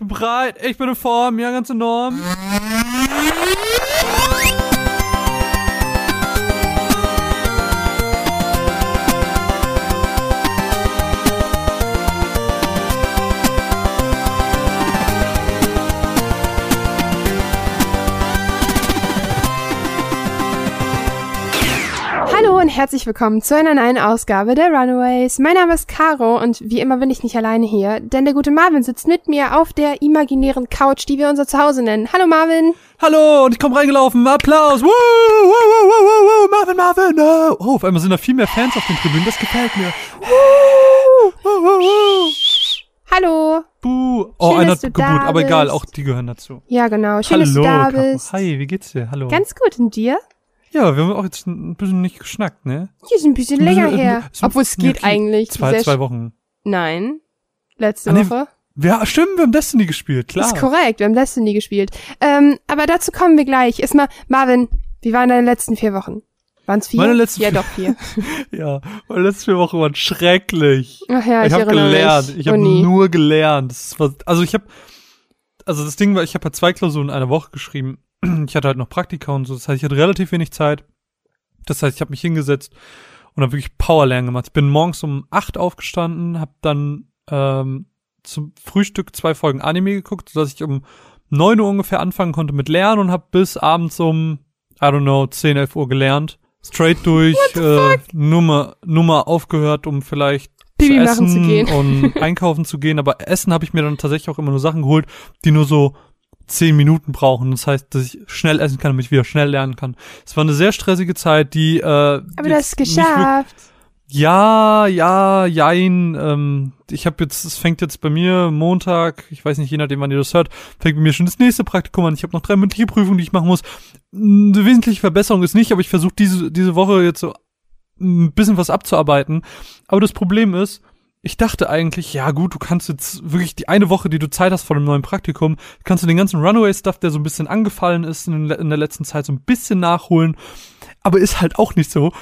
bin bereit, ich bin in Form, ja, ganz enorm. Herzlich willkommen zu einer neuen Ausgabe der Runaways. Mein Name ist Caro und wie immer bin ich nicht alleine hier, denn der gute Marvin sitzt mit mir auf der imaginären Couch, die wir unser Zuhause nennen. Hallo Marvin. Hallo, und ich komme reingelaufen, Applaus, woo, woo, woo, woo, woo, Marvin, Marvin, no. Oh, auf einmal sind da viel mehr Fans auf den Tribünen, das gefällt mir. Woo, woo, woo, woo. Hallo. Buh. Oh, Schön, einer hat geboot, aber egal, auch die gehören dazu. Ja, genau. Schön, Hallo, dass du da Caro. bist. Hi, wie geht's dir? Hallo. Ganz gut. Und dir? Ja, wir haben auch jetzt ein bisschen nicht geschnackt, ne? Hier ist ein bisschen Ein bisschen- länger her. ist- Obwohl es geht eigentlich. Zwei, zwei Wochen. Nein. Letzte Ah, nee, Woche. Ja, stimmt, wir haben Destiny gespielt, klar. Ist korrekt. Wir haben Destiny gespielt. Ähm, aber dazu kommen wir gleich. Erstmal, Marvin, wie waren deine letzten vier Wochen? Waren's vier? Meine letzten ja, vier- doch vier. Ja, meine letzten vier Wochen waren schrecklich. Ach ja, ich, ich habe gelernt. mich. Ich habe Uni. nur gelernt. War, also ich habe, also das Ding war, ich habe halt zwei Klausuren in einer Woche geschrieben. Ich hatte halt noch Praktika und so. Das heißt, ich hatte relativ wenig Zeit. Das heißt, ich habe mich hingesetzt und habe wirklich Powerlernen gemacht. Ich bin morgens um acht aufgestanden, habe dann ähm, zum Frühstück zwei Folgen Anime geguckt, sodass ich um neun Uhr ungefähr anfangen konnte mit Lernen und habe bis abends um, I don't know, 10, 11 Uhr gelernt. Straight durch, äh, Nummer, Nummer aufgehört, um vielleicht Pipi zu zu essen gehen. und einkaufen zu gehen. Aber Essen habe ich mir dann tatsächlich auch immer nur Sachen geholt, die nur so zehn Minuten brauchen. Das heißt, dass ich schnell essen kann, damit ich wieder schnell lernen kann. Es war eine sehr stressige Zeit, die äh, Aber du hast es geschafft. ja, ja, jein. Ähm, ich habe jetzt, es fängt jetzt bei mir Montag, ich weiß nicht, je nachdem, wann ihr das hört, fängt bei mir schon das nächste Praktikum an. Ich habe noch drei mündliche Prüfungen, die ich machen muss. Eine wesentliche Verbesserung ist nicht, aber ich versuche diese, diese Woche jetzt so ein bisschen was abzuarbeiten. Aber das Problem ist, ich dachte eigentlich, ja gut, du kannst jetzt wirklich die eine Woche, die du Zeit hast vor dem neuen Praktikum, kannst du den ganzen Runaway-Stuff, der so ein bisschen angefallen ist in, der letzten Zeit, so ein bisschen nachholen. Aber ist halt auch nicht so,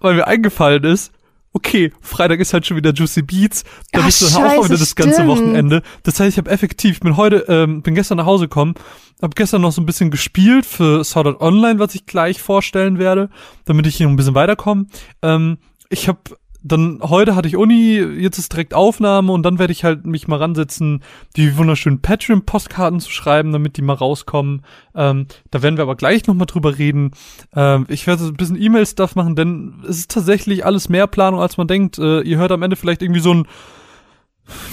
weil mir eingefallen ist, okay, Freitag ist halt schon wieder Juicy Beats, da Ach, bist du dann auch wieder das ganze stimmt. Wochenende. Das heißt, ich habe effektiv, ich bin heute, ähm, bin gestern nach Hause gekommen, habe gestern noch so ein bisschen gespielt für Sword Art Online, was ich gleich vorstellen werde, damit ich hier noch ein bisschen weiterkomme. Ähm, ich habe dann heute hatte ich Uni, jetzt ist direkt Aufnahme und dann werde ich halt mich mal ransetzen, die wunderschönen Patreon-Postkarten zu schreiben, damit die mal rauskommen. Ähm, da werden wir aber gleich nochmal drüber reden. Ähm, ich werde so ein bisschen E-Mail-Stuff machen, denn es ist tatsächlich alles mehr Planung, als man denkt. Äh, ihr hört am Ende vielleicht irgendwie so ein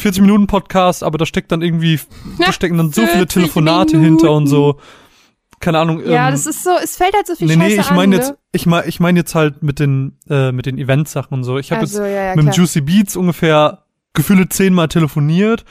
40-Minuten-Podcast, aber da steckt dann irgendwie, da stecken dann so viele 40 Telefonate hinter und so. Keine Ahnung. Ja, ähm, das ist so, es fällt halt so viel Nee, Scheiße nee, ich meine ne? jetzt, ich meine, ich meine jetzt halt mit den, äh, mit den Event-Sachen und so. Ich habe also, jetzt ja, ja, mit dem. Juicy Beats ungefähr gefühlte zehnmal telefoniert.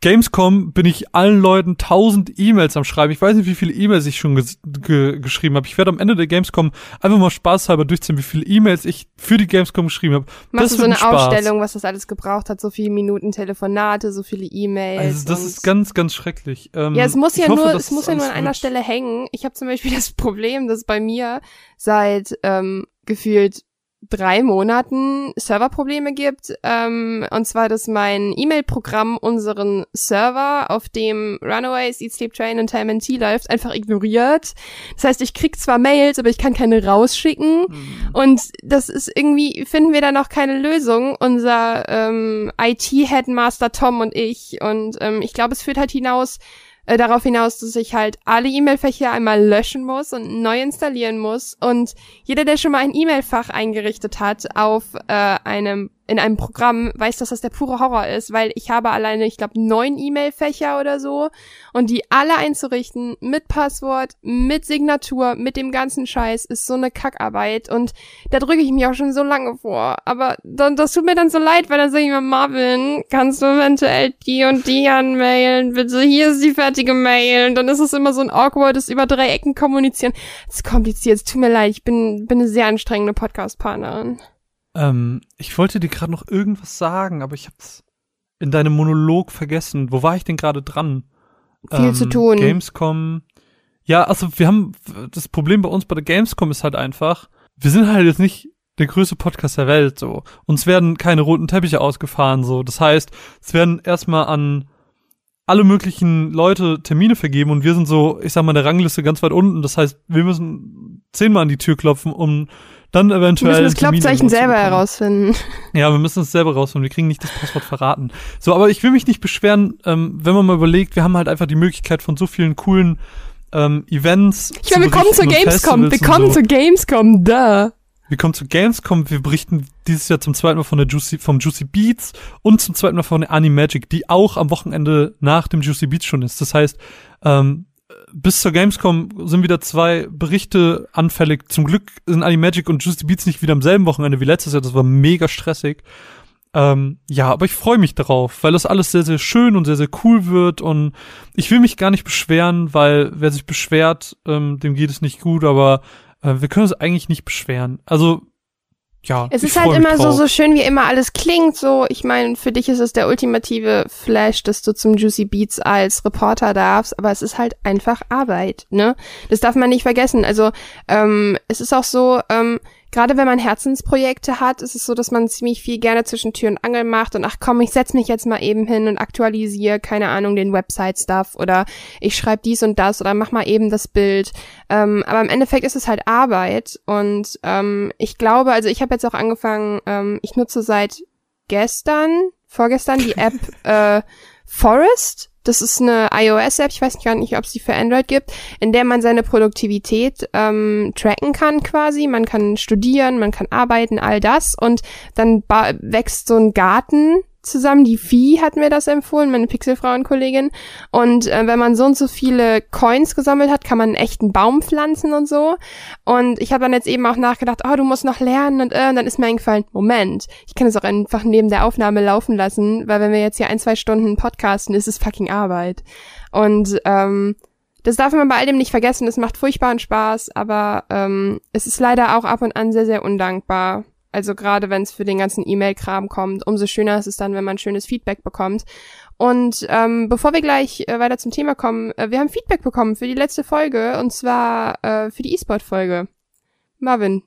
Gamescom bin ich allen Leuten tausend E-Mails am Schreiben. Ich weiß nicht, wie viele E-Mails ich schon ges ge geschrieben habe. Ich werde am Ende der Gamescom einfach mal spaßhalber durchziehen, wie viele E-Mails ich für die Gamescom geschrieben habe. Machst das du so eine ein Spaß. Aufstellung, was das alles gebraucht hat, so viele Minuten Telefonate, so viele E-Mails. Also das ist ganz, ganz schrecklich. Ähm, ja, es muss ja hoffe, nur, es muss ja nur an einer. Stelle hängen. Ich habe zum Beispiel das Problem, dass bei mir seit ähm, gefühlt drei Monaten Serverprobleme gibt. Ähm, und zwar, dass mein E-Mail-Programm unseren Server, auf dem Runaways, Eat Sleep Train und Time and Tea läuft, einfach ignoriert. Das heißt, ich krieg zwar Mails, aber ich kann keine rausschicken. Hm. Und das ist irgendwie, finden wir da noch keine Lösung, unser ähm, IT-Headmaster Tom und ich. Und ähm, ich glaube, es führt halt hinaus, äh, darauf hinaus, dass ich halt alle E-Mail-Fächer einmal löschen muss und neu installieren muss. Und jeder, der schon mal ein E-Mail-Fach eingerichtet hat auf äh, einem in einem Programm, weiß, dass das der pure Horror ist, weil ich habe alleine, ich glaube, neun E-Mail-Fächer oder so und die alle einzurichten mit Passwort, mit Signatur, mit dem ganzen Scheiß ist so eine Kackarbeit und da drücke ich mich auch schon so lange vor. Aber dann, das tut mir dann so leid, weil dann sage ich mir, Marvin, kannst du eventuell die und die anmailen? Bitte, hier ist die fertige Mail. Und dann ist es immer so ein awkwardes über drei Ecken kommunizieren. Es ist kompliziert, es tut mir leid, ich bin, bin eine sehr anstrengende Podcast-Partnerin. Ähm, ich wollte dir gerade noch irgendwas sagen, aber ich hab's in deinem Monolog vergessen. Wo war ich denn gerade dran? Viel zu tun. Gamescom. Ja, also wir haben das Problem bei uns bei der Gamescom ist halt einfach, wir sind halt jetzt nicht der größte Podcast der Welt so. Uns werden keine roten Teppiche ausgefahren so. Das heißt, es werden erstmal an alle möglichen Leute Termine vergeben und wir sind so, ich sag mal, der Rangliste ganz weit unten. Das heißt, wir müssen zehnmal an die Tür klopfen, um dann eventuell. Wir müssen das Klopfzeichen selber herausfinden. Ja, wir müssen es selber herausfinden. Wir kriegen nicht das Passwort verraten. So, aber ich will mich nicht beschweren, ähm, wenn man mal überlegt, wir haben halt einfach die Möglichkeit von so vielen coolen ähm, Events. Ich meine, wir kommen zur Gamescom. Wir kommen so. zur Gamescom, da. Wir kommen zu Gamescom, wir berichten dieses Jahr zum zweiten Mal von der Juicy, vom Juicy Beats und zum zweiten Mal von der Animagic, die auch am Wochenende nach dem Juicy Beats schon ist. Das heißt, ähm, bis zur Gamescom sind wieder zwei Berichte anfällig. Zum Glück sind Animagic und Juicy Beats nicht wieder am selben Wochenende wie letztes Jahr. Das war mega stressig. Ähm, ja, aber ich freue mich darauf, weil das alles sehr, sehr schön und sehr, sehr cool wird und ich will mich gar nicht beschweren, weil wer sich beschwert, ähm, dem geht es nicht gut, aber äh, wir können uns eigentlich nicht beschweren. Also ja. Es ist halt immer so, so schön, wie immer alles klingt. So, ich meine, für dich ist es der ultimative Flash, dass du zum Juicy Beats als Reporter darfst, aber es ist halt einfach Arbeit, ne? Das darf man nicht vergessen. Also, ähm, es ist auch so, ähm, gerade wenn man Herzensprojekte hat, ist es so, dass man ziemlich viel gerne zwischen Tür und Angel macht und ach komm, ich setz mich jetzt mal eben hin und aktualisiere, keine Ahnung, den Website-Stuff oder ich schreibe dies und das oder mach mal eben das Bild. Ähm, aber im Endeffekt ist es halt Arbeit und ähm, ich glaube, also ich habe jetzt auch angefangen, ähm, ich nutze seit gestern, vorgestern die App äh, Forest das ist eine iOS-App, ich weiß gar nicht, ob es die für Android gibt, in der man seine Produktivität ähm, tracken kann quasi. Man kann studieren, man kann arbeiten, all das. Und dann wächst so ein Garten zusammen. Die Vieh hat mir das empfohlen, meine Pixelfrauenkollegin. Und äh, wenn man so und so viele Coins gesammelt hat, kann man einen echten Baum pflanzen und so. Und ich habe dann jetzt eben auch nachgedacht, oh, du musst noch lernen und, äh, und dann ist mir eingefallen, Moment, ich kann es auch einfach neben der Aufnahme laufen lassen, weil wenn wir jetzt hier ein, zwei Stunden podcasten, ist es fucking Arbeit. Und ähm, das darf man bei all dem nicht vergessen. Es macht furchtbaren Spaß, aber ähm, es ist leider auch ab und an sehr, sehr undankbar. Also gerade wenn es für den ganzen E-Mail-Kram kommt, umso schöner ist es dann, wenn man schönes Feedback bekommt. Und ähm, bevor wir gleich äh, weiter zum Thema kommen, äh, wir haben Feedback bekommen für die letzte Folge und zwar äh, für die E-Sport-Folge. Marvin.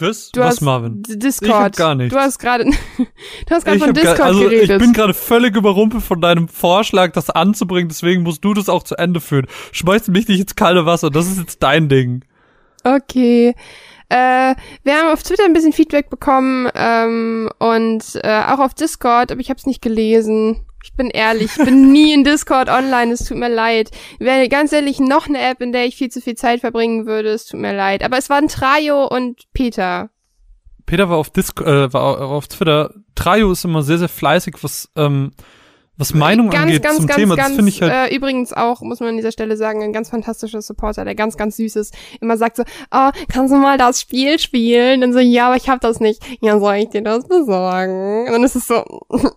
Was? Du Was, hast Marvin? Discord. Ich hab gar nicht. Du hast gerade, du hast gerade von Discord also geredet. Ich bin gerade völlig überrumpelt von deinem Vorschlag, das anzubringen. Deswegen musst du das auch zu Ende führen. Schmeißt mich nicht ins kalte Wasser. Das ist jetzt dein Ding. Okay. Äh, wir haben auf Twitter ein bisschen Feedback bekommen ähm, und äh, auch auf Discord, aber ich habe es nicht gelesen. Ich bin ehrlich, ich bin nie in Discord online, es tut mir leid. Wäre ganz ehrlich noch eine App, in der ich viel zu viel Zeit verbringen würde, es tut mir leid. Aber es waren Trajo und Peter. Peter war auf Discord, äh, war auf Twitter. Trajo ist immer sehr, sehr fleißig, was ähm, was Meinung ganz, angeht ganz, zum ganz, Thema, ganz, das finde ich halt. Äh, übrigens auch, muss man an dieser Stelle sagen, ein ganz fantastischer Supporter, der ganz, ganz süß ist. Immer sagt so, oh, kannst du mal das Spiel spielen? Und so, ja, aber ich hab das nicht. Ja, soll ich dir das besorgen? Und dann ist es so.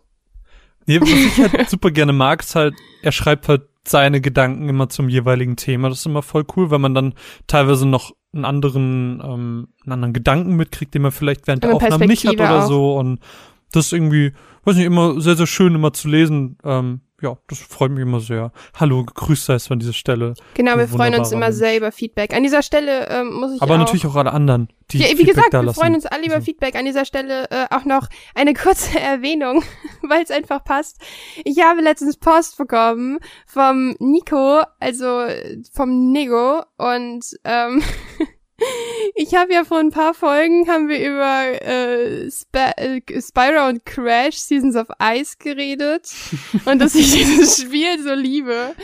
nee, was ich halt super gerne mag, ist halt, er schreibt halt seine Gedanken immer zum jeweiligen Thema. Das ist immer voll cool, weil man dann teilweise noch einen anderen, ähm, einen anderen Gedanken mitkriegt, den man vielleicht während der Aufnahme nicht hat oder auch. so. Und das ist irgendwie, weiß nicht, immer sehr, sehr schön immer zu lesen. Ähm, ja, das freut mich immer sehr. Hallo, gegrüßt sei es von dieser Stelle. Genau, wir freuen uns immer sehr über Feedback. An dieser Stelle ähm, muss ich Aber auch, natürlich auch alle anderen, die ja, Wie Feedback gesagt, wir freuen uns alle über also. Feedback. An dieser Stelle äh, auch noch eine kurze Erwähnung, weil es einfach passt. Ich habe letztens Post bekommen vom Nico, also vom Nego und ähm, Ich habe ja vor ein paar Folgen haben wir über äh, Sp äh, Spyro und Crash Seasons of Ice geredet und dass ich dieses Spiel so liebe.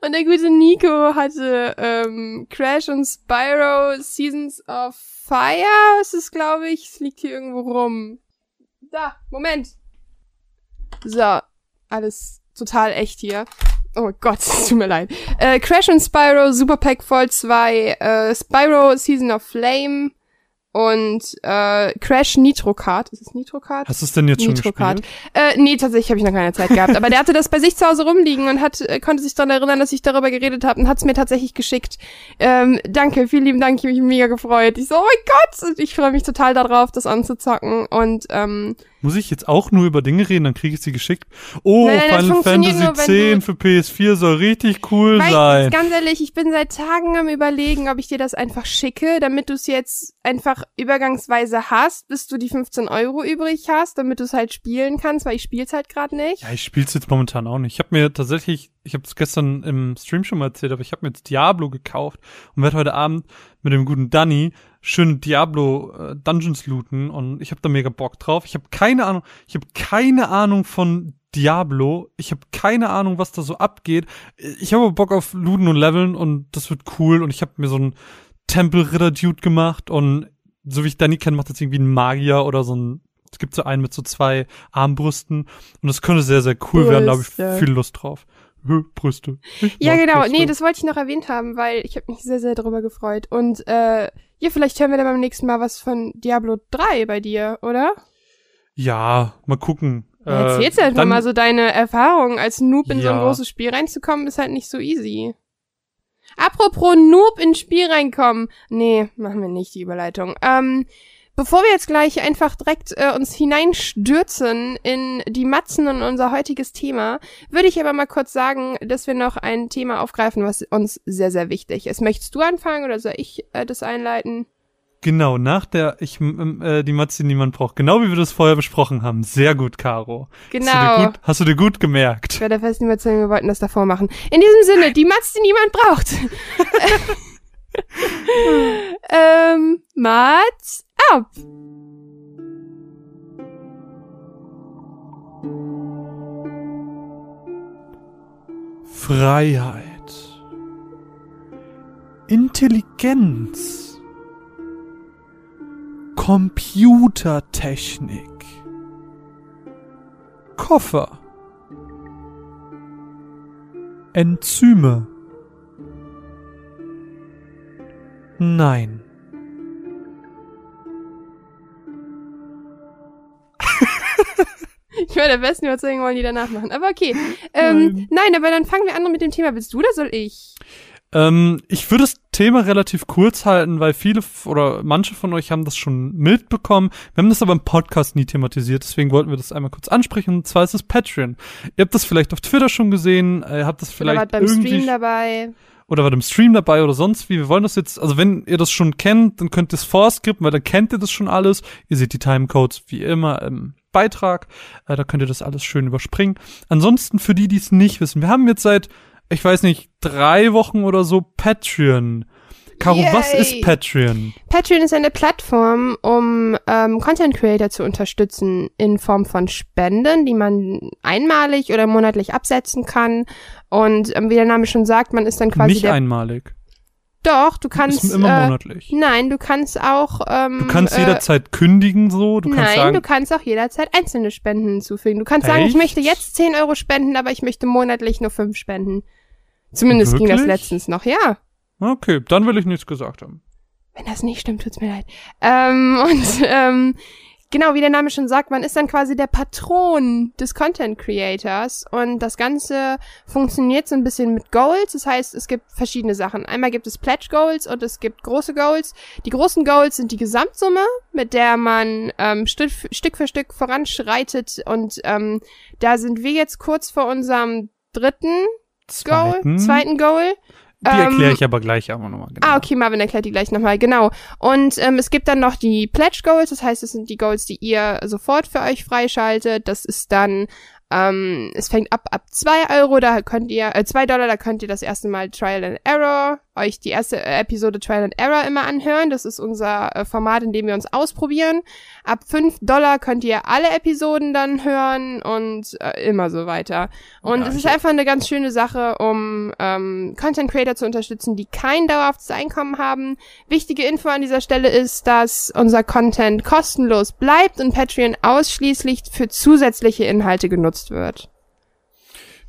Und der gute Nico hatte ähm, Crash und Spyro Seasons of Fire, ist es glaube ich, es liegt hier irgendwo rum. Da, Moment. So, alles total echt hier. Oh Gott, es tut mir leid. Äh, Crash und Spyro, Super Pack Fall 2, äh, Spyro Season of Flame und äh, Crash Nitro Kart. Ist es Nitro Kart? Hast du es denn jetzt Nitro schon gespielt? Äh, nee, tatsächlich habe ich noch keine Zeit gehabt. Aber der hatte das bei sich zu Hause rumliegen und hat äh, konnte sich daran erinnern, dass ich darüber geredet habe und hat es mir tatsächlich geschickt. Ähm, danke, vielen lieben Dank, ich habe mich mega gefreut. Ich so, oh mein Gott! Und ich freue mich total darauf, das anzuzocken. Und ähm, Muss ich jetzt auch nur über Dinge reden, dann kriege ich sie geschickt. Oh, Nein, Final Fantasy nur, wenn X für PS4 soll richtig cool Weil, sein. ganz ehrlich, ich bin seit Tagen am überlegen, ob ich dir das einfach schicke, damit du es jetzt einfach übergangsweise hast, bis du die 15 Euro übrig hast, damit du es halt spielen kannst, weil ich spiel's halt gerade nicht. Ja, ich spiel's jetzt momentan auch nicht. Ich habe mir tatsächlich, ich habe es gestern im Stream schon mal erzählt, aber ich habe mir jetzt Diablo gekauft und werde heute Abend mit dem guten Danny schön Diablo äh, Dungeons looten und ich habe da mega Bock drauf. Ich habe keine Ahnung, ich habe keine Ahnung von Diablo. Ich habe keine Ahnung, was da so abgeht. Ich habe Bock auf looten und leveln und das wird cool und ich habe mir so einen Tempelritter Dude gemacht und so wie ich Danny kenne, macht das irgendwie ein Magier oder so ein es gibt so einen mit so zwei Armbrüsten und das könnte sehr, sehr cool werden, da habe ich Brüste. viel Lust drauf. Brüste. Ich Ja, genau. Brüste. Nee, das wollte ich noch erwähnt haben, weil ich habe mich sehr, sehr darüber gefreut. Und äh, ja, vielleicht hören wir dann beim nächsten Mal was von Diablo 3 bei dir, oder? Ja, mal gucken. Ja, Äh, Erzählst du einfach dann- mal so deine Erfahrungen. Als Noob in so ein Ja. großes Spiel reinzukommen, ist halt nicht so easy. Apropos Noob ins Spiel reinkommen. Nee, machen wir nicht die Überleitung. Ähm, bevor wir jetzt gleich einfach direkt äh, uns hineinstürzen in die Matzen und unser heutiges Thema, würde ich aber mal kurz sagen, dass wir noch ein Thema aufgreifen, was uns sehr, sehr wichtig ist. Möchtest du anfangen oder soll ich äh, das einleiten? Genau, nach der, ich, äh, die Matze, die niemand braucht. Genau wie wir das vorher besprochen haben. Sehr gut, Caro. Hast du dir Genau. gut, hast du dir gut gemerkt. Ich werde der festen Überzeugung, wir wollten das davor machen. In diesem Sinne, die Mats, die niemand braucht. ähm, Mats ab. Freiheit. Intelligenz. Computertechnik. Koffer. Enzyme. Nein. Ich werde der besten Überzeugung, wollen die danach machen. Aber okay. Ähm, Nein. nein. aber dann fangen wir an mit dem Thema. Willst du oder soll ich? Ähm, ich würde das Thema relativ kurz halten, weil viele oder manche von euch haben das schon mitbekommen. Wir haben das aber im Podcast nie thematisiert, deswegen wollten wir das einmal kurz ansprechen. Und zwar ist es Patreon. Ihr habt das vielleicht auf Twitter schon gesehen, äh, ihr habt das Oder vielleicht wart beim irgendwie Stream dabei? oder war im Stream dabei oder sonst wie. Wir wollen das jetzt, also wenn ihr das schon kennt, dann könnt ihr es vorskippen, weil dann kennt ihr das schon alles. Ihr seht die Timecodes wie immer im Beitrag. Äh, da könnt ihr das alles schön überspringen. Ansonsten für die, die es nicht wissen, wir haben jetzt seit, ich weiß nicht, drei Wochen oder so Patreon. Caro, was Yay. ist Patreon? Patreon ist eine Plattform, um ähm, Content Creator zu unterstützen in Form von Spenden, die man einmalig oder monatlich absetzen kann. Und ähm, wie der Name schon sagt, man ist dann quasi nicht der. einmalig. Doch, du kannst. ist immer äh, monatlich. Nein, du kannst auch. Ähm, Du kannst äh, jederzeit kündigen so. Du kannst Nein, sagen, du kannst auch jederzeit einzelne Spenden hinzufügen. Du kannst sagen, ich Echt? möchte jetzt 10 Euro spenden, aber ich möchte monatlich nur 5 spenden. Zumindest ging das Wirklich? letztens noch, ja. okay, dann will ich nichts gesagt haben. Wenn das nicht stimmt, tut's mir leid. Ähm, und ähm, genau, wie der Name schon sagt, man ist dann quasi der Patron des Content Creators und das Ganze funktioniert so ein bisschen mit Goals. Das heißt, es gibt verschiedene Sachen. Einmal gibt es Pledge Goals und es gibt große Goals. Die großen Goals sind die Gesamtsumme, mit der man ähm, Stück, für Stück voranschreitet und ähm, da sind wir jetzt kurz vor unserem dritten Goal, Zweiten. zweiten Goal. Die erkläre ähm, ich aber gleich auch nochmal genau. Ah, okay, Marvin erklärt die gleich nochmal, genau. Und ähm, es gibt dann noch die Pledge Goals, das heißt, es sind die Goals, die ihr sofort für euch freischaltet. Das ist dann, ähm, es fängt ab ab zwei Euro, da könnt ihr, äh, zwei Dollar, da könnt ihr das erste Mal Trial and Error, euch die erste äh, Episode Trial and Error immer anhören. Das ist unser äh, Format, in dem wir uns ausprobieren. Ab fünf Dollar könnt ihr alle Episoden dann hören und äh, immer so weiter. Und Ja, es ist einfach eine ganz schöne Sache, um ähm, Content Creator zu unterstützen, die kein dauerhaftes Einkommen haben. Wichtige Info an dieser Stelle ist, dass unser Content kostenlos bleibt und Patreon ausschließlich für zusätzliche Inhalte genutzt wird.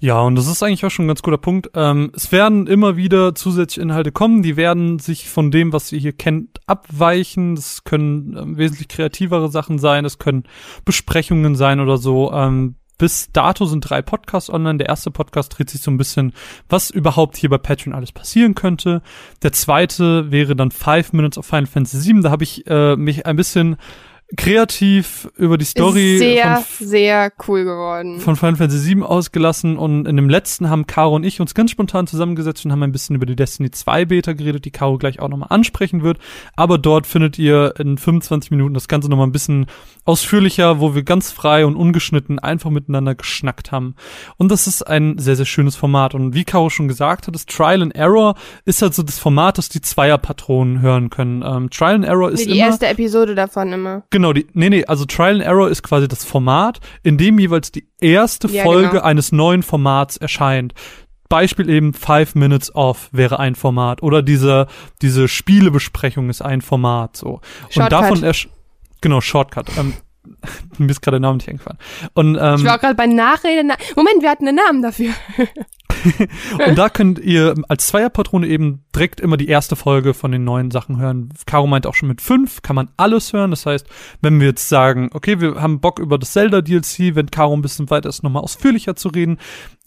Ja, und das ist eigentlich auch schon ein ganz guter Punkt. Ähm, es werden immer wieder zusätzliche Inhalte kommen, die werden sich von dem, was ihr hier kennt, abweichen. Das können ähm, wesentlich kreativere Sachen sein, es können Besprechungen sein oder so. Ähm, bis dato sind drei Podcasts online. Der erste Podcast dreht sich so ein bisschen, was überhaupt hier bei Patreon alles passieren könnte. Der zweite wäre dann Five Minutes of Final Fantasy VII. Da habe ich äh, mich ein bisschen kreativ über die Story sehr, von, sehr cool geworden. von Final Fantasy VII ausgelassen und in dem letzten haben Caro und ich uns ganz spontan zusammengesetzt und haben ein bisschen über die Destiny 2 Beta geredet, die Caro gleich auch nochmal ansprechen wird. Aber dort findet ihr in 25 Minuten das Ganze nochmal ein bisschen ausführlicher, wo wir ganz frei und ungeschnitten einfach miteinander geschnackt haben. Und das ist ein sehr, sehr schönes Format. Und wie Caro schon gesagt hat, das Trial and Error ist halt so das Format, das die Zweierpatronen hören können. Ähm, Trial and Error ist Nee, die immer erste Episode davon immer. Genau, die, nee, nee, also Trial and Error ist quasi das Format, in dem jeweils die erste Ja, Folge genau. eines neuen Formats erscheint. Beispiel eben Five Minutes Off wäre ein Format oder diese, diese Spielebesprechung ist ein Format, so. Und Shortcut. davon ersch genau, Shortcut. Ähm, mir ist gerade der Name nicht eingefallen. Und, ähm, Ich war auch gerade bei Nachrede. Na Moment, wir hatten einen Namen dafür. Und da könnt ihr als Zweierpatrone eben direkt immer die erste Folge von den neuen Sachen hören. Caro meint auch schon mit fünf kann man alles hören. Das heißt, wenn wir jetzt sagen, okay, wir haben Bock über das Zelda DLC, wenn Caro ein bisschen weiter ist, nochmal ausführlicher zu reden,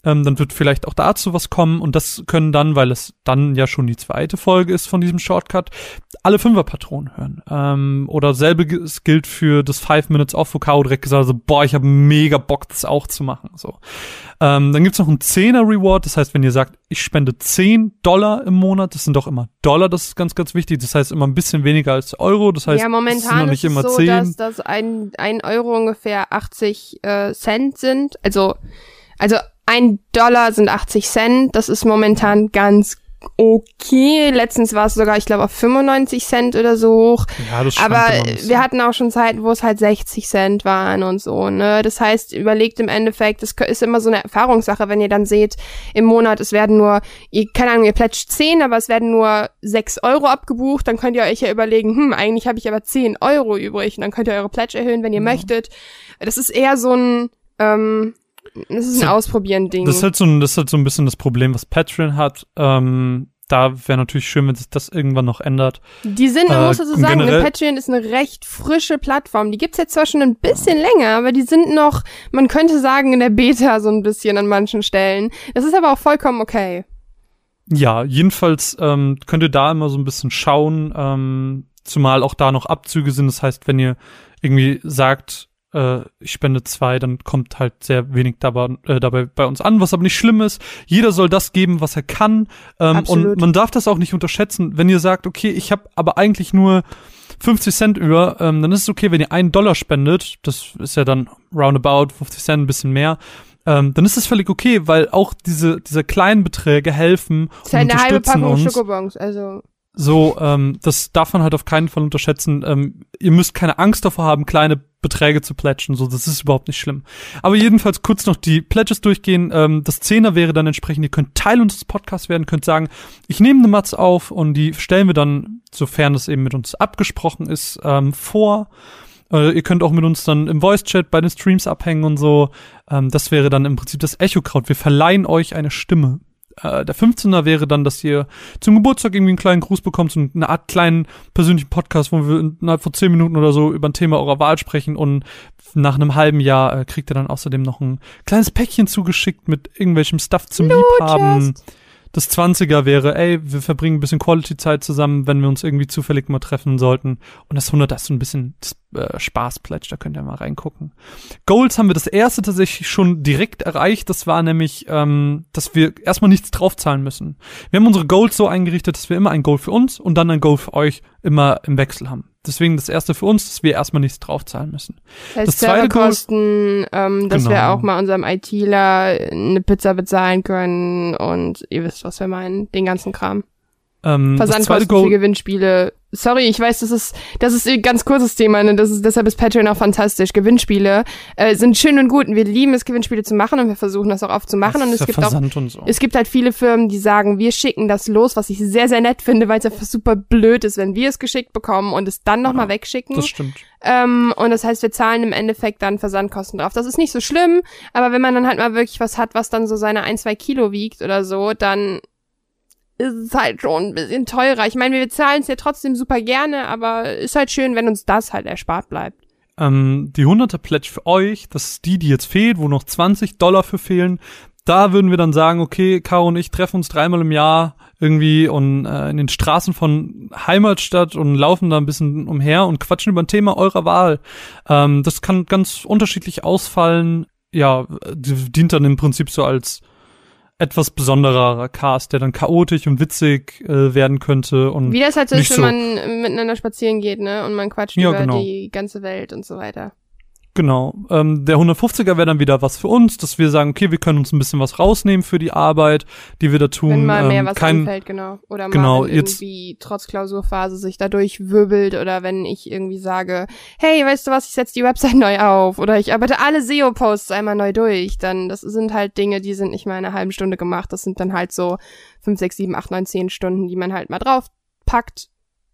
ähm, dann wird vielleicht auch dazu was kommen. Und das können dann, weil es dann ja schon die zweite Folge ist von diesem Shortcut, alle Fünferpatronen hören. Ähm, oder selbiges gilt für das Five Minutes Off, wo Caro direkt gesagt hat, so, boah, ich habe mega Bock, das auch zu machen. So. Ähm, dann gibt's noch einen 10er Reward. Das heißt, wenn ihr sagt, ich spende 10 Dollar im Monat, das sind doch immer Dollar, das ist ganz, ganz wichtig. Das heißt immer ein bisschen weniger als Euro. Das heißt, ja, sind noch momentan nicht ist immer so, 10. dass, dass ein, ein Euro ungefähr 80 äh, Cent sind. Also, also ein Dollar sind 80 Cent. Das ist momentan ganz okay. Letztens war es sogar, ich glaube, auf 95 Cent oder so hoch. ja, das Aber wir hatten auch schon Zeiten, wo es halt 60 Cent waren und so, ne? Das heißt, überlegt im Endeffekt, das ist immer so eine Erfahrungssache, wenn ihr dann seht, im Monat, es werden nur, ihr, keine Ahnung, ihr plätscht 10, aber es werden nur 6 Euro abgebucht, dann könnt ihr euch ja überlegen, hm, eigentlich habe ich aber 10 Euro übrig und dann könnt ihr eure Pledge erhöhen, wenn ihr möchtet. Das ist eher so ein, ähm, das ist ein So, Ausprobieren-Ding. Das ist halt so ein, das ist halt so ein bisschen das Problem, was Patreon hat. Ähm, da wäre natürlich schön, wenn sich das irgendwann noch ändert. Die sind, man Äh, muss dazu und sagen, Patreon ist eine recht frische Plattform. Die gibt's jetzt zwar schon ein bisschen länger, aber die sind noch, man könnte sagen, in der Beta so ein bisschen an manchen Stellen. Das ist aber auch vollkommen okay. Ja, jedenfalls ähm, könnt ihr da immer so ein bisschen schauen, ähm, zumal auch da noch Abzüge sind. Das heißt, wenn ihr irgendwie sagt, äh, ich spende zwei, dann kommt halt sehr wenig dabei, äh, dabei bei uns an, was aber nicht schlimm ist. Jeder soll das geben, was er kann. Ähm, Absolut. und man darf das auch nicht unterschätzen. Wenn ihr sagt, okay, ich habe aber eigentlich nur 50 Cent über, ähm, dann ist es okay, wenn ihr einen Dollar spendet. Das ist ja dann roundabout 50 Cent, ein bisschen mehr. Ähm, dann ist es völlig okay, weil auch diese, diese kleinen Beträge helfen Das ist ja und eine halbe Packung uns. Schokobons, also. So, ähm, das darf man halt auf keinen Fall unterschätzen. Ähm, ihr müsst keine Angst davor haben, kleine Beträge zu plätschen. So, das ist überhaupt nicht schlimm. Aber jedenfalls kurz noch die Pledges durchgehen. Ähm, das Zehner wäre dann entsprechend, ihr könnt Teil unseres Podcasts werden, könnt sagen, ich nehme eine Matz auf und die stellen wir dann, sofern das eben mit uns abgesprochen ist, ähm, vor. Äh, ihr könnt auch mit uns dann im Voice-Chat bei den Streams abhängen und so. Ähm, das wäre dann im Prinzip das Echo-Kraut. Wir verleihen euch eine Stimme. Äh, der 15er wäre dann, dass ihr zum Geburtstag irgendwie einen kleinen Gruß bekommt, so eine Art kleinen persönlichen Podcast, wo wir innerhalb von zehn Minuten oder so über ein Thema eurer Wahl sprechen und nach einem halben Jahr äh, kriegt ihr dann außerdem noch ein kleines Päckchen zugeschickt mit irgendwelchem Stuff zum Liebhaben. Das 20er wäre, ey, wir verbringen ein bisschen Quality-Zeit zusammen, wenn wir uns irgendwie zufällig mal treffen sollten. Und das 100 ist so ein bisschen das, äh, da könnt ihr mal reingucken. Goals haben wir das erste tatsächlich schon direkt erreicht. Das war nämlich, ähm, dass wir erstmal nichts draufzahlen müssen. Wir haben unsere Goals so eingerichtet, dass wir immer ein Goal für uns und dann ein Goal für euch immer im Wechsel haben. Deswegen das erste für uns, dass wir erstmal nichts draufzahlen müssen. Das heißt, Das zweite Serverkosten, ähm, dass wir Genau. auch mal unserem ITler eine Pizza bezahlen können und ihr wisst, was wir meinen, den ganzen Kram. Ähm, das zweite Versandkosten für Gewinnspiele. Sorry, ich weiß, das ist das ist ein ganz kurzes Thema, ne? Das ist deshalb ist Patreon auch fantastisch. Gewinnspiele äh, sind schön und gut und wir lieben es Gewinnspiele zu machen und wir versuchen das auch oft zu machen und es gibt auch Versand und so. es gibt halt viele Firmen, die sagen, wir schicken das los, was ich sehr sehr nett finde, weil es einfach super blöd ist, wenn wir es geschickt bekommen und es dann noch mal wegschicken. Das stimmt. Ähm, und das heißt, wir zahlen im Endeffekt dann Versandkosten drauf. Das ist nicht so schlimm, aber wenn man dann halt mal wirklich was hat, was dann so seine ein, zwei Kilo wiegt oder so, dann ist halt schon ein bisschen teurer. Ich meine, wir zahlen es ja trotzdem super gerne, aber ist halt schön, wenn uns das halt erspart bleibt. Ähm, die 100er Pledge für euch, das ist die, die jetzt fehlt, wo noch 20 Dollar für fehlen. da würden wir dann sagen, okay, Caro und ich treffen uns dreimal im Jahr irgendwie und äh, in den Straßen von Heimatstadt und laufen da ein bisschen umher und quatschen über ein Thema eurer Wahl. Ähm, das kann ganz unterschiedlich ausfallen. Ja, dient dann im Prinzip so als etwas besonderer Cast, der dann chaotisch und witzig äh, werden könnte und Wie das halt so ist, wenn so man miteinander spazieren geht, ne? Und man quatscht Ja, über genau. die ganze Welt und so weiter. Genau. Ähm, der 150er wäre dann wieder was für uns, dass wir sagen, okay, wir können uns ein bisschen was rausnehmen für die Arbeit, die wir da tun. Wenn mal mehr ähm, was kein, anfällt, genau. Oder mal genau, wenn jetzt- irgendwie trotz Klausurphase sich dadurch wirbelt oder wenn ich irgendwie sage, hey, weißt du was, ich setze die Website neu auf oder ich arbeite alle SEO-Posts einmal neu durch, dann das sind halt Dinge, die sind nicht mal in einer halben Stunde gemacht. Das sind dann halt so fünf, sechs, sieben, acht, neun, zehn Stunden, die man halt mal drauf packt.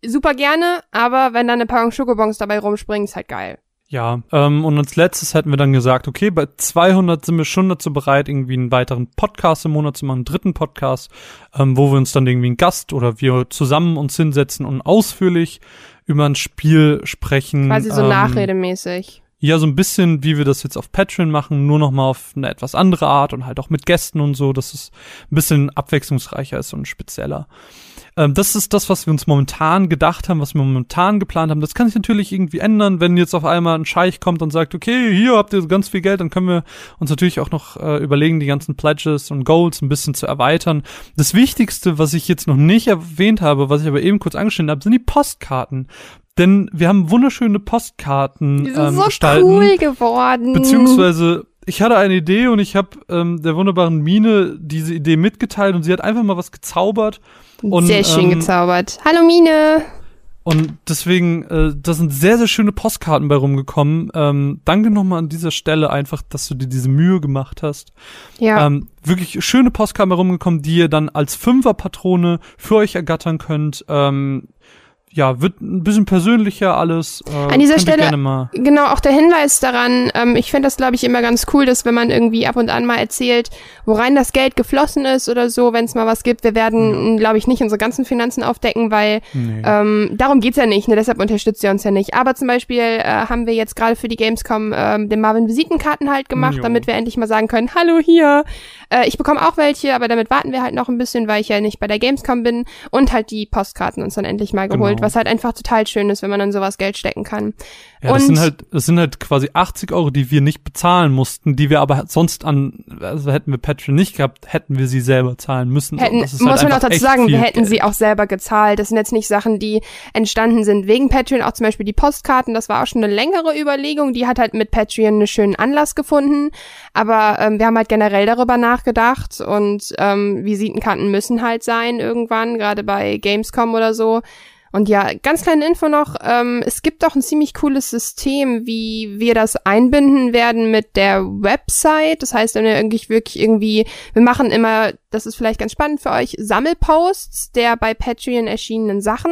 Super gerne, aber wenn dann eine Packung Schokobons dabei rumspringen, ist halt geil. Ja, ähm, und als letztes hätten wir dann gesagt, okay, bei 200 sind wir schon dazu bereit, irgendwie einen weiteren Podcast im Monat zu machen, einen dritten Podcast, ähm, wo wir uns dann irgendwie einen Gast oder wir zusammen uns hinsetzen und ausführlich über ein Spiel sprechen. Quasi so ähm, nachredemäßig. Ja, so ein bisschen, wie wir das jetzt auf Patreon machen, nur noch mal auf eine etwas andere Art und halt auch mit Gästen und so, dass es ein bisschen abwechslungsreicher ist und spezieller. Ähm, das ist das, was wir uns momentan gedacht haben, was wir momentan geplant haben. Das kann sich natürlich irgendwie ändern, wenn jetzt auf einmal ein Scheich kommt und sagt, okay, hier habt ihr ganz viel Geld, dann können wir uns natürlich auch noch äh, überlegen, die ganzen Pledges und Goals ein bisschen zu erweitern. Das Wichtigste, was ich jetzt noch nicht erwähnt habe, was ich aber eben kurz angeschnitten habe, sind die Postkarten. Denn wir haben wunderschöne Postkarten Die sind ähm, so gestalten. cool geworden. Beziehungsweise, ich hatte eine Idee und ich habe ähm, der wunderbaren Mine diese Idee mitgeteilt und sie hat einfach mal was gezaubert. Und, Sehr schön ähm, gezaubert. Hallo Mine. Und deswegen, äh, da sind sehr, sehr schöne Postkarten bei rumgekommen. Ähm, danke nochmal an dieser Stelle einfach, dass du dir diese Mühe gemacht hast. Ja. Ähm, wirklich schöne Postkarten bei rumgekommen, die ihr dann als Fünferpatrone für euch ergattern könnt. Ähm, ja, wird ein bisschen persönlicher alles. Äh, An dieser Stelle- Genau, auch der Hinweis daran, ähm, ich finde das, glaube ich, immer ganz cool, dass wenn man irgendwie ab und an mal erzählt, worein das Geld geflossen ist oder so, wenn es mal was gibt. Wir werden, glaube ich, nicht unsere ganzen Finanzen aufdecken, weil Nee. ähm, darum geht's ja nicht, ne? deshalb unterstützt ihr uns ja nicht. Aber zum Beispiel äh, haben wir jetzt gerade für die Gamescom ähm, den Marvin Visitenkarten halt gemacht, Jo. damit wir endlich mal sagen können, hallo hier. Äh, ich bekomme auch welche, aber damit warten wir halt noch ein bisschen, weil ich ja nicht bei der Gamescom bin und halt die Postkarten uns dann endlich mal geholt, Genau. Was halt einfach total schön ist, wenn man dann sowas Geld stecken kann. Ja, das Und- sind halt, das sind halt quasi 80 Euro, die wir nicht bezahlen mussten, die wir aber sonst an, also hätten wir Patreon nicht gehabt, hätten wir sie selber zahlen müssen. hätten, Das ist muss halt man auch dazu sagen, wir hätten Geld. sie auch selber gezahlt. Das sind jetzt nicht Sachen, die entstanden sind wegen Patreon. Auch zum Beispiel die Postkarten, das war auch schon eine längere Überlegung. Die hat halt mit Patreon einen schönen Anlass gefunden. Aber ähm, wir haben halt generell darüber nachgedacht und ähm, Visitenkarten müssen halt sein irgendwann, gerade bei Gamescom oder so. Und ja, ganz kleine Info noch, ähm, es gibt auch ein ziemlich cooles System, wie wir das einbinden werden mit der Website. Das heißt, wenn wir irgendwie wirklich irgendwie, wir machen immer, das ist vielleicht ganz spannend für euch, Sammelposts der bei Patreon erschienenen Sachen,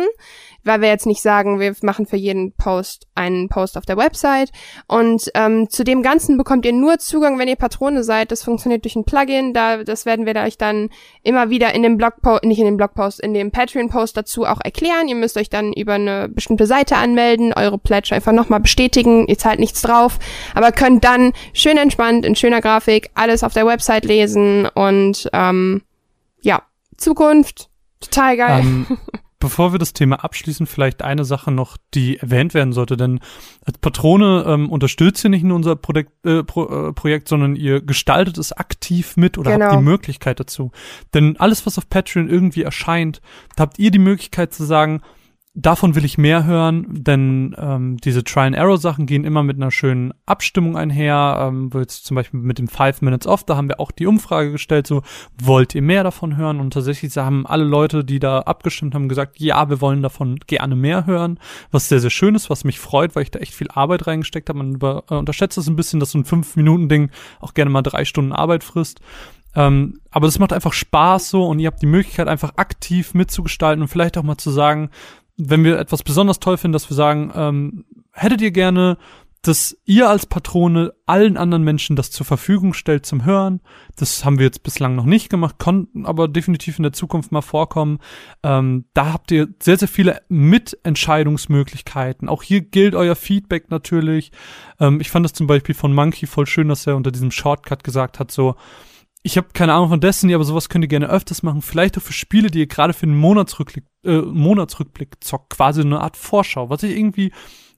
weil wir jetzt nicht sagen, wir machen für jeden Post einen Post auf der Website. Und ähm, zu dem Ganzen bekommt ihr nur Zugang, wenn ihr Patrone seid. Das funktioniert durch ein Plugin. Da, das werden wir euch dann immer wieder in dem Blogpost, nicht in dem Blogpost, in dem Patreon-Post dazu auch erklären. Ihr müsst euch dann über eine bestimmte Seite anmelden, eure Pledge einfach nochmal bestätigen. Ihr zahlt nichts drauf, aber könnt dann schön entspannt in schöner Grafik alles auf der Website lesen und ähm, ja, Zukunft, total geil. Ähm, bevor wir das Thema abschließen, vielleicht eine Sache noch, die erwähnt werden sollte, denn als Patrone ähm, unterstützt ihr nicht nur unser Projekt, äh, Pro, äh, Projekt, sondern ihr gestaltet es aktiv mit oder Genau. habt die Möglichkeit dazu. Denn alles, was auf Patreon irgendwie erscheint, habt ihr die Möglichkeit zu sagen, davon will ich mehr hören, denn ähm, diese Try-and-Error-Sachen gehen immer mit einer schönen Abstimmung einher. Ähm, wo jetzt zum Beispiel mit dem Five Minutes Off, da haben wir auch die Umfrage gestellt, so wollt ihr mehr davon hören? Und tatsächlich haben alle Leute, die da abgestimmt haben, gesagt, ja, wir wollen davon gerne mehr hören, was sehr, sehr schön ist, was mich freut, weil ich da echt viel Arbeit reingesteckt habe. Man über, äh, unterschätzt es ein bisschen, dass so ein Fünf-Minuten-Ding auch gerne mal drei Stunden Arbeit frisst. Ähm, aber das macht einfach Spaß so und ihr habt die Möglichkeit, einfach aktiv mitzugestalten und vielleicht auch mal zu sagen, wenn wir etwas besonders toll finden, dass wir sagen, ähm, hättet ihr gerne, dass ihr als Patrone allen anderen Menschen das zur Verfügung stellt zum Hören. Das haben wir jetzt bislang noch nicht gemacht, konnten aber definitiv in der Zukunft mal vorkommen. Ähm, da habt ihr sehr, sehr viele Mitentscheidungsmöglichkeiten. Auch hier gilt euer Feedback natürlich. Ähm, ich fand es zum Beispiel von Monkey voll schön, dass er unter diesem Shortcut gesagt hat, so, ich habe keine Ahnung von Destiny, aber sowas könnt ihr gerne öfters machen. Vielleicht auch für Spiele, die ihr gerade für den Monatsrückblick, äh, Monatsrückblick zockt. Quasi eine Art Vorschau. Was ich irgendwie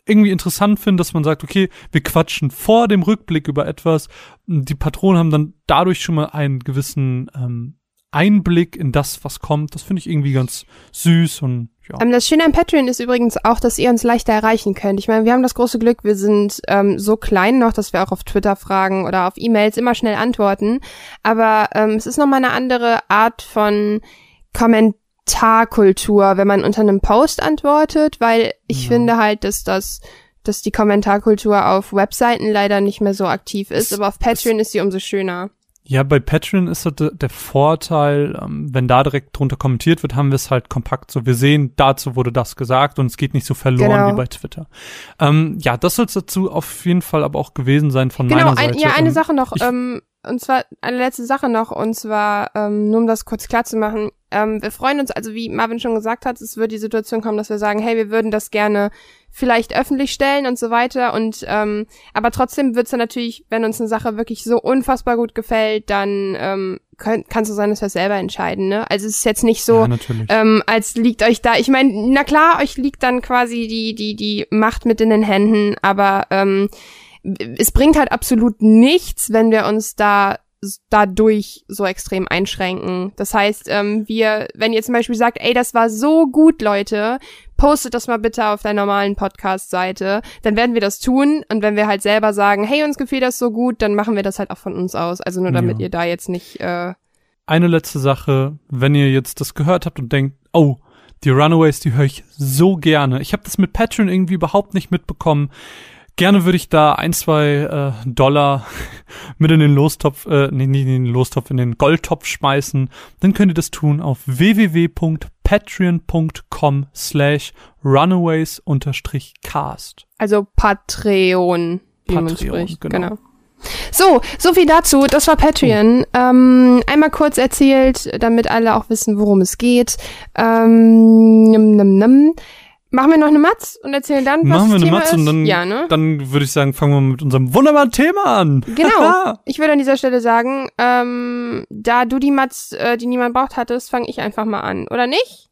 irgendwie interessant finde, dass man sagt, okay, wir quatschen vor dem Rückblick über etwas. Die Patronen haben dann dadurch schon mal einen gewissen ähm, Einblick in das, was kommt. Das finde ich irgendwie ganz süß und ja. Ähm, das Schöne an Patreon ist übrigens auch, dass ihr uns leichter erreichen könnt. Ich meine, wir haben das große Glück, wir sind ähm, so klein noch, dass wir auch auf Twitter fragen oder auf E-Mails immer schnell antworten. Aber ähm, es ist nochmal eine andere Art von Kommentarkultur, wenn man unter einem Post antwortet, weil ich ja. finde halt, dass das dass die Kommentarkultur auf Webseiten leider nicht mehr so aktiv ist, es, aber auf Patreon ist sie umso schöner. Ja, bei Patreon ist das der Vorteil, ähm, wenn da direkt drunter kommentiert wird, haben wir es halt kompakt so. Wir sehen, dazu wurde das gesagt und es geht nicht so verloren genau. wie bei Twitter. Ähm, ja, das soll es dazu auf jeden Fall aber auch gewesen sein von genau, meiner Seite. Genau, ja, eine Sache noch. Ähm, und zwar eine letzte Sache noch, und zwar, ähm, nur um das kurz klar zu machen, ähm, wir freuen uns, also wie Marvin schon gesagt hat, es wird die Situation kommen, dass wir sagen, hey, wir würden das gerne vielleicht öffentlich stellen und so weiter. Und ähm, aber trotzdem wird's dann natürlich, wenn uns eine Sache wirklich so unfassbar gut gefällt, dann ähm, könnt, kannst du sein, dass wir selber entscheiden. Ne? Also es ist jetzt nicht so, ja, ähm, als liegt euch da. Ich meine, na klar, euch liegt dann quasi die die die Macht mit in den Händen, aber ähm, es bringt halt absolut nichts, wenn wir uns da dadurch so extrem einschränken. Das heißt, ähm, wir, wenn ihr zum Beispiel sagt, ey, das war so gut, Leute, postet das mal bitte auf der normalen Podcast-Seite, dann werden wir das tun. Und wenn wir halt selber sagen, hey, uns gefiel das so gut, dann machen wir das halt auch von uns aus. Also nur damit ja. ihr da jetzt nicht. Äh Eine letzte Sache, wenn ihr jetzt das gehört habt und denkt, oh, die Runaways, die höre ich so gerne. Ich habe das mit Patreon irgendwie überhaupt nicht mitbekommen. Gerne würde ich da ein, zwei äh, Dollar mit in den Lostopf, äh, nee, nicht in den Lostopf, in den Goldtopf schmeißen. Dann könnt ihr das tun auf www.patreon.com slash runaways unterstrich cast. Also Patreon, wie Patreon, man spricht. Genau. genau. So, so viel dazu. Das war Patreon. Oh. Ähm, einmal kurz erzählt, damit alle auch wissen, worum es geht. Ähm, nimm, nimm, nimm. Machen wir noch eine Matz und erzählen dann, was Machen wir eine Thema Matz ist? und dann, ja, ne? dann würde ich sagen, fangen wir mit unserem wunderbaren Thema an. Genau. ich würde an dieser Stelle sagen, ähm, da du die Matz, äh, die niemand braucht, hattest, fange ich einfach mal an, oder nicht?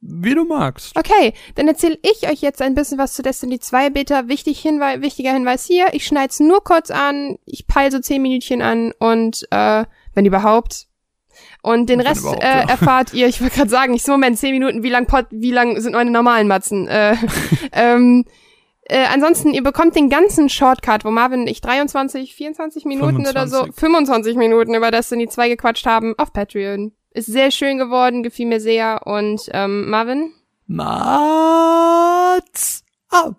Wie du magst. Okay, dann erzähle ich euch jetzt ein bisschen was zu Destiny 2 Beta. Wichtig Hinweis, wichtiger Hinweis hier, ich schneide es nur kurz an, ich peile so 10 Minütchen an und äh, wenn überhaupt, und den Rest äh, ja. erfahrt ihr, ich wollte gerade sagen, ich so, Moment, zehn Minuten, wie lang Pod, wie lang sind meine normalen Matzen? Äh, ähm, äh, ansonsten, ihr bekommt den ganzen Shortcut, wo Marvin und ich 23, 24 Minuten 25. oder so, 25 Minuten über Destiny 2 gequatscht haben, auf Patreon. Ist sehr schön geworden, gefiel mir sehr. Und ähm, Marvin? Mats ab!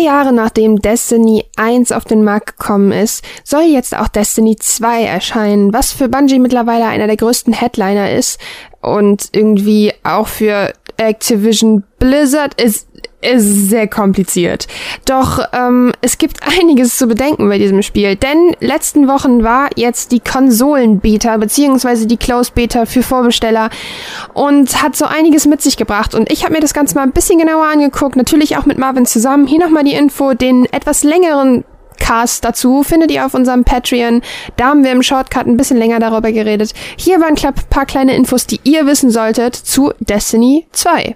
Drei Jahre nachdem Destiny 1 auf den Markt gekommen ist, soll jetzt auch Destiny 2 erscheinen, was für Bungie mittlerweile einer der größten Headliner ist und irgendwie auch für Activision Blizzard ist ist sehr kompliziert. Doch ähm, es gibt einiges zu bedenken bei diesem Spiel, denn letzten Wochen war jetzt die Konsolen-Beta beziehungsweise die Closed-Beta für Vorbesteller und hat so einiges mit sich gebracht. Und ich habe mir das Ganze mal ein bisschen genauer angeguckt, natürlich auch mit Marvin zusammen. Hier nochmal die Info, den etwas längeren Cast dazu findet ihr auf unserem Patreon. Da haben wir im Shortcut ein bisschen länger darüber geredet. Hier waren ein paar kleine Infos, die ihr wissen solltet zu Destiny 2.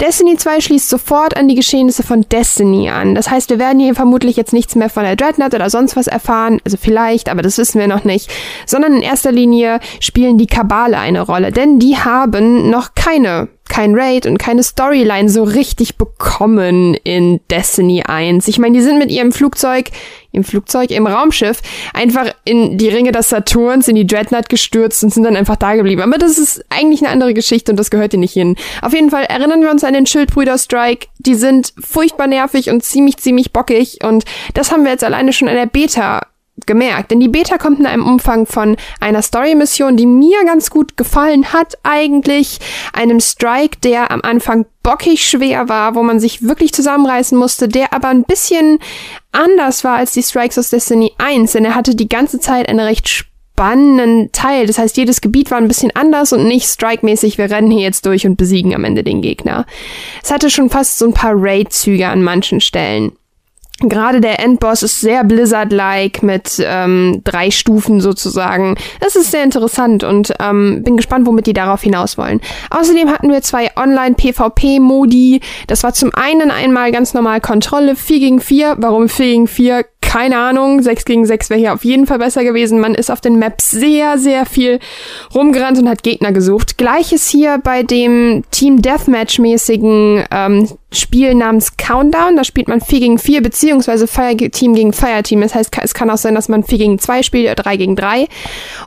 Destiny 2 schließt sofort an die Geschehnisse von Destiny an. Das heißt, wir werden hier vermutlich jetzt nichts mehr von der Dreadnought oder sonst was erfahren. Also vielleicht, aber das wissen wir noch nicht. Sondern in erster Linie spielen die Kabale eine Rolle. Denn die haben noch keine kein Raid und keine Storyline so richtig bekommen in Destiny 1. Ich meine, die sind mit ihrem Flugzeug, im Flugzeug, im Raumschiff, einfach in die Ringe des Saturns, in die Dreadnought gestürzt und sind dann einfach da geblieben. Aber das ist eigentlich eine andere Geschichte und das gehört hier nicht hin. Auf jeden Fall erinnern wir uns an den Schildbrüder-Strike. Die sind furchtbar nervig und ziemlich, ziemlich bockig und das haben wir jetzt alleine schon in der Beta gemerkt. Denn die Beta kommt in einem Umfang von einer Story-Mission, die mir ganz gut gefallen hat eigentlich. Einem Strike, der am Anfang bockig schwer war, wo man sich wirklich zusammenreißen musste, der aber ein bisschen anders war als die Strikes aus Destiny 1, denn er hatte die ganze Zeit eine recht spannenden Teil. Das heißt, jedes Gebiet war ein bisschen anders und nicht strike-mäßig, wir rennen hier jetzt durch und besiegen am Ende den Gegner. Es hatte schon fast so ein paar Raid-Züge an manchen Stellen. Gerade der Endboss ist sehr Blizzard-like mit ähm, drei Stufen sozusagen. Das ist sehr interessant und ähm, bin gespannt, womit die darauf hinaus wollen. Außerdem hatten wir zwei Online-PvP-Modi. Das war zum einen einmal ganz normal Kontrolle 4 gegen 4. Warum 4 gegen 4? Keine Ahnung, 6 gegen 6 wäre hier auf jeden Fall besser gewesen. Man ist auf den Maps sehr, sehr viel rumgerannt und hat Gegner gesucht. Gleiches hier bei dem Team Deathmatch-mäßigen ähm, Spiel namens Countdown. Da spielt man 4 gegen 4, beziehungsweise Fireteam gegen Fireteam. Das heißt, es kann auch sein, dass man 4 gegen 2 spielt oder 3 gegen 3.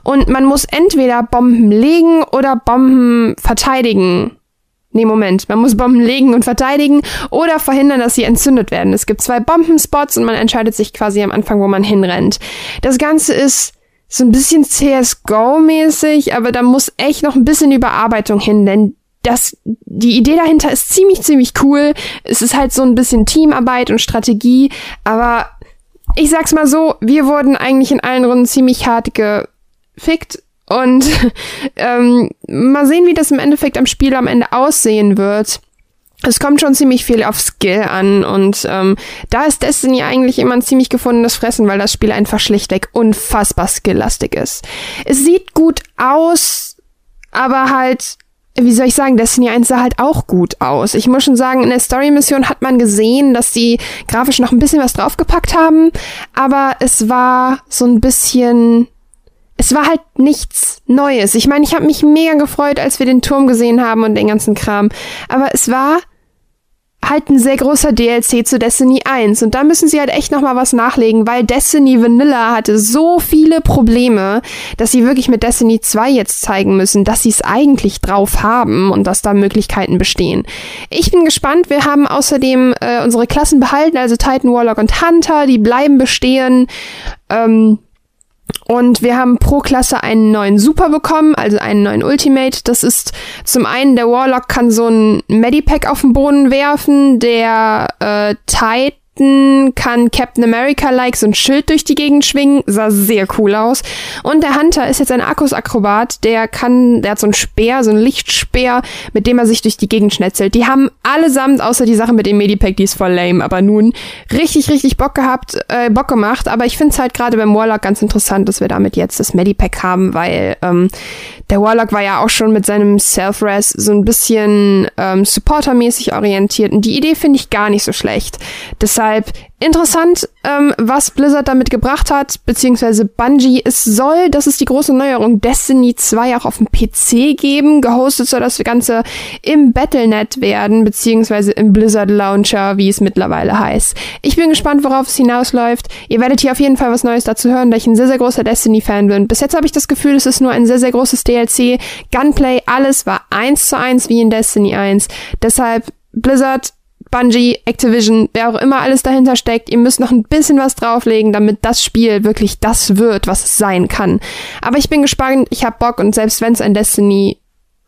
Und man muss entweder Bomben legen oder Bomben verteidigen. Nee, Moment. Man muss Bomben legen und verteidigen oder verhindern, dass sie entzündet werden. Es gibt zwei Bombenspots und man entscheidet sich quasi am Anfang, wo man hinrennt. Das Ganze ist so ein bisschen CSGO-mäßig, aber da muss echt noch ein bisschen Überarbeitung hin, denn das, die Idee dahinter ist ziemlich, ziemlich cool. Es ist halt so ein bisschen Teamarbeit und Strategie, aber ich sag's mal so, wir wurden eigentlich in allen Runden ziemlich hart gefickt und ähm, mal sehen, wie das im Endeffekt am Spiel am Ende aussehen wird. Es kommt schon ziemlich viel auf Skill an und ähm, da ist Destiny eigentlich immer ein ziemlich gefundenes Fressen, weil das Spiel einfach schlichtweg unfassbar skilllastig ist. Es sieht gut aus, aber halt, wie soll ich sagen, Destiny 1 sah halt auch gut aus. Ich muss schon sagen, in der Story-Mission hat man gesehen, dass die grafisch noch ein bisschen was draufgepackt haben, aber es war so ein bisschen es war halt nichts Neues. Ich meine, ich habe mich mega gefreut, als wir den Turm gesehen haben und den ganzen Kram. Aber es war halt ein sehr großer DLC zu Destiny 1 und da müssen sie halt echt noch mal was nachlegen, weil Destiny Vanilla hatte so viele Probleme, dass sie wirklich mit Destiny 2 jetzt zeigen müssen, dass sie es eigentlich drauf haben und dass da Möglichkeiten bestehen. Ich bin gespannt. Wir haben außerdem äh, unsere Klassen behalten, also Titan, Warlock und Hunter, die bleiben bestehen. Ähm, und wir haben pro Klasse einen neuen Super bekommen, also einen neuen Ultimate. Das ist zum einen, der Warlock kann so ein Medipack auf den Boden werfen, der äh, Tide Captain kann Captain America-like so ein Schild durch die Gegend schwingen. Sah sehr cool aus. Und der Hunter ist jetzt ein Akkus-Akrobat. Der kann, der hat so ein Speer, so ein Lichtspeer, mit dem er sich durch die Gegend schnetzelt. Die haben allesamt, außer die Sache mit dem Medipack, die ist voll lame, aber nun richtig, richtig Bock gehabt, äh, Bock gemacht. Aber ich finde es halt gerade beim Warlock ganz interessant, dass wir damit jetzt das Medipack haben, weil ähm, der Warlock war ja auch schon mit seinem Self-Res so ein bisschen ähm, Supporter-mäßig orientiert. Und die Idee finde ich gar nicht so schlecht. Deshalb Interessant, ähm, was Blizzard damit gebracht hat, beziehungsweise Bungie. Es soll, das ist die große Neuerung, Destiny 2 auch auf dem PC geben. Gehostet soll das Ganze im Battlenet werden, beziehungsweise im Blizzard Launcher, wie es mittlerweile heißt. Ich bin gespannt, worauf es hinausläuft. Ihr werdet hier auf jeden Fall was Neues dazu hören, da ich ein sehr, sehr großer Destiny-Fan bin. Bis jetzt habe ich das Gefühl, es ist nur ein sehr, sehr großes DLC. Gunplay, alles war eins zu eins wie in Destiny 1. Deshalb Blizzard Bungie, Activision, wer auch immer alles dahinter steckt, ihr müsst noch ein bisschen was drauflegen, damit das Spiel wirklich das wird, was es sein kann. Aber ich bin gespannt, ich hab Bock und selbst wenn es ein Destiny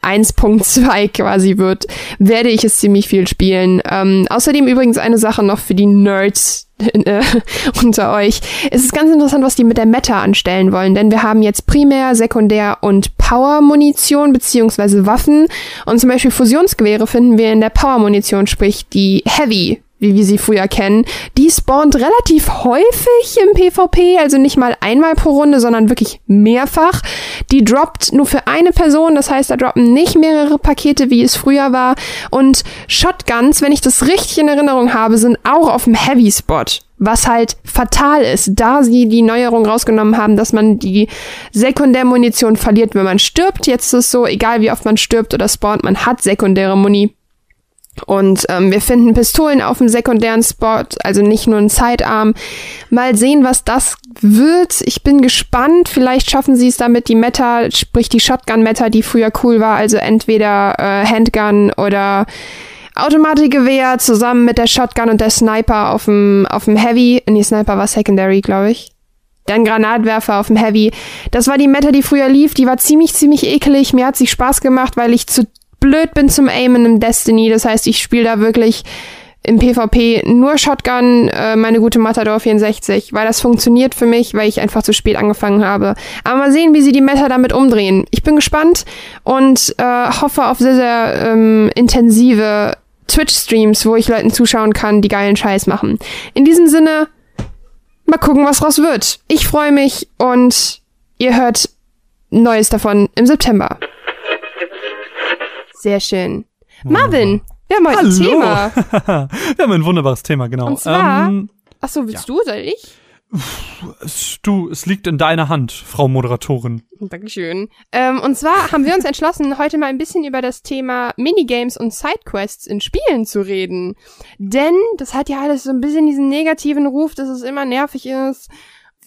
1.2 quasi wird, werde ich es ziemlich viel spielen. Ähm, außerdem übrigens eine Sache noch für die Nerds äh, unter euch. Es ist ganz interessant, was die mit der Meta anstellen wollen, denn wir haben jetzt Primär, Sekundär und Power-Munition beziehungsweise Waffen und zum Beispiel Fusionsgewehre finden wir in der Power-Munition, sprich die Heavy wie wir sie früher kennen, die spawnt relativ häufig im PvP, also nicht mal einmal pro Runde, sondern wirklich mehrfach. Die droppt nur für eine Person, das heißt, da droppen nicht mehrere Pakete, wie es früher war. Und Shotguns, wenn ich das richtig in Erinnerung habe, sind auch auf dem Heavy Spot. Was halt fatal ist, da sie die Neuerung rausgenommen haben, dass man die Sekundärmunition verliert, wenn man stirbt. Jetzt ist es so, egal wie oft man stirbt oder spawnt, man hat sekundäre Muni. Und ähm, wir finden Pistolen auf dem sekundären Spot, also nicht nur ein Sidearm. Mal sehen, was das wird. Ich bin gespannt. Vielleicht schaffen sie es damit, die Meta, sprich die Shotgun-Meta, die früher cool war, also entweder äh, Handgun oder Automatikgewehr zusammen mit der Shotgun und der Sniper auf dem, auf dem Heavy. Nee, Sniper war Secondary, glaube ich. Dann Granatwerfer auf dem Heavy. Das war die Meta, die früher lief. Die war ziemlich, ziemlich ekelig. Mir hat sie Spaß gemacht, weil ich zu blöd bin zum Aimen im Destiny. Das heißt, ich spiele da wirklich im PvP nur Shotgun, äh, meine gute Matador 64, weil das funktioniert für mich, weil ich einfach zu spät angefangen habe. Aber mal sehen, wie sie die Meta damit umdrehen. Ich bin gespannt und äh, hoffe auf sehr, sehr ähm, intensive Twitch-Streams, wo ich Leuten zuschauen kann, die geilen Scheiß machen. In diesem Sinne, mal gucken, was raus wird. Ich freue mich und ihr hört Neues davon im September. Sehr schön. Marvin, wir haben heute ein Thema. wir haben ein wunderbares Thema, genau. Und zwar, ähm, ach so, willst ja. du, soll ich? Es, du, es liegt in deiner Hand, Frau Moderatorin. Dankeschön. Ähm, und zwar haben wir uns entschlossen, heute mal ein bisschen über das Thema Minigames und Sidequests in Spielen zu reden. Denn das hat ja alles so ein bisschen diesen negativen Ruf, dass es immer nervig ist.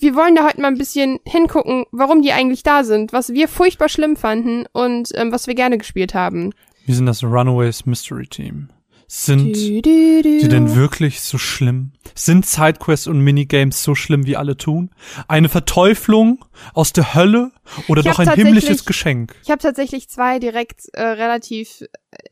Wir wollen da heute mal ein bisschen hingucken, warum die eigentlich da sind, was wir furchtbar schlimm fanden und ähm, was wir gerne gespielt haben. Wir sind das Runaways Mystery Team. Sind du, du, du. die denn wirklich so schlimm? Sind Sidequests und Minigames so schlimm, wie alle tun? Eine Verteuflung aus der Hölle oder doch ein himmlisches Geschenk? Ich habe tatsächlich zwei direkt äh, relativ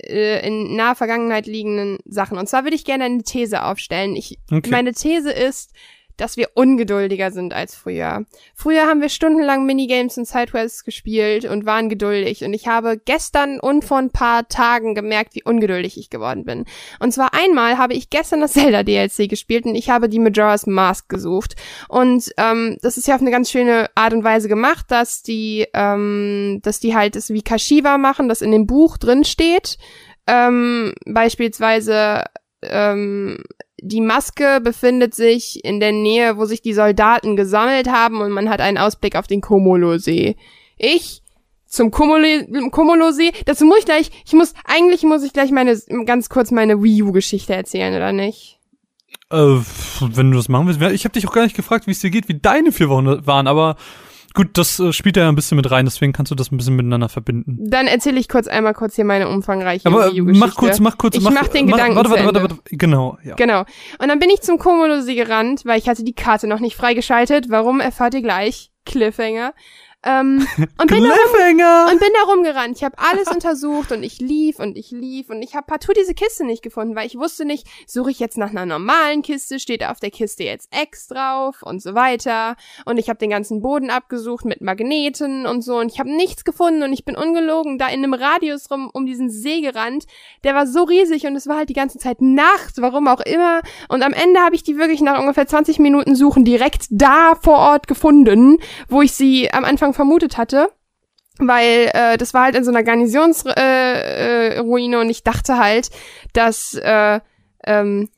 äh, in naher Vergangenheit liegenden Sachen. Und zwar würde ich gerne eine These aufstellen. Ich, okay. Meine These ist, dass wir ungeduldiger sind als früher. Früher haben wir stundenlang Minigames und Sidequests gespielt und waren geduldig. Und ich habe gestern und vor ein paar Tagen gemerkt, wie ungeduldig ich geworden bin. Und zwar einmal habe ich gestern das Zelda DLC gespielt und ich habe die Majora's Mask gesucht. Und ähm, das ist ja auf eine ganz schöne Art und Weise gemacht, dass die, ähm, dass die halt das wie Kashiwa machen, das in dem Buch drin steht. Ähm, beispielsweise ähm, die Maske befindet sich in der Nähe, wo sich die Soldaten gesammelt haben und man hat einen Ausblick auf den Komolo-See. Ich zum Komolo-See, dazu muss ich gleich, ich muss, eigentlich muss ich gleich meine, ganz kurz meine Wii U-Geschichte erzählen, oder nicht? Äh, wenn du das machen willst. Ich habe dich auch gar nicht gefragt, wie es dir geht, wie deine vier Wochen waren, aber Gut, das äh, spielt ja ein bisschen mit rein, deswegen kannst du das ein bisschen miteinander verbinden. Dann erzähle ich kurz einmal kurz hier meine umfangreiche Aber mach kurz, mach kurz, ich mach, mach den mach, Gedanken warte, warte, warte, warte, genau, ja. Genau. Und dann bin ich zum Komodo-See gerannt, weil ich hatte die Karte noch nicht freigeschaltet. Warum erfahrt ihr gleich? Cliffhanger. Ähm, und, bin rum, und bin da rumgerannt. Ich habe alles untersucht und ich lief und ich lief und ich habe partout diese Kiste nicht gefunden, weil ich wusste nicht, suche ich jetzt nach einer normalen Kiste, steht auf der Kiste jetzt X drauf und so weiter. Und ich habe den ganzen Boden abgesucht mit Magneten und so und ich habe nichts gefunden und ich bin ungelogen da in einem Radius rum um diesen See gerannt. Der war so riesig und es war halt die ganze Zeit Nacht, warum auch immer. Und am Ende habe ich die wirklich nach ungefähr 20 Minuten Suchen direkt da vor Ort gefunden, wo ich sie am Anfang Anfang vermutet hatte. Weil äh, das war halt in so einer Garnisonsruine äh, äh, und ich dachte halt, dass äh, ähm,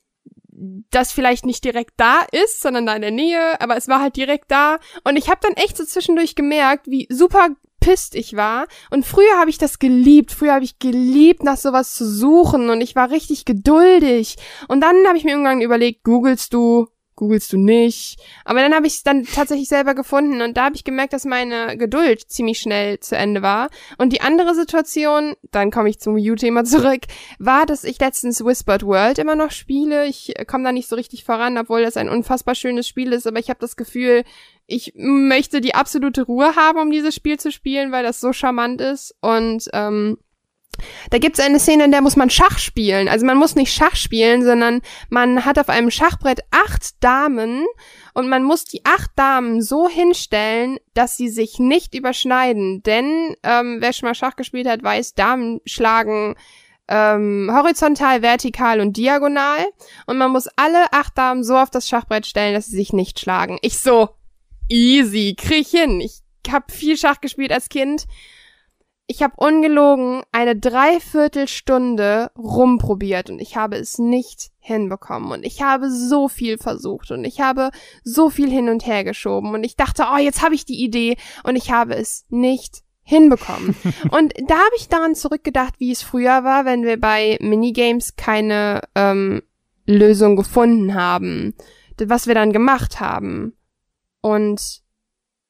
das vielleicht nicht direkt da ist, sondern da in der Nähe, aber es war halt direkt da. Und ich habe dann echt so zwischendurch gemerkt, wie super pisst ich war. Und früher habe ich das geliebt. Früher habe ich geliebt, nach sowas zu suchen. Und ich war richtig geduldig. Und dann habe ich mir irgendwann überlegt, googelst du googelst du nicht. Aber dann habe ich es dann tatsächlich selber gefunden und da habe ich gemerkt, dass meine Geduld ziemlich schnell zu Ende war. Und die andere Situation, dann komme ich zum U-Thema zurück, war, dass ich letztens Whispered World immer noch spiele. Ich komme da nicht so richtig voran, obwohl das ein unfassbar schönes Spiel ist, aber ich habe das Gefühl, ich möchte die absolute Ruhe haben, um dieses Spiel zu spielen, weil das so charmant ist. Und ähm, da gibt's eine Szene, in der muss man Schach spielen. Also man muss nicht Schach spielen, sondern man hat auf einem Schachbrett acht Damen und man muss die acht Damen so hinstellen, dass sie sich nicht überschneiden. Denn ähm, wer schon mal Schach gespielt hat, weiß, Damen schlagen ähm, horizontal, vertikal und diagonal. Und man muss alle acht Damen so auf das Schachbrett stellen, dass sie sich nicht schlagen. Ich so, easy, krieg ich hin. Ich hab viel Schach gespielt als Kind ich habe ungelogen eine Dreiviertelstunde rumprobiert und ich habe es nicht hinbekommen und ich habe so viel versucht und ich habe so viel hin und her geschoben und ich dachte, oh, jetzt habe ich die Idee und ich habe es nicht hinbekommen. und da habe ich daran zurückgedacht, wie es früher war, wenn wir bei Minigames keine ähm, Lösung gefunden haben, was wir dann gemacht haben. Und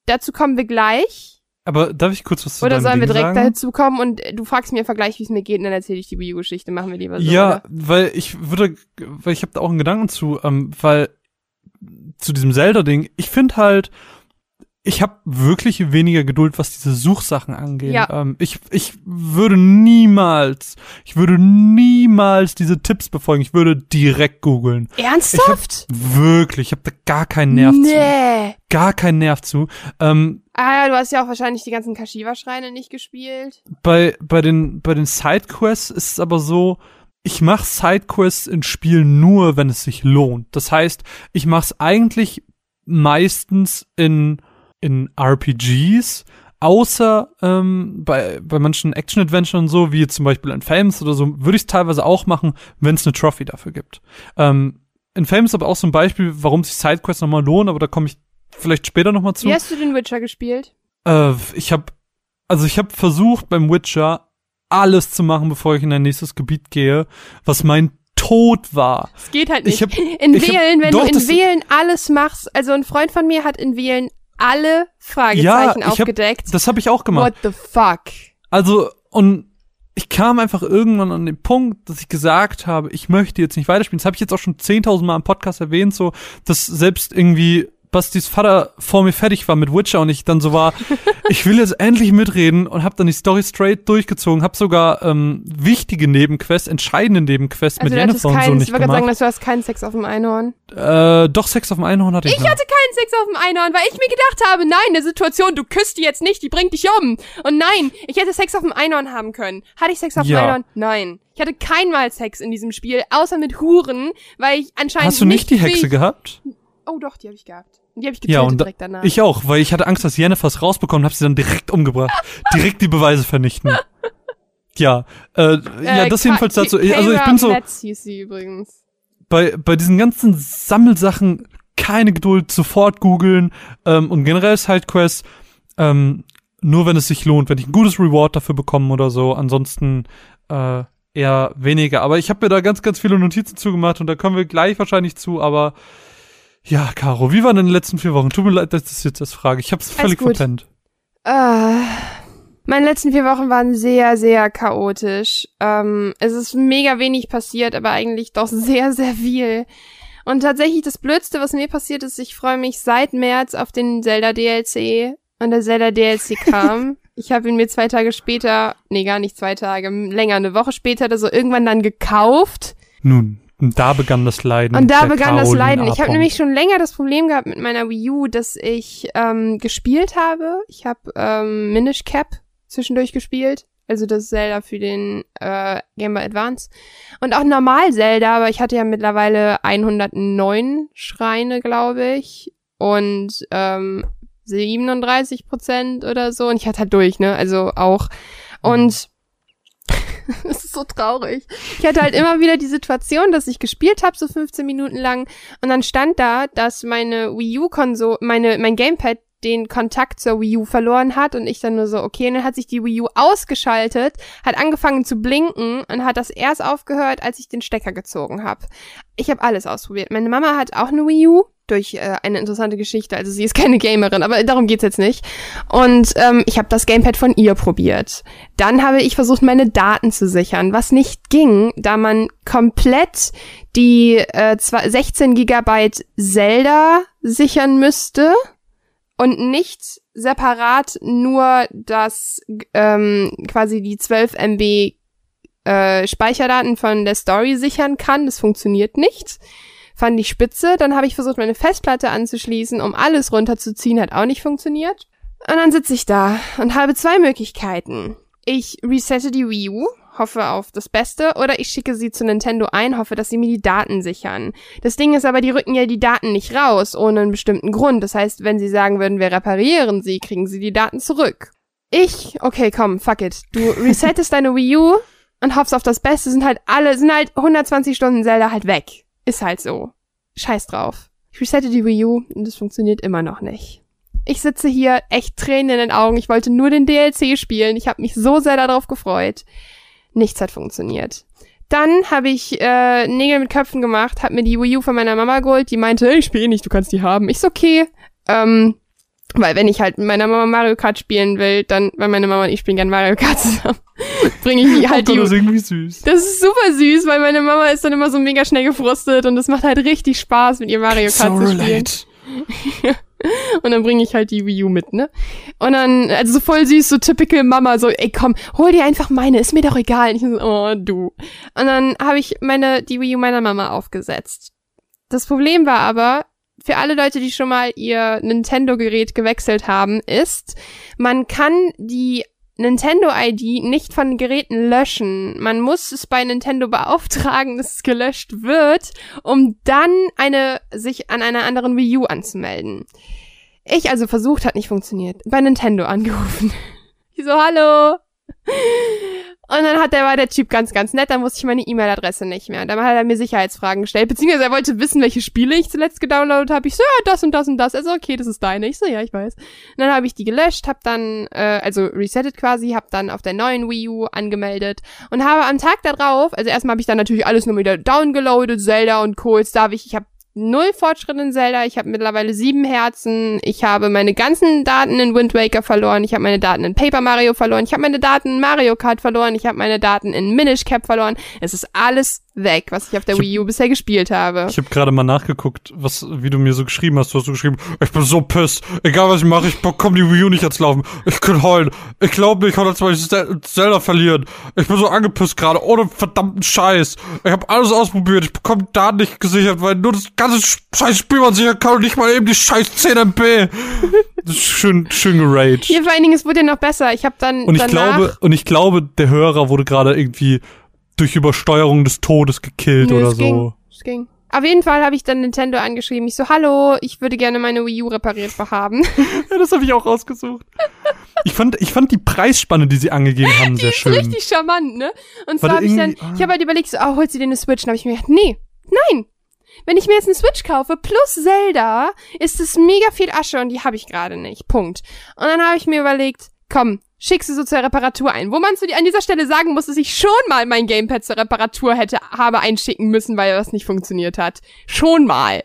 dazu kommen wir gleich. Aber darf ich kurz was zu Oder sollen wir direkt sagen? dazu kommen und du fragst mir im Vergleich, wie es mir geht, und dann erzähle ich die Wii U-Geschichte. Machen wir lieber so. Ja, oder? weil ich würde, weil ich habe da auch einen Gedanken zu, ähm, weil zu diesem Zelda-Ding, ich finde halt, ich habe wirklich weniger Geduld, was diese Suchsachen angeht. Ja. Ähm, ich, ich würde niemals, ich würde niemals diese Tipps befolgen. Ich würde direkt googeln. Ernsthaft? Wirklich, ich habe da gar keinen Nerv zu. nee. Gar keinen Nerv zu. Ähm, Ah ja, du hast ja auch wahrscheinlich die ganzen Kashiwa-Schreine nicht gespielt. bei, bei den, bei den Sidequests ist es aber so, ich mache Sidequests in Spielen nur, wenn es sich lohnt. Das heißt, ich mache es eigentlich meistens in, in RPGs, außer ähm, bei, bei manchen Action-Adventure und so, wie zum Beispiel in Famous oder so, würde ich es teilweise auch machen, wenn es eine Trophy dafür gibt. Ähm, in Famous aber auch so ein Beispiel, warum sich Sidequests nochmal lohnen, aber da komme ich vielleicht später nochmal zu. Wie hast du den Witcher gespielt? Äh, ich habe also ich habe versucht beim Witcher alles zu machen, bevor ich in ein nächstes Gebiet gehe, was mein Tod war. Es geht halt nicht. Ich hab- in ich hab- Wählen, wenn doch, du in Wählen alles machst, also ein Freund von mir hat in Wählen alle Fragezeichen ich hab- aufgedeckt. Das habe ich auch gemacht. What the fuck? Also und ich kam einfach irgendwann an den Punkt, dass ich gesagt habe, ich möchte jetzt nicht weiterspielen. Das habe ich jetzt auch schon 10.000 Mal im Podcast erwähnt, so, dass selbst irgendwie Bastis Vater vor mir fertig war mit Witcher und ich dann so war, ich will jetzt endlich mitreden und habe dann die Story straight durchgezogen, habe sogar ähm, wichtige Nebenquests, entscheidende Nebenquests Also mit Jennifer und so keinen, ich nicht wollte gerade sagen, gemacht. dass du hast keinen Sex auf dem Einhorn. Äh, doch Sex auf dem Einhorn hatte ich, Ich noch. hatte keinen Sex auf dem Einhorn, weil ich mir gedacht habe, nein, eine Situation, du küsst die jetzt nicht, die bringt dich um. Und nein, ich hätte Sex auf dem Einhorn haben können. Hatte ich Sex auf Ja. dem Einhorn? Nein. Ich hatte keinmal Sex in diesem Spiel, außer mit Huren, weil ich anscheinend Hast du nicht die Hexe gehabt? Oh doch, die habe ich gehabt. Die habe ich Ja, getötet und da, direkt danach. ich auch, weil ich hatte Angst, dass Jennifers rausbekommen und hab sie dann direkt umgebracht. direkt die Beweise vernichten. Ja, äh, ja, das Ka- jedenfalls dazu. Also ich bin so hieß sie übrigens. bei bei diesen ganzen Sammelsachen keine Geduld, sofort googeln ähm, und generell Sidequests ähm, nur wenn es sich lohnt, wenn ich ein gutes Reward dafür bekomme oder so. Ansonsten äh, eher weniger. Aber ich habe mir da ganz ganz viele Notizen zugemacht und da kommen wir gleich wahrscheinlich zu. Aber ja, Caro, wie waren denn die letzten vier Wochen? Tut mir leid, dass ich jetzt das frage. Ich habe es völlig verpennt. Äh, meine letzten vier Wochen waren sehr, sehr chaotisch. Ähm, es ist mega wenig passiert, aber eigentlich doch sehr, sehr viel. Und tatsächlich das Blödste, was mir passiert ist, ich freue mich seit März auf den Zelda DLC. Und der Zelda DLC kam. Ich habe ihn mir zwei Tage später, nee, gar nicht zwei Tage, länger, eine Woche später oder so irgendwann dann gekauft. Nun, und da begann das Leiden. Und da begann das Caroline Leiden. Ich habe nämlich schon länger das Problem gehabt mit meiner Wii U, dass ich ähm, gespielt habe. Ich habe ähm, Minish Cap zwischendurch gespielt. Also das Zelda für den äh, Game Boy Advance. Und auch normal Zelda, aber ich hatte ja mittlerweile 109 Schreine, glaube ich. Und ähm, 37 Prozent oder so. Und ich hatte halt durch, ne? Also auch. Und es ist so traurig. Ich hatte halt immer wieder die Situation, dass ich gespielt habe, so 15 Minuten lang, und dann stand da, dass meine Wii U-Konsole, meine, mein Gamepad den Kontakt zur Wii U verloren hat und ich dann nur so, okay, und dann hat sich die Wii U ausgeschaltet, hat angefangen zu blinken und hat das erst aufgehört, als ich den Stecker gezogen habe. Ich habe alles ausprobiert. Meine Mama hat auch eine Wii U durch äh, eine interessante Geschichte. Also sie ist keine Gamerin, aber darum geht's jetzt nicht. Und ähm, ich habe das Gamepad von ihr probiert. Dann habe ich versucht, meine Daten zu sichern, was nicht ging, da man komplett die äh, zwei- 16 Gigabyte Zelda sichern müsste und nicht separat nur das ähm, quasi die 12 MB äh, Speicherdaten von der Story sichern kann. Das funktioniert nicht. Fand ich spitze. Dann habe ich versucht, meine Festplatte anzuschließen, um alles runterzuziehen. Hat auch nicht funktioniert. Und dann sitze ich da und habe zwei Möglichkeiten. Ich resette die Wii U, hoffe auf das Beste, oder ich schicke sie zu Nintendo ein, hoffe, dass sie mir die Daten sichern. Das Ding ist aber, die rücken ja die Daten nicht raus, ohne einen bestimmten Grund. Das heißt, wenn sie sagen würden, wir reparieren sie, kriegen sie die Daten zurück. Ich, okay, komm, fuck it. Du resettest deine Wii U und hoffst auf das Beste, sind halt alle, sind halt 120 Stunden Zelda halt weg. Ist halt so. Scheiß drauf. Ich resette die Wii U und es funktioniert immer noch nicht. Ich sitze hier echt Tränen in den Augen. Ich wollte nur den DLC spielen. Ich habe mich so sehr darauf gefreut. Nichts hat funktioniert. Dann habe ich äh, Nägel mit Köpfen gemacht, habe mir die Wii U von meiner Mama geholt. Die meinte, ich spiele nicht, du kannst die haben. Ich so, okay. Ähm, weil wenn ich halt mit meiner Mama Mario Kart spielen will, dann, weil meine Mama und ich spielen gern Mario Kart zusammen, bringe ich die halt oh die das ist irgendwie süß. das ist super süß, weil meine Mama ist dann immer so mega schnell gefrustet und es macht halt richtig Spaß, mit ihr Mario Kart So zu spielen. Und dann bringe ich halt die Wii U mit, ne? Und dann, also so voll süß, so typical Mama, so, ey komm, hol dir einfach meine, ist mir doch egal. Und ich so, oh, du. Und dann habe ich meine, die Wii U meiner Mama aufgesetzt. Das Problem war aber, für alle Leute, die schon mal ihr Nintendo-Gerät gewechselt haben, ist, man kann die Nintendo-ID nicht von Geräten löschen. Man muss es bei Nintendo beauftragen, dass es gelöscht wird, um dann eine, sich an einer anderen Wii U anzumelden. Ich also versucht, hat nicht funktioniert. Bei Nintendo angerufen. Ich so, hallo. Und dann hat der, war der Typ ganz, ganz nett, dann wusste ich meine E-Mail-Adresse nicht mehr. Und dann hat er mir Sicherheitsfragen gestellt, beziehungsweise er wollte wissen, welche Spiele ich zuletzt gedownloadet habe. Ich so, ja, das und das und das. Also, okay, das ist deine. Ich so, ja, ich weiß. Und dann habe ich die gelöscht, hab dann, äh, also resettet quasi, hab dann auf der neuen Wii U angemeldet und habe am Tag darauf, also erstmal habe ich dann natürlich alles nur wieder downgeloadet, Zelda und Co. Jetzt darf ich, ich habe null Fortschritt in Zelda. Ich habe mittlerweile sieben Herzen. Ich habe meine ganzen Daten in Wind Waker verloren. Ich habe meine Daten in Paper Mario verloren. Ich habe meine Daten in Mario Kart verloren. Ich habe meine Daten in Minish Cap verloren. Es ist alles weg, was ich auf der ich Wii U bisher gespielt habe. Ich habe gerade mal nachgeguckt, was, wie du mir so geschrieben hast. Du hast so geschrieben, ich bin so pissed. Egal was ich mache, ich bekomme die Wii U nicht ans Laufen. Ich kann heulen. Ich glaube, ich kann das Zelda verlieren. Ich bin so angepisst gerade, ohne verdammten Scheiß. Ich habe alles ausprobiert. Ich bekomme da nicht gesichert, weil nur das ganze scheiß Spiel man sichern kann und nicht mal eben die scheiß 10 MB. Schön, schön geraged. Hier vor allen Dingen, es wurde ja noch besser. Ich habe dann Und ich glaube, und ich glaube, der Hörer wurde gerade irgendwie durch Übersteuerung des Todes gekillt Nö, oder es so. Ging. Es ging. Auf jeden Fall habe ich dann Nintendo angeschrieben. Ich so, hallo, ich würde gerne meine Wii U repariert haben. ja, das habe ich auch rausgesucht. Ich fand, ich fand die Preisspanne, die sie angegeben haben, die sehr schön. Ist richtig charmant, ne? Und zwar habe ich dann, ich habe halt überlegt, so, oh, holst du dir eine Switch? Und habe ich mir gedacht, nee, nein. Wenn ich mir jetzt eine Switch kaufe plus Zelda, ist es mega viel Asche und die habe ich gerade nicht. Punkt. Und dann habe ich mir überlegt, komm, schick sie so zur Reparatur ein. Wo man zu, an dieser Stelle sagen muss, dass ich schon mal mein Gamepad zur Reparatur hätte, habe einschicken müssen, weil das nicht funktioniert hat. Schon mal.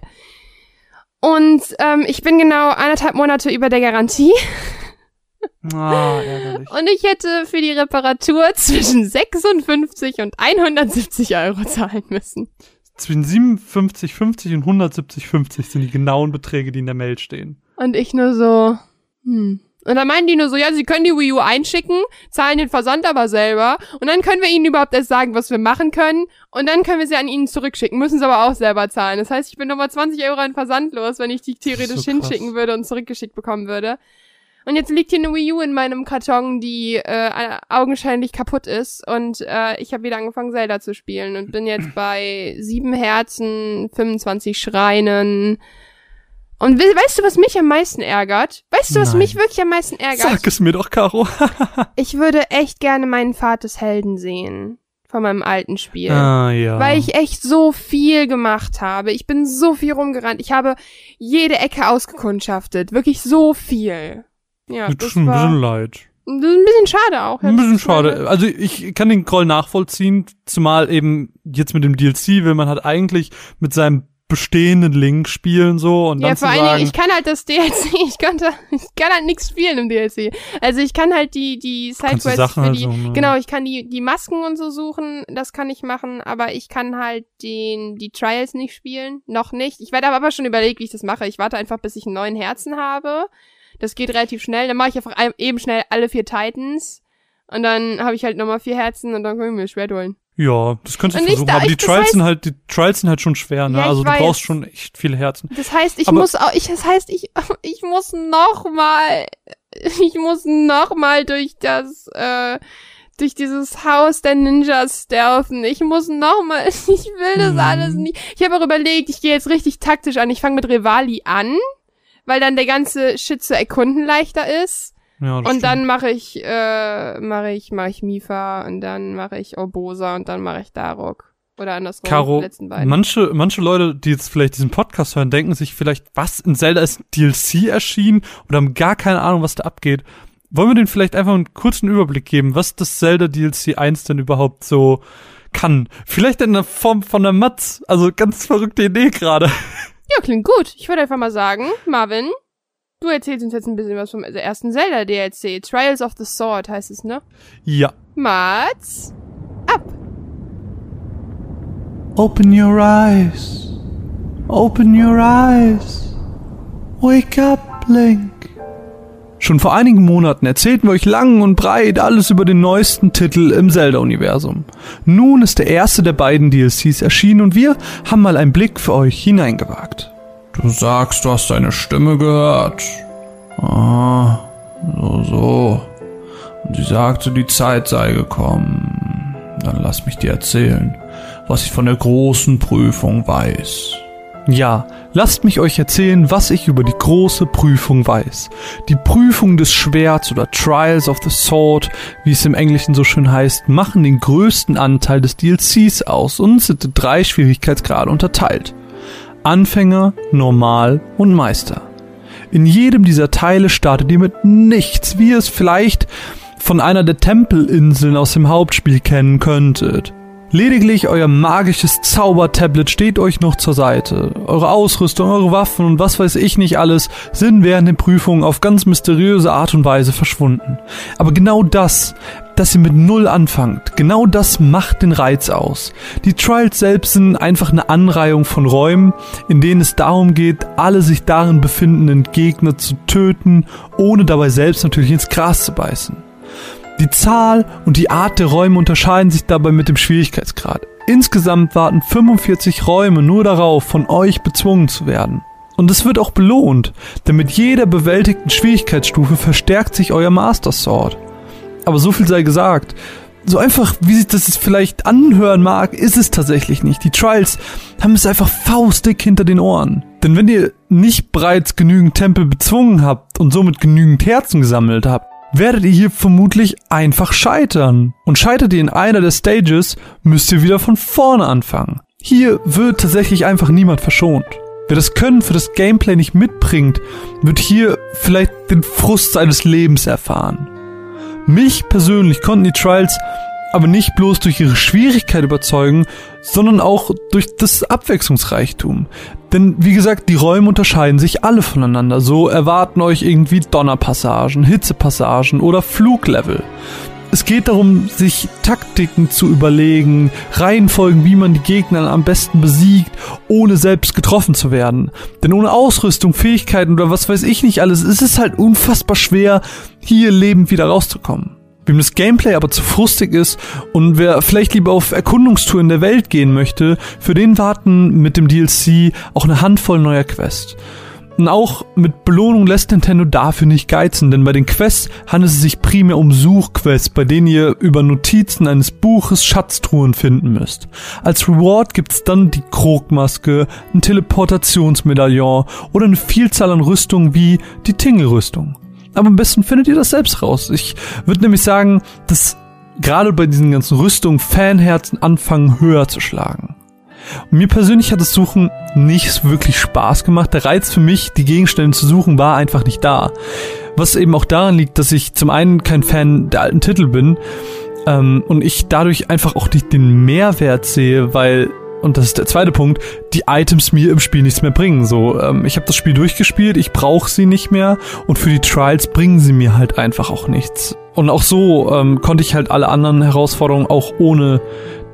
Und ähm, ich bin genau anderthalb Monate über der Garantie. Ärgerlich. Und ich hätte für die Reparatur zwischen 56 und 170 Euro zahlen müssen. Zwischen 57,50 und 170,50 sind die genauen Beträge, die in der Mail stehen. Und ich nur so, hm. Und dann meinen die nur so, ja, sie können die Wii U einschicken, zahlen den Versand aber selber. Und dann können wir ihnen überhaupt erst sagen, was wir machen können. Und dann können wir sie an ihnen zurückschicken, müssen sie aber auch selber zahlen. Das heißt, ich bin nochmal 20 Euro an Versand los, wenn ich die theoretisch so hinschicken würde und zurückgeschickt bekommen würde. Und jetzt liegt hier eine Wii U in meinem Karton, die äh, augenscheinlich kaputt ist. Und äh, ich habe wieder angefangen, Zelda zu spielen und bin jetzt bei sieben Herzen, 25 Schreinen, und we weißt du, was mich am meisten ärgert? Weißt du, was Nein. mich wirklich am meisten ärgert? Sag es mir doch, Caro. ich würde echt gerne meinen Vaters Helden sehen. Von meinem alten Spiel. Ah, ja. Weil ich echt so viel gemacht habe. Ich bin so viel rumgerannt. Ich habe jede Ecke ausgekundschaftet. Wirklich so viel. Ja, Tut das schon war, ein bisschen leid. Das ist ein bisschen schade auch. Ja, ein bisschen schade. Also ich kann den Groll nachvollziehen, zumal eben jetzt mit dem DLC will man halt eigentlich mit seinem bestehenden Link spielen so und ja, dann vor allen Dingen, ich kann halt das DLC, ich konnte, ich kann halt nichts spielen im DLC. Also ich kann halt die die Sidequests für halt die, halt so, ne? genau, ich kann die die Masken und so suchen, das kann ich machen, aber ich kann halt den die Trials nicht spielen, noch nicht. Ich werde aber schon überlegt, wie ich das mache. Ich warte einfach, bis ich einen neuen Herzen habe. Das geht relativ schnell. Dann mache ich einfach eben schnell alle vier Titans und dann habe ich halt nochmal vier Herzen und dann können wir mir Schwert holen. Ja, das könntest du versuchen, da, aber die Trials heißt, sind halt, die Trials sind halt schon schwer, ne? Ja, also du weiß. brauchst schon echt viele Herzen. Das heißt, ich aber muss auch, ich, das heißt, ich, ich muss noch mal, ich muss noch mal durch das, äh, durch dieses Haus der Ninjas stealthen. Ich muss noch mal, ich will das hm. alles nicht. Ich habe auch überlegt, ich gehe jetzt richtig taktisch an. Ich fange mit Rivali an, weil dann der ganze Shit zu erkunden leichter ist. Ja, und stimmt. dann mache ich, äh, mache ich, mache ich Mifa und dann mache ich Obosa und dann mache ich Darok. Oder andersrum, Caro, die letzten beiden. Manche, manche Leute, die jetzt vielleicht diesen Podcast hören, denken sich vielleicht, was, in Zelda ist ein DLC erschienen oder haben gar keine Ahnung, was da abgeht. Wollen wir denen vielleicht einfach einen kurzen Überblick geben, was das Zelda DLC 1 denn überhaupt so kann? Vielleicht in der Form von einer Matz. Also ganz verrückte Idee gerade. Ja, klingt gut. Ich würde einfach mal sagen, Marvin, Du erzählst uns jetzt ein bisschen was vom ersten Zelda-DLC. Trials of the Sword heißt es, ne? Ja. Mats, ab! Open your eyes. Open your eyes. Wake up, Link. Schon vor einigen Monaten erzählten wir euch lang und breit alles über den neuesten Titel im Zelda-Universum. Nun ist der erste der beiden DLCs erschienen und wir haben mal einen Blick für euch hineingewagt. Du sagst, du hast deine Stimme gehört. Ah, so, so. Und sie sagte, die Zeit sei gekommen. Dann lass mich dir erzählen, was ich von der großen Prüfung weiß. Ja, lasst mich euch erzählen, was ich über die große Prüfung weiß. Die Prüfung des Schwerts oder Trials of the Sword, wie es im Englischen so schön heißt, machen den größten Anteil des DLCs aus und sind in drei Schwierigkeitsgrade unterteilt. Anfänger, Normal und Meister. In jedem dieser Teile startet ihr mit nichts, wie ihr es vielleicht von einer der Tempelinseln aus dem Hauptspiel kennen könntet. Lediglich euer magisches Zaubertablet steht euch noch zur Seite. Eure Ausrüstung, eure Waffen und was weiß ich nicht alles sind während den Prüfungen auf ganz mysteriöse Art und Weise verschwunden. Aber genau das, dass ihr mit Null anfangt, genau das macht den Reiz aus. Die Trials selbst sind einfach eine Anreihung von Räumen, in denen es darum geht, alle sich darin befindenden Gegner zu töten, ohne dabei selbst natürlich ins Gras zu beißen. Die Zahl und die Art der Räume unterscheiden sich dabei mit dem Schwierigkeitsgrad. Insgesamt warten 45 Räume nur darauf, von euch bezwungen zu werden. Und es wird auch belohnt, denn mit jeder bewältigten Schwierigkeitsstufe verstärkt sich euer Master Sword. Aber so viel sei gesagt. So einfach, wie sich das vielleicht anhören mag, ist es tatsächlich nicht. Die Trials haben es einfach faustdick hinter den Ohren. Denn wenn ihr nicht bereits genügend Tempel bezwungen habt und somit genügend Herzen gesammelt habt, werdet ihr hier vermutlich einfach scheitern. Und scheitert ihr in einer der Stages, müsst ihr wieder von vorne anfangen. Hier wird tatsächlich einfach niemand verschont. Wer das Können für das Gameplay nicht mitbringt, wird hier vielleicht den Frust seines Lebens erfahren. Mich persönlich konnten die Trials aber nicht bloß durch ihre Schwierigkeit überzeugen, sondern auch durch das Abwechslungsreichtum. Denn wie gesagt, die Räume unterscheiden sich alle voneinander. So erwarten euch irgendwie Donnerpassagen, Hitzepassagen oder Fluglevel. Es geht darum, sich Taktiken zu überlegen, Reihenfolgen, wie man die Gegner am besten besiegt, ohne selbst getroffen zu werden. Denn ohne Ausrüstung, Fähigkeiten oder was weiß ich nicht alles, ist es halt unfassbar schwer, hier lebend wieder rauszukommen. Wem das Gameplay aber zu frustig ist und wer vielleicht lieber auf Erkundungstour in der Welt gehen möchte, für den warten mit dem DLC auch eine Handvoll neuer Quests. Und auch mit Belohnung lässt Nintendo dafür nicht geizen, denn bei den Quests handelt es sich primär um Suchquests, bei denen ihr über Notizen eines Buches Schatztruhen finden müsst. Als Reward gibt's dann die Krogmaske, ein Teleportationsmedaillon oder eine Vielzahl an Rüstungen wie die Tingle-Rüstung. Aber am besten findet ihr das selbst raus. Ich würde nämlich sagen, dass gerade bei diesen ganzen Rüstungen Fanherzen anfangen höher zu schlagen. Und mir persönlich hat das Suchen nicht wirklich Spaß gemacht. Der Reiz für mich, die Gegenstände zu suchen, war einfach nicht da. Was eben auch daran liegt, dass ich zum einen kein Fan der alten Titel bin ähm, und ich dadurch einfach auch nicht den Mehrwert sehe, weil und das ist der zweite Punkt, die Items mir im Spiel nichts mehr bringen. So, ähm, ich habe das Spiel durchgespielt, ich brauche sie nicht mehr und für die Trials bringen sie mir halt einfach auch nichts. Und auch so ähm, konnte ich halt alle anderen Herausforderungen auch ohne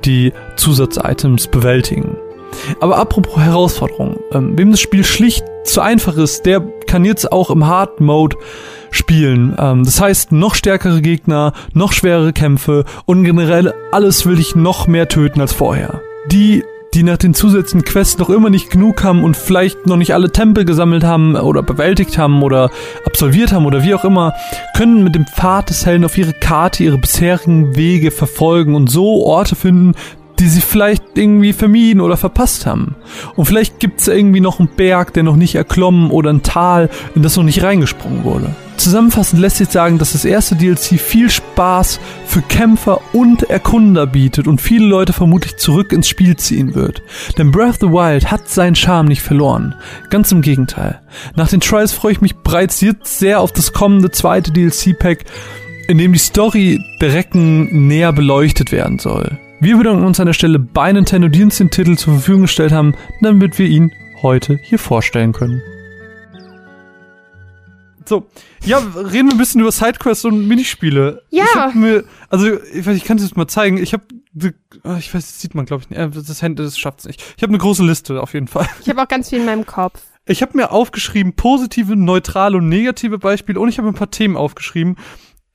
die Zusatz-Items bewältigen. Aber apropos Herausforderungen, ähm, wem das Spiel schlicht zu einfach ist, der kann jetzt auch im Hard Mode spielen. Ähm, das heißt, noch stärkere Gegner, noch schwerere Kämpfe und generell alles will ich noch mehr töten als vorher. Die die nach den zusätzlichen Quests noch immer nicht genug haben und vielleicht noch nicht alle Tempel gesammelt haben oder bewältigt haben oder absolviert haben oder wie auch immer, können mit dem Pfad des Helden auf ihre Karte ihre bisherigen Wege verfolgen und so Orte finden, die sie vielleicht irgendwie vermieden oder verpasst haben. Und vielleicht gibt's irgendwie noch einen Berg, der noch nicht erklommen oder ein Tal, in das noch nicht reingesprungen wurde. Zusammenfassend lässt sich sagen, dass das erste DLC viel Spaß für Kämpfer und Erkunder bietet und viele Leute vermutlich zurück ins Spiel ziehen wird. Denn Breath of the Wild hat seinen Charme nicht verloren. Ganz im Gegenteil. Nach den Trials freue ich mich bereits jetzt sehr auf das kommende zweite DLC-Pack, in dem die Story der Recken näher beleuchtet werden soll. Wir bedanken uns an der Stelle bei Nintendo, die uns den Titel zur Verfügung gestellt haben, damit wir ihn heute hier vorstellen können. So, ja, reden wir ein bisschen über Sidequests und Minispiele. Ja. Ich hab mir, also ich weiß, ich kann es jetzt mal zeigen. Ich habe, ah, ich weiß, das sieht man, glaube ich, nicht. Äh, das Handy, das schafft's nicht. Ich habe eine große Liste auf jeden Fall. Ich habe auch ganz viel in meinem Kopf. Ich habe mir aufgeschrieben positive, neutrale und negative Beispiele und ich habe ein paar Themen aufgeschrieben,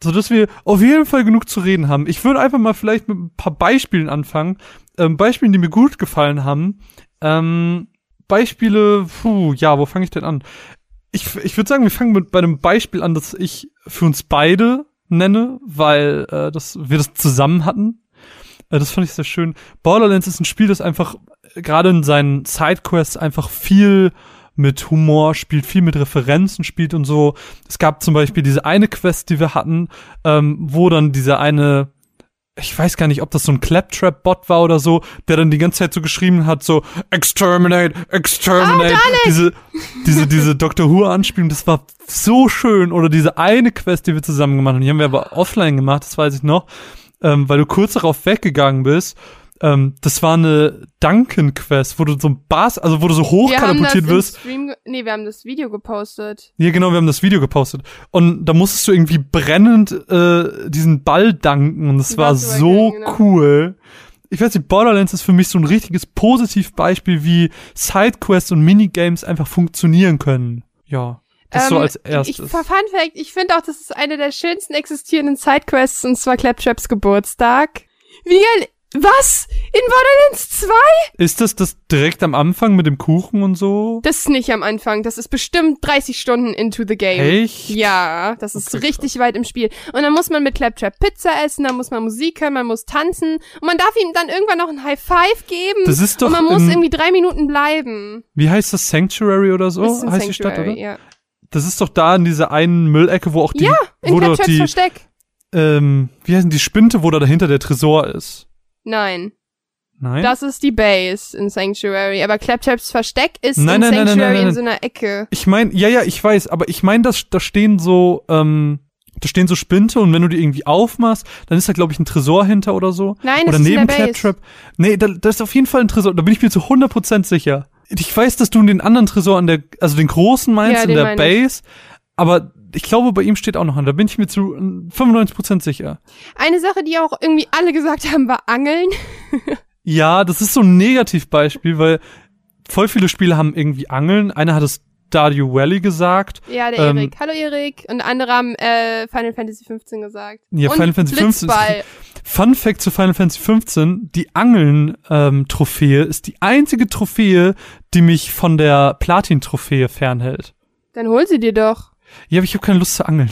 so dass wir auf jeden Fall genug zu reden haben. Ich würde einfach mal vielleicht mit ein paar Beispielen anfangen, ähm, Beispielen, die mir gut gefallen haben. Ähm, Beispiele, puh, ja, wo fange ich denn an? Ich, ich würde sagen, wir fangen mit bei einem Beispiel an, das ich für uns beide nenne, weil äh, das, wir das zusammen hatten. Äh, das fand ich sehr schön. Borderlands ist ein Spiel, das einfach äh, gerade in seinen Sidequests einfach viel mit Humor spielt, viel mit Referenzen spielt und so. Es gab zum Beispiel diese eine Quest, die wir hatten, ähm, wo dann dieser eine ich weiß gar nicht, ob das so ein Claptrap-Bot war oder so, der dann die ganze Zeit so geschrieben hat, so Exterminate, Exterminate, Oh, diese, diese, diese Doctor Who-Anspielung, das war so schön. Oder diese eine Quest, die wir zusammen gemacht haben, die haben wir aber offline gemacht, das weiß ich noch, ähm, weil du kurz darauf weggegangen bist. Ähm, das war eine Duncan-Quest, wo du so ein Bass, also wo du so hochkatapultiert wirst. Stream, nee, wir haben das Video gepostet. Ja, genau, wir haben das Video gepostet. Und da musstest du irgendwie brennend äh, diesen Ball danken und das war so genau. cool. Ich weiß nicht, Borderlands ist für mich so ein richtiges Positivbeispiel, wie Sidequests und Minigames einfach funktionieren können. Ja, das so Ähm, als Ich, erstes. Fun Fact, ich finde auch, das ist eine der schönsten existierenden Sidequests, und zwar Claptraps Geburtstag. Wie geil, was? In Borderlands 2? ist das das direkt am Anfang mit dem Kuchen und so? Das ist nicht am Anfang, das ist bestimmt 30 Stunden into the game. Echt? Ja, das ist Okay, richtig weit im Spiel. Und dann muss man mit Claptrap Pizza essen, dann muss man Musik hören, man muss tanzen und man darf ihm dann irgendwann noch ein High Five geben. Das ist doch und man muss in- irgendwie drei Minuten bleiben. Wie heißt das? Sanctuary oder so? Das ist ein heißt die Stadt, oder? Ja, Das ist doch da in dieser einen Müllecke, wo auch die, Ja, in Claptraps Versteck. ähm, wie heißen die Spinte, wo da dahinter der Tresor ist? Nein. Nein? Das ist die Base in Sanctuary, aber Claptraps Versteck ist Nein, in nein, nein, nein, Sanctuary nein, nein. in so einer Ecke. Ich meine, ja, ja, ich weiß, aber ich meine, da stehen so, ähm, da stehen so Spinte und wenn du die irgendwie aufmachst, dann ist da, glaube ich, ein Tresor hinter oder so. Nein, oder das ist neben Base. Claptrap. Nee, da, da ist auf jeden Fall ein Tresor, da bin ich mir zu 100% sicher. Ich weiß, dass du den anderen Tresor an der, also den großen meinst, Ja, in der meine ich. Base, aber ich glaube, bei ihm steht auch noch an, da bin ich mir zu äh, 95% sicher. Eine Sache, die auch irgendwie alle gesagt haben, war Angeln. Ja, das ist so ein Negativbeispiel, weil voll viele Spiele haben irgendwie Angeln. Einer hat es Stardew Valley gesagt. Ja, der Ähm, Erik. Hallo Erik. Und andere haben äh, Final Fantasy 15 gesagt. Ja, Und Final Fantasy 15 ist- Blitzball. Fun Fact zu Final Fantasy 15, die Angeln-Trophäe ist die einzige Trophäe, die mich von der Platin-Trophäe fernhält. Dann hol sie dir doch. Ja, aber ich habe keine Lust zu angeln.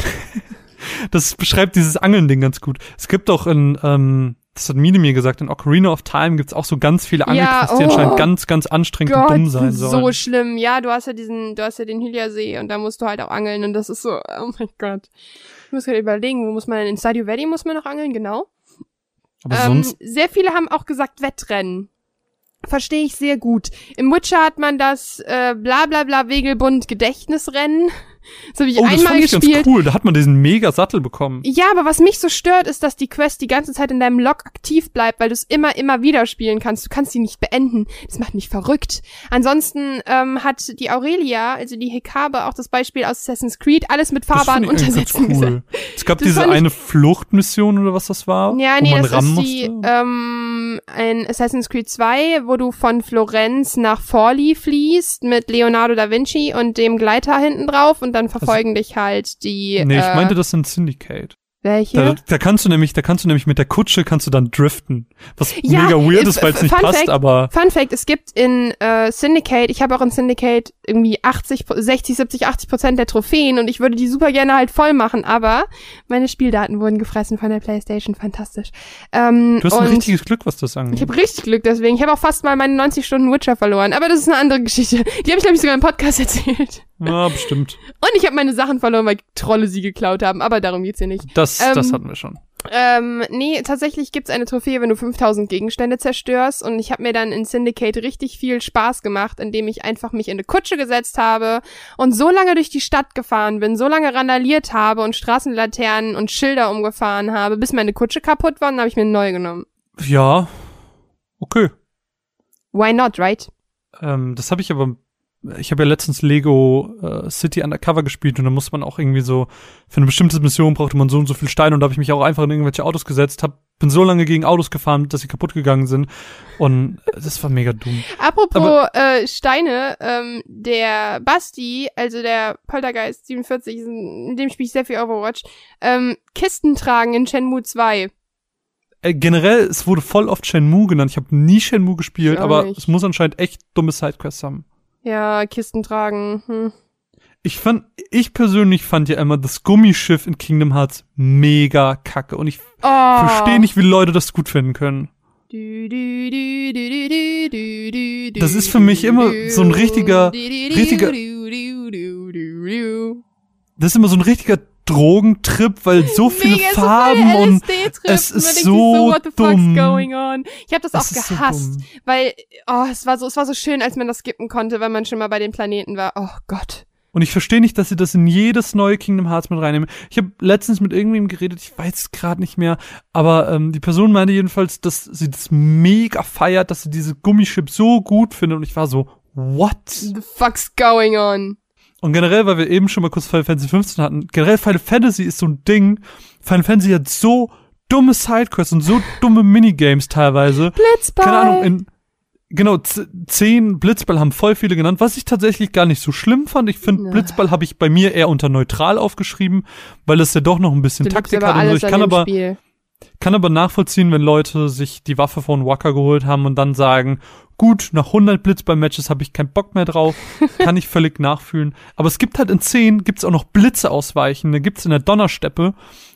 das beschreibt dieses Angeln-Ding ganz gut. Es gibt auch in, ähm, das hat Mine mir gesagt, in Ocarina of Time gibt's auch so ganz viele Angelquests, die oh. anscheinend ganz, ganz anstrengend und Gott, dumm sein so sollen. schlimm. Ja, du hast ja diesen, du hast ja den Hylia-See und da musst du halt auch angeln und das ist so, oh mein Gott. Ich muss gerade überlegen, wo muss man denn? In Stadio Valley muss man noch angeln, genau. aber Ähm, sonst, sehr viele haben auch gesagt Wettrennen. Verstehe ich sehr gut. Im Witcher hat man das äh, bla bla bla Wegelbund Gedächtnisrennen. Das habe ich oh, das einmal fand ich gespielt. ganz cool. Da hat man diesen mega Sattel bekommen. Ja, aber was mich so stört, ist, dass die Quest die ganze Zeit in deinem Log aktiv bleibt, weil du es immer, immer wieder spielen kannst. Du kannst sie nicht beenden. Das macht mich verrückt. Ansonsten ähm, hat die Aurelia, also die Hekabe, auch das Beispiel aus Assassin's Creed, alles mit Das Fahrbahn fand ich untersetzen cool. Es gab Das diese fand ich- eine Fluchtmission oder was das war, Ja, nee, das ist die, musste. ähm, ein Assassin's Creed 2, wo du von Florenz nach Forli fließt mit Leonardo da Vinci und dem Gleiter hinten drauf und dann verfolgen dich halt die, nee, ich äh, meinte das sind Syndicate. welche? Da, da kannst du nämlich, da kannst du nämlich mit der Kutsche kannst du dann driften. Was Ja, mega weird ist, weil es nicht Fun passt, Fact, aber Fun Fact, es gibt in äh, Syndicate, ich habe auch in Syndicate irgendwie 80, 60, 70, 80 Prozent der Trophäen und ich würde die super gerne halt voll machen, aber meine Spieldaten wurden gefressen von der Playstation, fantastisch. Ähm, du hast ein richtiges Glück, was das ich angeht. habe richtig Glück deswegen. Ich habe auch fast mal meine 90 Stunden Witcher verloren, aber das ist eine andere Geschichte. Die habe ich, glaube ich, sogar im Podcast erzählt. Ja, bestimmt. Und ich habe meine Sachen verloren, weil Trolle sie geklaut haben, aber darum geht's hier nicht. Das, Ähm, das hatten wir schon. Ähm, nee, tatsächlich gibt's eine Trophäe, wenn du 5000 Gegenstände zerstörst. Und ich habe mir dann in Syndicate richtig viel Spaß gemacht, indem ich einfach mich in eine Kutsche gesetzt habe und so lange durch die Stadt gefahren bin, so lange randaliert habe und Straßenlaternen und Schilder umgefahren habe, bis meine Kutsche kaputt war und dann habe ich mir eine neue genommen. Ja. Okay. Why not, right? Ähm, das habe ich aber ich habe ja letztens Lego äh, City Undercover gespielt und da muss man auch irgendwie so, für eine bestimmte Mission brauchte man so und so viel Steine und da habe ich mich auch einfach in irgendwelche Autos gesetzt, hab, bin so lange gegen Autos gefahren, dass sie kaputt gegangen sind und das war mega dumm. Apropos Aber, äh, Steine, ähm, der Basti, also der Poltergeist 47, in dem spiele ich sehr viel Overwatch, ähm, Kisten tragen in Shenmue 2 äh, generell, es wurde voll oft Shenmue genannt. Ich habe nie Shenmue gespielt, aber nicht. es muss anscheinend echt dumme Sidequests haben. Ja, Kisten tragen. Hm. Ich fand, ich persönlich fand ja immer das Gummischiff in Kingdom Hearts mega kacke und ich oh. verstehe nicht, wie Leute das gut finden können. Das ist für mich immer so ein richtiger, richtiger, das ist immer so ein richtiger Drogentrip, weil so viele Mega, Farben und es ist so, so dumm. Ich habe das es auch gehasst, so weil oh, es war so es war so schön, als man das skippen konnte, weil man schon mal bei den Planeten war. Oh Gott. Und ich verstehe nicht, dass sie das in jedes neue Kingdom Hearts mit reinnehmen. Ich habe letztens mit irgendwem geredet, ich weiß gerade nicht mehr, aber ähm, die Person meinte jedenfalls, dass sie das mega feiert, dass sie diese Gummischip so gut findet und ich war so, what? The fuck's going on? Und generell, weil wir eben schon mal kurz Final Fantasy 15 hatten, generell Final Fantasy ist so ein Ding. Final Fantasy hat so dumme Sidequests und so dumme Minigames teilweise. Blitzball. Keine Ahnung, in, genau, zehn Blitzball haben voll viele genannt, was ich tatsächlich gar nicht so schlimm fand. Ich finde, Blitzball habe ich bei mir eher unter neutral aufgeschrieben, weil es ja doch noch ein bisschen du Taktik hat und so. Ich kann aber, Spiel. Kann aber nachvollziehen, wenn Leute sich die Waffe von Wacker geholt haben und dann sagen, gut, nach 100 Blitzball-Matches habe ich keinen Bock mehr drauf, kann ich völlig nachfühlen. Aber es gibt halt in 10 gibt's auch noch Blitze ausweichen, da gibt's in der Donnersteppe,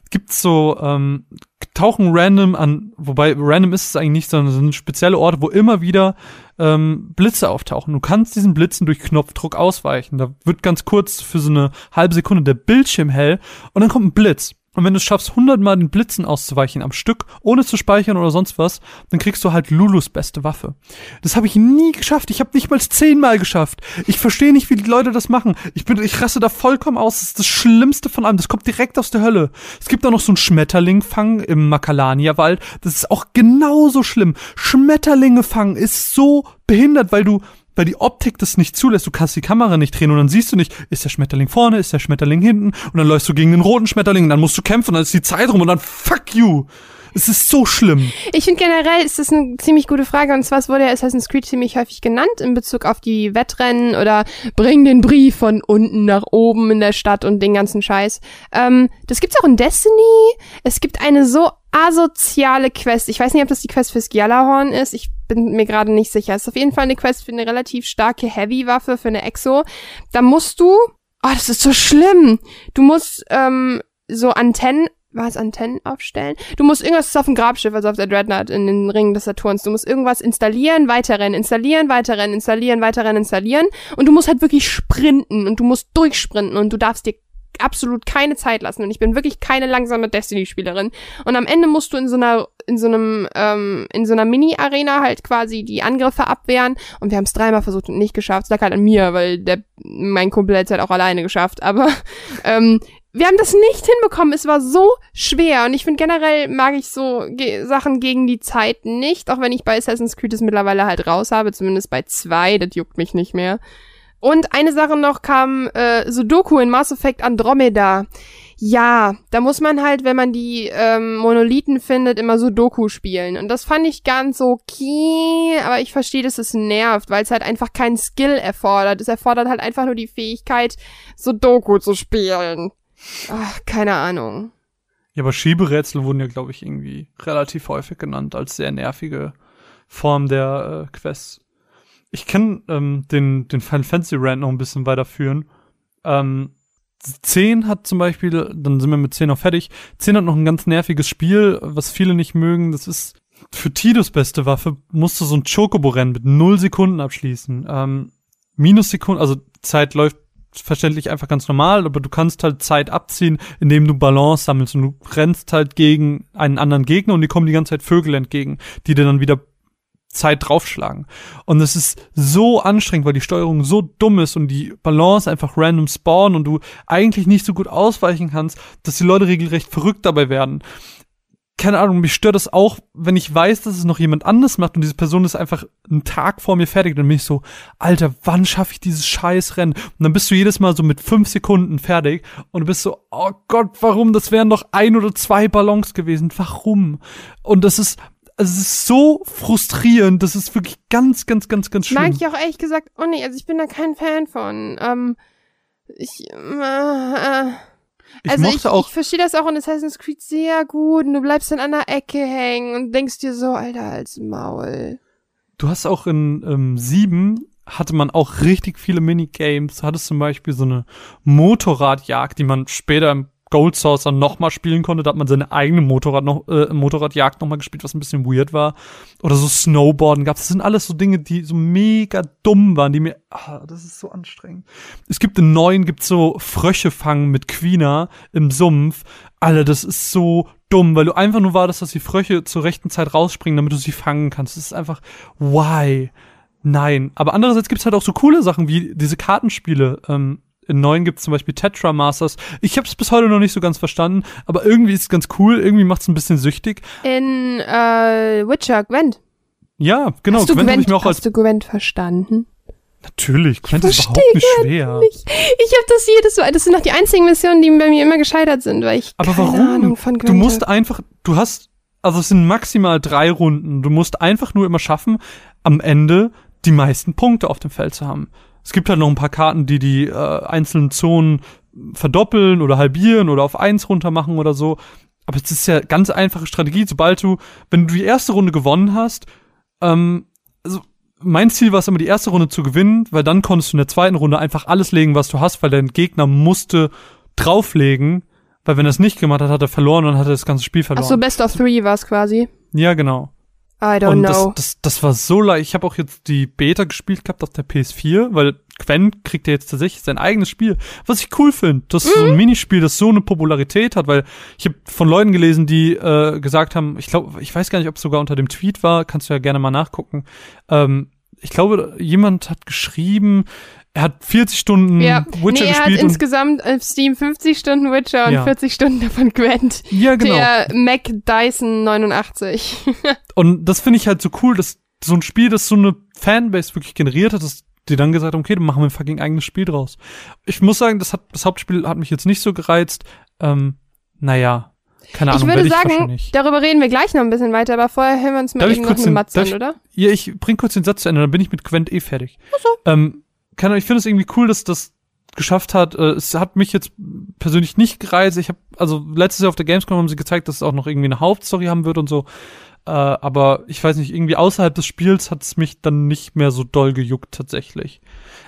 gibt's so, ähm, tauchen random an, wobei random ist es eigentlich nicht, sondern es sind spezielle Orte, wo immer wieder ähm, Blitze auftauchen. Du kannst diesen Blitzen durch Knopfdruck ausweichen. Da wird ganz kurz für so eine halbe Sekunde der Bildschirm hell und dann kommt ein Blitz. Und wenn du es schaffst, hundertmal den Blitzen auszuweichen am Stück, ohne zu speichern oder sonst was, dann kriegst du halt Lulus beste Waffe. Das habe ich nie geschafft. Ich habe nicht mal zehnmal geschafft. Ich verstehe nicht, wie die Leute das machen. Ich bin, ich rasse da vollkommen aus. Das ist das Schlimmste von allem. Das kommt direkt aus der Hölle. Es gibt auch noch so einen Schmetterlingfang im Makalania-Wald. Das ist auch genauso schlimm. Schmetterlinge fangen ist so behindert, weil du weil die Optik das nicht zulässt. Du kannst die Kamera nicht drehen und dann siehst du nicht, ist der Schmetterling vorne, ist der Schmetterling hinten und dann läufst du gegen den roten Schmetterling und dann musst du kämpfen und dann ist die Zeit rum und dann fuck you. Es ist so schlimm. Ich finde generell ist das eine ziemlich gute Frage und zwar wurde ja Assassin's Creed ziemlich häufig genannt in Bezug auf die Wettrennen oder bring den Brief von unten nach oben in der Stadt und den ganzen Scheiß. Ähm, das gibt's auch in Destiny. Es gibt eine so asoziale Quest. Ich weiß nicht, ob das die Quest fürs Gjallarhorn ist. Ich bin mir gerade nicht sicher. Ist auf jeden Fall eine Quest für eine relativ starke Heavy-Waffe, für eine Exo. Da musst du Oh, das ist so schlimm. Du musst ähm, so Antennen war es Antennen aufstellen? Du musst irgendwas auf dem Grabschiff, also auf der Dreadnought in den Ringen des Saturns. Du musst irgendwas installieren, weiterrennen, installieren, weiterrennen, installieren, weiterrennen, installieren. Und du musst halt wirklich sprinten und du musst durchsprinten und du darfst dir absolut keine Zeit lassen. Und ich bin wirklich keine langsame Destiny-Spielerin. Und am Ende musst du in so einer, in so einem, ähm, in so einer Mini-Arena halt quasi die Angriffe abwehren. Und wir haben es dreimal versucht und nicht geschafft. Es lag halt an mir, weil der, mein Kumpel hat es halt auch alleine geschafft. Aber ähm, wir haben das nicht hinbekommen. Es war so schwer. Und ich finde generell mag ich so ge Sachen gegen die Zeit nicht. Auch wenn ich bei Assassin's Creed es mittlerweile halt raus habe. Zumindest bei zwei. Das juckt mich nicht mehr. Und eine Sache noch kam äh, Sudoku in Mass Effect Andromeda. Ja, da muss man halt, wenn man die ähm, Monolithen findet, immer Sudoku spielen. Und das fand ich ganz okay, aber ich verstehe, dass es nervt, weil es halt einfach keinen Skill erfordert. Es erfordert halt einfach nur die Fähigkeit, Sudoku zu spielen. Ach, keine Ahnung. Ja, aber Schieberätsel wurden ja, glaube ich, irgendwie relativ häufig genannt als sehr nervige Form der äh, Quests. Ich kann ähm, den, den Final Fantasy Rant noch ein bisschen weiterführen. Ähm, 10 hat zum Beispiel, dann sind wir mit 10 auch fertig. 10 hat noch ein ganz nerviges Spiel, was viele nicht mögen. Das ist für Tidus beste Waffe, musst du so ein Chocobo-Rennen mit 0 Sekunden abschließen. Ähm, Minus Sekunden, also Zeit läuft verständlich einfach ganz normal, aber du kannst halt Zeit abziehen, indem du Balance sammelst und du rennst halt gegen einen anderen Gegner und die kommen die ganze Zeit Vögel entgegen, die dir dann wieder Zeit draufschlagen. Und es ist so anstrengend, weil die Steuerung so dumm ist und die Balance einfach random spawnen und du eigentlich nicht so gut ausweichen kannst, dass die Leute regelrecht verrückt dabei werden. keine Ahnung, mich stört das auch, wenn ich weiß, dass es noch jemand anders macht und diese Person ist einfach einen Tag vor mir fertig, dann bin ich so, Alter, wann schaffe ich dieses scheiß Rennen? Und dann bist du jedes Mal so mit fünf Sekunden fertig und du bist so, oh Gott, warum? Das wären noch ein oder zwei Ballons gewesen. Warum? Und das ist, also es ist so frustrierend, das ist wirklich ganz, ganz, ganz, ganz schlimm. Mag ich auch ehrlich gesagt, oh nee, also ich bin da kein Fan von. Ähm, ich, äh, äh. Ich also ich, auch- ich verstehe das auch in Assassin's Creed sehr gut und du bleibst dann an der Ecke hängen und denkst dir so, Alter, als Maul. Du hast auch in ähm, sieben hatte man auch richtig viele Minigames. Hattest zum Beispiel so eine Motorradjagd, die man später im Gold Saucer nochmal spielen konnte. Da hat man seine eigene Motorrad noch, äh, Motorradjagd nochmal gespielt, was ein bisschen weird war. Oder so Snowboarden gab's. Das sind alles so Dinge, die so mega dumm waren, die mir, ah, das ist so anstrengend. Es gibt in neun gibt's so Frösche fangen mit Quina im Sumpf. Alter, das ist so dumm, weil du einfach nur wartest, dass die Frösche zur rechten Zeit rausspringen, damit du sie fangen kannst. Das ist einfach, why? Nein. Aber andererseits gibt's halt auch so coole Sachen wie diese Kartenspiele. Ähm, in neun gibt's zum Beispiel Tetra Masters. Ich habe es bis heute noch nicht so ganz verstanden, aber irgendwie ist es ganz cool. Irgendwie macht's ein bisschen süchtig. In äh, Witcher, Gwent. Ja, genau. hast du Gwent Gwent, ich mir auch als hast du Gwent verstanden? natürlich. Gwent ist überhaupt nicht schwer. Ich, ich habe das jedes Mal, das sind noch die einzigen Missionen, die bei mir immer gescheitert sind, weil ich Aber keine warum? Ahnung von Gwent Du musst hab. einfach, du hast, also es sind maximal drei Runden. Du musst einfach nur immer schaffen, am Ende die meisten Punkte auf dem Feld zu haben. Es gibt halt noch ein paar Karten, die die äh, einzelnen Zonen verdoppeln oder halbieren oder auf eins runter machen oder so. Aber es ist ja ganz einfache Strategie. Sobald du, wenn du die erste Runde gewonnen hast, ähm, also mein Ziel war es immer, die erste Runde zu gewinnen, weil dann konntest du in der zweiten Runde einfach alles legen, was du hast, weil dein Gegner musste drauflegen, weil wenn er es nicht gemacht hat, hat er verloren und hat er das ganze Spiel Ach verloren. so, Best of Three war's quasi. ja, genau. I don't und das, know. das, das war so leicht. Ich habe auch jetzt die Beta gespielt gehabt auf der PS4, weil Gwen kriegt ja jetzt tatsächlich sein eigenes Spiel, was ich cool finde. Das ist so Mhm. ein Minispiel, das so eine Popularität hat, weil ich habe von Leuten gelesen, die äh, gesagt haben, ich glaube, ich weiß gar nicht, ob es sogar unter dem Tweet war, kannst du ja gerne mal nachgucken. Ähm, ich glaube, jemand hat geschrieben, er hat 40 Stunden ja, Witcher nee, er hat gespielt und insgesamt auf Steam 50 Stunden Witcher und Ja. 40 Stunden davon Gwent. ja genau. Der Mac Dyson 89. Und das finde ich halt so cool, dass so ein Spiel, das so eine Fanbase wirklich generiert hat, dass die dann gesagt haben, okay, dann machen wir ein fucking eigenes Spiel draus. Ich muss sagen, das hat das Hauptspiel hat mich jetzt nicht so gereizt. Ähm, naja, keine Ahnung, ich würde ich sagen, darüber reden wir gleich noch ein bisschen weiter, aber vorher hören wir uns mal Darf eben noch eine Matze an, oder? Ja, ich bring kurz den Satz zu Ende, dann bin ich mit Gwent eh fertig. Ach so. Ähm, keine Ahnung, ich finde es irgendwie cool, dass das geschafft hat. Äh, es hat mich jetzt persönlich nicht gereizt. Ich habe also letztes Jahr auf der Gamescom haben sie gezeigt, dass es auch noch irgendwie eine Hauptstory haben wird und so. Äh, aber ich weiß nicht, irgendwie außerhalb des Spiels hat es mich dann nicht mehr so doll gejuckt tatsächlich.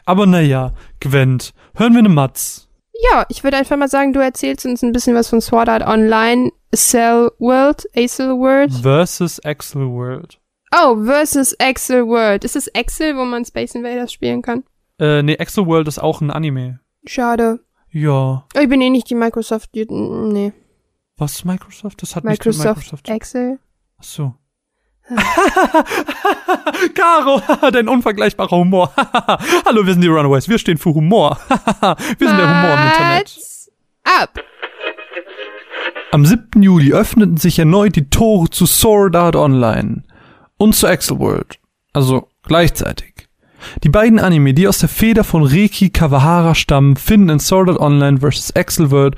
Aber naja, Gwent. Hören wir eine Matz. Ja, ich würde einfach mal sagen, du erzählst uns ein bisschen was von Sword Art Online, Cell World, Acel World. Versus Axel World. Oh, versus Axel World. Ist es Axel, wo man Space Invaders spielen kann? Äh, nee, Axel World ist auch ein Anime. Schade. Ja. Ich bin eh nicht die Microsoft, die, nee. Was Microsoft? Das hat nichts mit Microsoft, Microsoft. Axel. Ach so. Caro, dein unvergleichbarer Humor. Hallo, wir sind die Runaways. Wir stehen für Humor. wir sind der Humor im Internet. Ab. Am 7. Juli öffneten sich erneut die Tore zu Sword Art Online und zu Axel World. Also gleichzeitig. Die beiden Anime, die aus der Feder von Reiki Kawahara stammen, finden in Sword Art Online vs. Axel World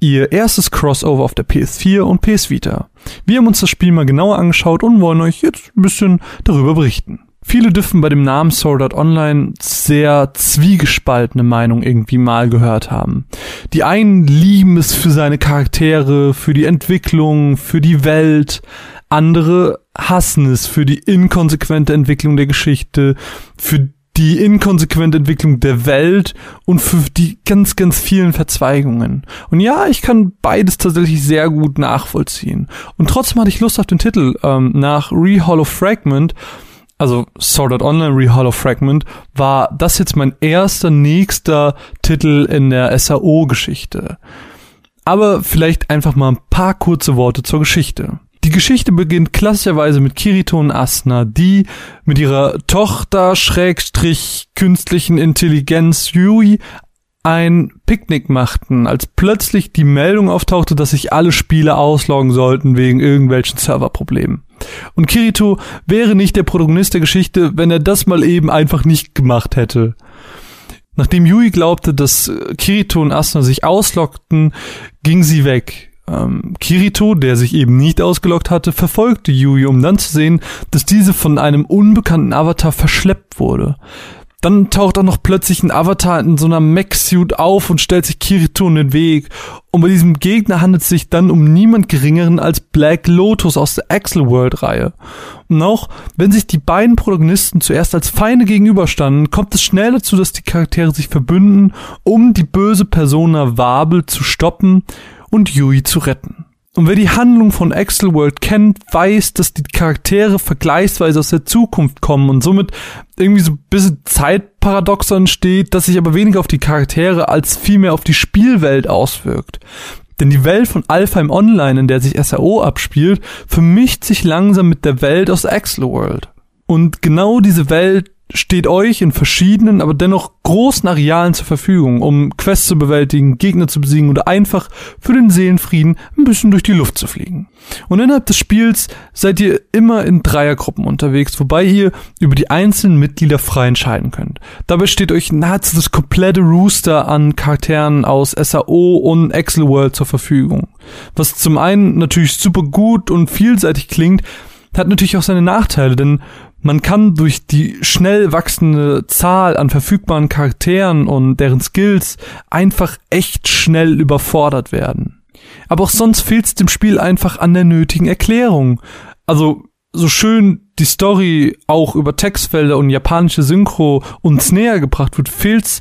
ihr erstes Crossover auf der PS4 und PS Vita. Wir haben uns das Spiel mal genauer angeschaut und wollen euch jetzt ein bisschen darüber berichten. Viele dürfen bei dem Namen Sword Art Online sehr zwiegespaltene Meinung irgendwie mal gehört haben. Die einen lieben es für seine Charaktere, für die Entwicklung, für die Welt. Andere hassen es für die inkonsequente Entwicklung der Geschichte, für die inkonsequente Entwicklung der Welt und für die ganz, ganz vielen Verzweigungen. Und ja, ich kann beides tatsächlich sehr gut nachvollziehen. Und trotzdem hatte ich Lust auf den Titel. Ähm, nach Re-Hollow Fragment also Sword Online Re-Hollow Fragment, war das jetzt mein erster, nächster Titel in der SAO-Geschichte. Aber vielleicht einfach mal ein paar kurze Worte zur Geschichte. Geschichte beginnt klassischerweise mit Kirito und Asuna, die mit ihrer Tochter Schrägstrich künstlichen Intelligenz Yui ein Picknick machten, als plötzlich die Meldung auftauchte, dass sich alle Spiele ausloggen sollten wegen irgendwelchen Serverproblemen. Und Kirito wäre nicht der Protagonist der Geschichte, wenn er das mal eben einfach nicht gemacht hätte. Nachdem Yui glaubte, dass Kirito und Asuna sich auslockten, ging sie weg. Ähm, Kirito, der sich eben nicht ausgelockt hatte, verfolgte Yui, um dann zu sehen, dass diese von einem unbekannten Avatar verschleppt wurde. Dann taucht auch noch plötzlich ein Avatar in so einer Mech-Suit auf und stellt sich Kirito in den Weg. Und bei diesem Gegner handelt es sich dann um niemand geringeren als Black Lotus aus der Axel World Reihe. Und auch wenn sich die beiden Protagonisten zuerst als Feinde gegenüberstanden, kommt es schnell dazu, dass die Charaktere sich verbünden, um die böse Persona Wabel zu stoppen und Yui zu retten. Und wer die Handlung von Axel World kennt, weiß, dass die Charaktere vergleichsweise aus der Zukunft kommen und somit irgendwie so ein bisschen Zeitparadoxon steht, das sich aber weniger auf die Charaktere als vielmehr auf die Spielwelt auswirkt. Denn die Welt von Alpheim Online, in der sich SAO abspielt, vermischt sich langsam mit der Welt aus Axel World. Und genau diese Welt steht euch in verschiedenen, aber dennoch großen Arealen zur Verfügung, um Quests zu bewältigen, Gegner zu besiegen oder einfach für den Seelenfrieden ein bisschen durch die Luft zu fliegen. Und innerhalb des Spiels seid ihr immer in Dreiergruppen unterwegs, wobei ihr über die einzelnen Mitglieder frei entscheiden könnt. Dabei steht euch nahezu das komplette Rooster an Charakteren aus SAO und Excel World zur Verfügung. Was zum einen natürlich super gut und vielseitig klingt, hat natürlich auch seine Nachteile, denn man kann durch die schnell wachsende Zahl an verfügbaren Charakteren und deren Skills einfach echt schnell überfordert werden. Aber auch sonst fehlt es dem Spiel einfach an der nötigen Erklärung. Also so schön die Story auch über Textfelder und japanische Synchro uns näher gebracht wird, fehlt's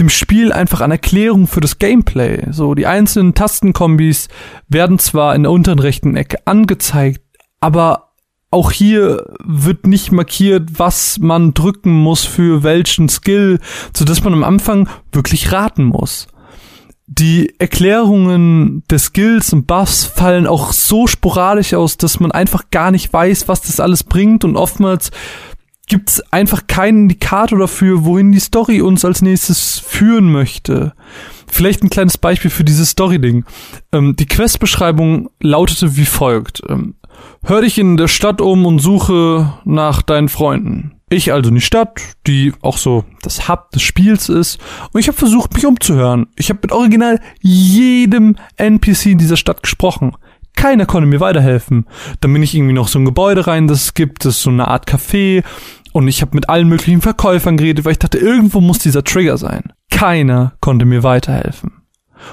dem Spiel einfach an Erklärung für das Gameplay. So, die einzelnen Tastenkombis werden zwar in der unteren rechten Ecke angezeigt, aber auch hier wird nicht markiert, was man drücken muss für welchen Skill, so dass man am Anfang wirklich raten muss. Die Erklärungen der Skills und Buffs fallen auch so sporadisch aus, dass man einfach gar nicht weiß, was das alles bringt und oftmals gibt es einfach keinen Indikator dafür, wohin die Story uns als nächstes führen möchte. Vielleicht ein kleines Beispiel für dieses Story-Ding. Ähm, die Questbeschreibung lautete wie folgt. Ähm, Hör dich in der Stadt um und suche nach deinen Freunden. Ich also in die Stadt, die auch so das Hub des Spiels ist. Und ich habe versucht, mich umzuhören. Ich habe mit original jedem NPC in dieser Stadt gesprochen. Keiner konnte mir weiterhelfen. Dann bin ich irgendwie noch so ein Gebäude rein, das es gibt, das ist so eine Art Café. Und ich habe mit allen möglichen Verkäufern geredet, weil ich dachte, irgendwo muss dieser Trigger sein. Keiner konnte mir weiterhelfen.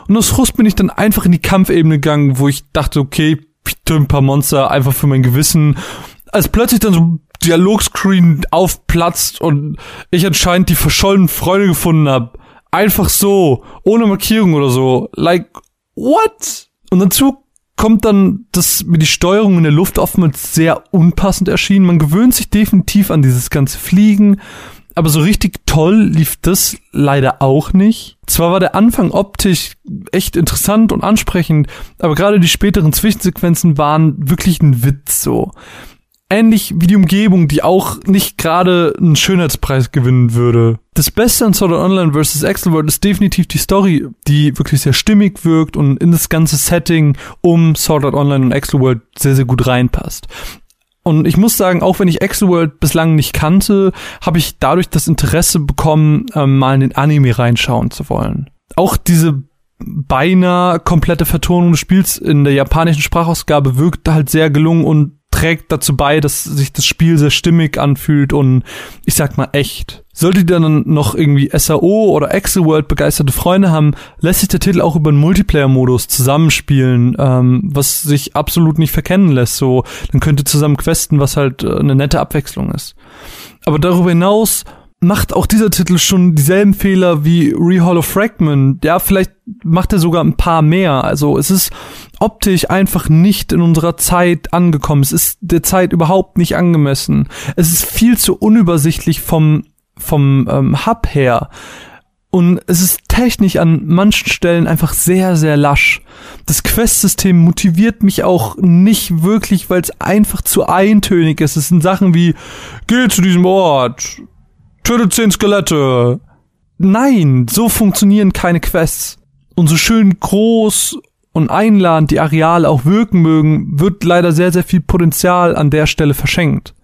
Und aus Frust bin ich dann einfach in die Kampfebene gegangen, wo ich dachte, okay, ein paar Monster einfach für mein Gewissen. Als plötzlich dann so ein Dialogscreen aufplatzt und ich anscheinend die verschollenen Freunde gefunden habe. Einfach so, ohne Markierung oder so. Like, what? Und dazu kommt dann, dass mir die Steuerung in der Luft oftmals sehr unpassend erschien. Man gewöhnt sich definitiv an dieses ganze Fliegen aber so richtig toll lief das leider auch nicht. Zwar war der Anfang optisch echt interessant und ansprechend, aber gerade die späteren Zwischensequenzen waren wirklich ein Witz so. Ähnlich wie die Umgebung, die auch nicht gerade einen Schönheitspreis gewinnen würde. Das Beste an Sword Art Online vs. Excel World ist definitiv die Story, die wirklich sehr stimmig wirkt und in das ganze Setting um Sword Art Online und Excel World sehr, sehr gut reinpasst. Und ich muss sagen, auch wenn ich Exoworld bislang nicht kannte, habe ich dadurch das Interesse bekommen, ähm, mal in den Anime reinschauen zu wollen. Auch diese beinahe komplette Vertonung des Spiels in der japanischen Sprachausgabe wirkt halt sehr gelungen und trägt dazu bei, dass sich das Spiel sehr stimmig anfühlt und ich sag mal echt. Solltet ihr dann noch irgendwie SAO oder Exoworld begeisterte Freunde haben, lässt sich der Titel auch über einen Multiplayer-Modus zusammenspielen, ähm, was sich absolut nicht verkennen lässt. So, dann könnt ihr zusammen questen, was halt äh, eine nette Abwechslung ist. Aber darüber hinaus macht auch dieser Titel schon dieselben Fehler wie Rehaul of Fragment. Ja, vielleicht macht er sogar ein paar mehr. Also es ist optisch einfach nicht in unserer Zeit angekommen. Es ist der Zeit überhaupt nicht angemessen. Es ist viel zu unübersichtlich vom, vom ähm, Hub her. Und es ist technisch an manchen Stellen einfach sehr, sehr lasch. Das Quest-System motiviert mich auch nicht wirklich, weil es einfach zu eintönig ist. Es sind Sachen wie, geh zu diesem Ort, tötet zehn Skelette, nein, so funktionieren keine Quests. Und so schön groß und einladend die Areale auch wirken mögen, wird leider sehr, sehr viel Potenzial an der Stelle verschenkt.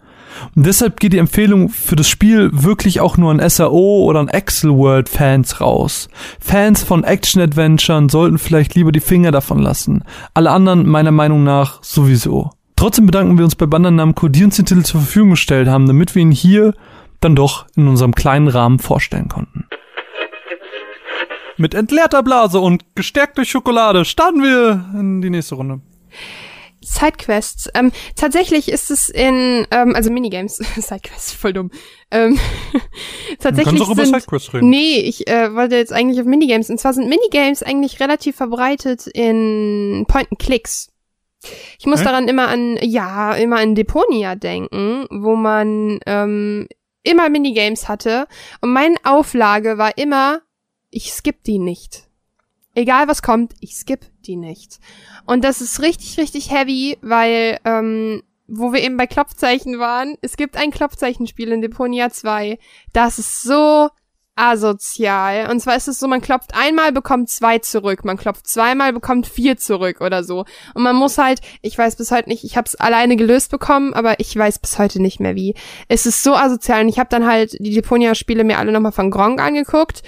Und deshalb geht die Empfehlung für das Spiel wirklich auch nur an SAO oder an Excel World Fans raus. Fans von Action Adventuren sollten vielleicht lieber die Finger davon lassen. Alle anderen meiner Meinung nach sowieso. Trotzdem bedanken wir uns bei Bandai Namco, die uns den Titel zur Verfügung gestellt haben, damit wir ihn hier dann doch in unserem kleinen Rahmen vorstellen konnten. Mit entleerter Blase und gestärkt durch Schokolade starten wir in die nächste Runde. Sidequests. Ähm, tatsächlich ist es in, ähm, also Minigames, Sidequests, voll dumm. Ähm, tatsächlich du kannst auch über sind, Sidequests reden. Nee, ich äh, wollte jetzt eigentlich auf Minigames. Und zwar sind Minigames eigentlich relativ verbreitet in Point-and-Clicks. Ich muss Hä? daran immer an, ja, immer an Deponia denken, wo man ähm, immer Minigames hatte. Und meine Auflage war immer, ich skip die nicht. Egal was kommt, ich skip die nicht. Und das ist richtig, richtig heavy, weil, ähm, wo wir eben bei Klopfzeichen waren, es gibt ein Klopfzeichenspiel in Deponia 2, das ist so asozial. Und zwar ist es so, man klopft einmal, bekommt zwei zurück. Man klopft zweimal, bekommt vier zurück oder so. Und man muss halt, ich weiß bis heute nicht, ich habe es alleine gelöst bekommen, aber ich weiß bis heute nicht mehr wie. Es ist so asozial. Und ich habe dann halt die Deponia-Spiele mir alle nochmal von Gronk angeguckt.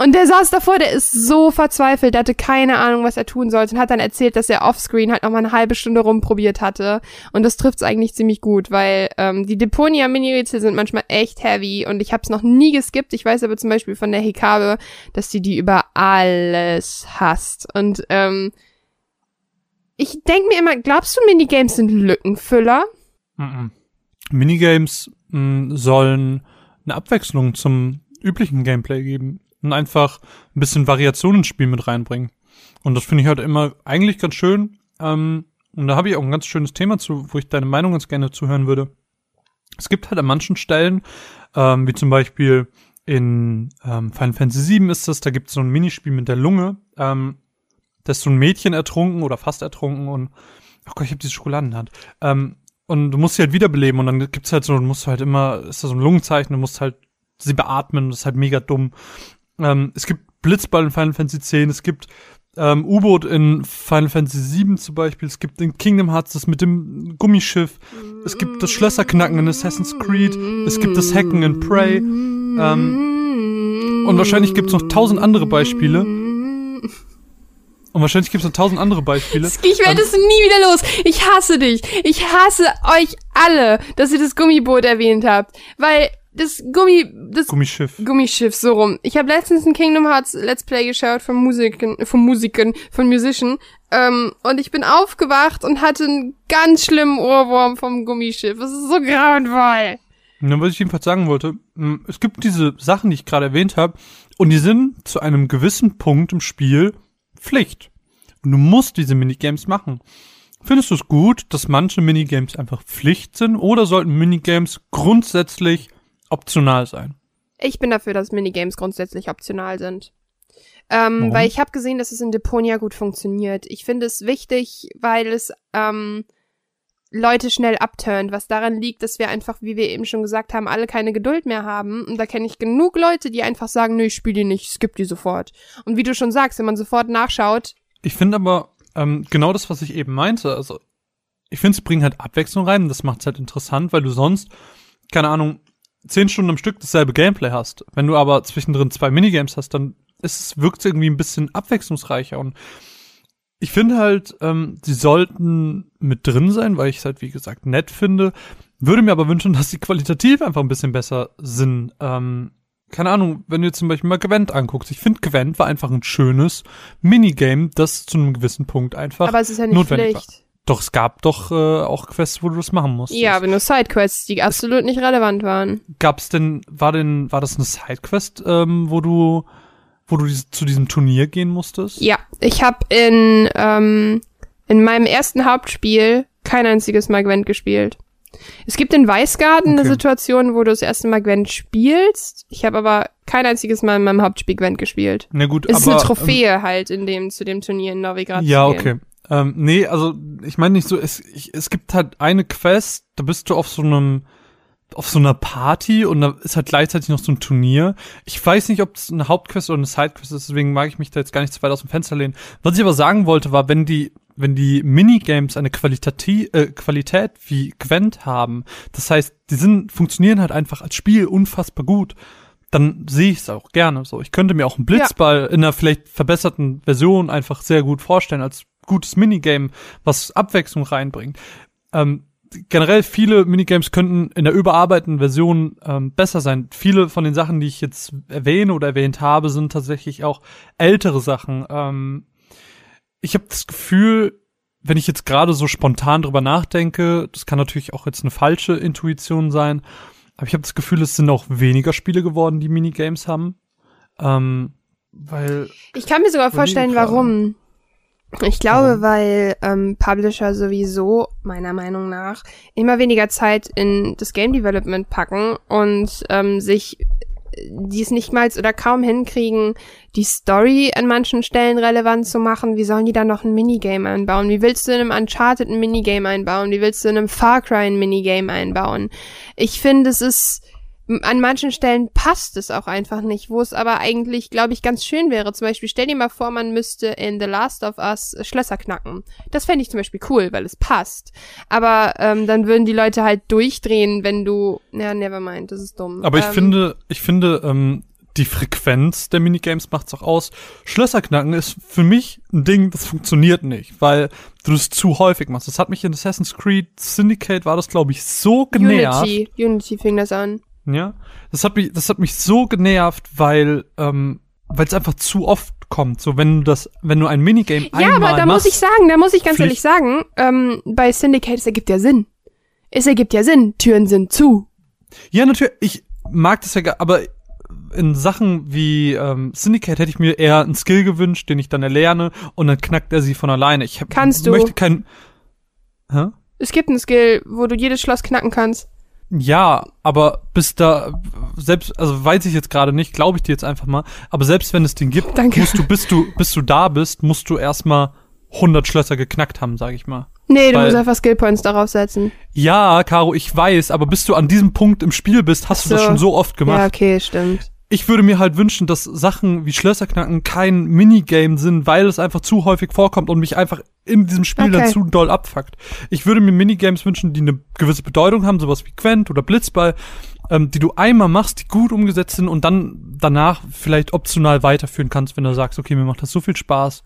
Und der saß davor, der ist so verzweifelt, der hatte keine Ahnung, was er tun sollte und hat dann erzählt, dass er offscreen halt noch mal eine halbe Stunde rumprobiert hatte. Und das trifft's eigentlich ziemlich gut, weil ähm, die Deponia Mini-Rätsel sind manchmal echt heavy und ich habe es noch nie geskippt. Ich weiß aber zum Beispiel von der Hikabe, dass die die über alles hasst. Und ähm, ich denk mir immer, glaubst du, Minigames sind Lückenfüller? Mhm. Minigames mh, sollen eine Abwechslung zum üblichen Gameplay geben und einfach ein bisschen Variation ins Spiel mit reinbringen. Und das finde ich halt immer eigentlich ganz schön. Ähm, und da habe ich auch ein ganz schönes Thema zu, wo ich deine Meinung ganz gerne zuhören würde. Es gibt halt an manchen Stellen, ähm, wie zum Beispiel in ähm, Final Fantasy VII ist das, da gibt es so ein Minispiel mit der Lunge. Ähm, da ist so ein Mädchen ertrunken oder fast ertrunken und oh Gott, ich habe diese Schokolade in der Hand. Ähm, und du musst sie halt wiederbeleben und dann gibt's halt so, du musst halt immer, ist da so ein Lungenzeichen, du musst halt sie beatmen, das ist halt mega dumm. Ähm, es gibt Blitzball in Final Fantasy X, es gibt ähm, U-Boot in Final Fantasy VII zum Beispiel, es gibt in Kingdom Hearts das mit dem Gummischiff, es gibt das Schlösserknacken in Assassin's Creed, es gibt das Hacken in Prey, ähm, und wahrscheinlich gibt's noch tausend andere Beispiele. Und wahrscheinlich gibt's noch tausend andere Beispiele. Ich werde es nie wieder los. Ich hasse dich. Ich hasse euch alle, dass ihr das Gummiboot erwähnt habt. Weil das Gummi, das Gummischiff. Gummischiff, so rum. Ich habe letztens ein Kingdom Hearts Let's Play geschaut von Musiken, von Musiken, von Musician. Ähm, und ich bin aufgewacht und hatte einen ganz schlimmen Ohrwurm vom Gummischiff. Das ist so grauenvoll. Ja, was ich jedenfalls sagen wollte, es gibt diese Sachen, die ich gerade erwähnt habe, und die sind zu einem gewissen Punkt im Spiel Pflicht. Und du musst diese Minigames machen. Findest du es gut, dass manche Minigames einfach Pflicht sind, oder sollten Minigames grundsätzlich optional sein? Ich bin dafür, dass Minigames grundsätzlich optional sind. Ähm, Warum? weil ich habe gesehen, dass es in Deponia gut funktioniert. Ich finde es wichtig, weil es ähm, Leute schnell abturnt, was daran liegt, dass wir einfach, wie wir eben schon gesagt haben, alle keine Geduld mehr haben. Und da kenne ich genug Leute, die einfach sagen, nö, ich spiele die nicht, skip die sofort. Und wie du schon sagst, wenn man sofort nachschaut, Ich finde aber ähm, genau das, was ich eben meinte. Also ich finde, es bringt halt Abwechslung rein. und Das macht es halt interessant, weil du sonst, keine Ahnung, zehn Stunden am Stück dasselbe Gameplay hast. Wenn du aber zwischendrin zwei Minigames hast, dann ist es wirkt irgendwie ein bisschen abwechslungsreicher. Und ich finde halt, ähm, sie sollten mit drin sein, weil ich es halt wie gesagt nett finde. Würde mir aber wünschen, dass sie qualitativ einfach ein bisschen besser sind. Ähm, keine Ahnung, wenn du jetzt zum Beispiel mal Gwent anguckst. Ich finde, Gwent war einfach ein schönes Minigame, das zu einem gewissen Punkt einfach aber es ist ja nicht notwendig war. Doch, es gab doch äh, auch Quests, wo du das machen musstest. Ja, aber nur Sidequests, die absolut nicht relevant waren. Gab's denn, war denn, war das eine Sidequest, ähm, wo du, wo du dies, zu diesem Turnier gehen musstest? Ja, ich habe in, ähm, in meinem ersten Hauptspiel kein einziges Mal Gwent gespielt. Es gibt in Weißgarten eine Okay. Situation, wo du das erste Mal Gwent spielst. Ich habe aber kein einziges Mal in meinem Hauptspiel Gwent gespielt. Na gut, Es ist aber, eine Trophäe halt in dem, zu dem Turnier in. Ähm, ja, okay. Ähm, nee, also ich meine nicht so, es, ich, es gibt halt eine Quest, da bist du auf so einem auf so einer Party und da ist halt gleichzeitig noch so ein Turnier. Ich weiß nicht, ob es eine Hauptquest oder eine Sidequest ist, deswegen mag ich mich da jetzt gar nicht zu weit aus dem Fenster lehnen. Was ich aber sagen wollte, war, wenn die, wenn die Minigames eine Qualität, äh, Qualität wie Gwent haben, das heißt, die sind, funktionieren halt einfach als Spiel unfassbar gut, dann sehe ich es auch gerne so. Ich könnte mir auch einen Blitzball ja. in einer vielleicht verbesserten Version einfach sehr gut vorstellen als gutes Minigame, was Abwechslung reinbringt. Ähm, generell viele Minigames könnten in der überarbeiteten Version ähm, besser sein. Viele von den Sachen, die ich jetzt erwähne oder erwähnt habe, sind tatsächlich auch ältere Sachen. Ähm, ich habe das Gefühl, wenn ich jetzt gerade so spontan drüber nachdenke, das kann natürlich auch jetzt eine falsche Intuition sein, aber ich habe das Gefühl, es sind auch weniger Spiele geworden, die Minigames haben. Ähm, weil. Ich kann mir sogar vorstellen, warum. Ich glaube, weil ähm, Publisher sowieso, meiner Meinung nach, immer weniger Zeit in das Game Development packen und ähm, sich dies nicht mal oder kaum hinkriegen, die Story an manchen Stellen relevant zu machen. Wie sollen die da noch ein Minigame einbauen? Wie willst du in einem Uncharted ein Minigame einbauen? Wie willst du in einem Far Cry ein Minigame einbauen? Ich finde, es ist an manchen Stellen passt es auch einfach nicht, wo es aber eigentlich, glaube ich, ganz schön wäre. Zum Beispiel, stell dir mal vor, man müsste in The Last of Us Schlösser knacken. Das fände ich zum Beispiel cool, weil es passt. Aber ähm, dann würden die Leute halt durchdrehen, wenn du. Ja, never mind, das ist dumm. Aber ich ähm, finde, ich finde, ähm, die Frequenz der Minigames macht's auch aus. Schlösser knacken ist für mich ein Ding, das funktioniert nicht, weil du das zu häufig machst. Das hat mich in Assassin's Creed Syndicate war das, glaube ich, so genervt. Unity, Unity fing das an. Ja, das hat mich, das hat mich so genervt, weil ähm, weil es einfach zu oft kommt. So wenn du das, wenn du ein Minigame ja, einmal Ja, aber da machst, muss ich sagen, da muss ich ganz ehrlich sagen, ähm, bei Syndicate es ergibt ja Sinn. Es ergibt ja Sinn. Türen sind zu. Ja, natürlich. Ich mag das ja, aber in Sachen wie ähm, Syndicate hätte ich mir eher einen Skill gewünscht, den ich dann erlerne und dann knackt er sie von alleine. Ich hab, kannst du. möchte kein. Hä? Es gibt einen Skill, wo du jedes Schloss knacken kannst. Ja, aber bis da, selbst, also weiß ich jetzt gerade nicht, glaube ich dir jetzt einfach mal, aber selbst wenn es den gibt, Danke. musst du, bis du, bis du da bist, musst du erstmal 100 Schlösser geknackt haben, sag ich mal. Nee, du Weil, musst einfach Skillpoints darauf setzen. Ja, Caro, ich weiß, aber bis du an diesem Punkt im Spiel bist, hast so. du das schon so oft gemacht. Ja, okay, stimmt ich würde mir halt wünschen, dass Sachen wie Schlösserknacken kein Minigame sind, weil es einfach zu häufig vorkommt und mich einfach in diesem Spiel okay. dann zu doll abfuckt. Ich würde mir Minigames wünschen, die eine gewisse Bedeutung haben, sowas wie Quent oder Blitzball, ähm, die du einmal machst, die gut umgesetzt sind und dann danach vielleicht optional weiterführen kannst, wenn du sagst, okay, mir macht das so viel Spaß,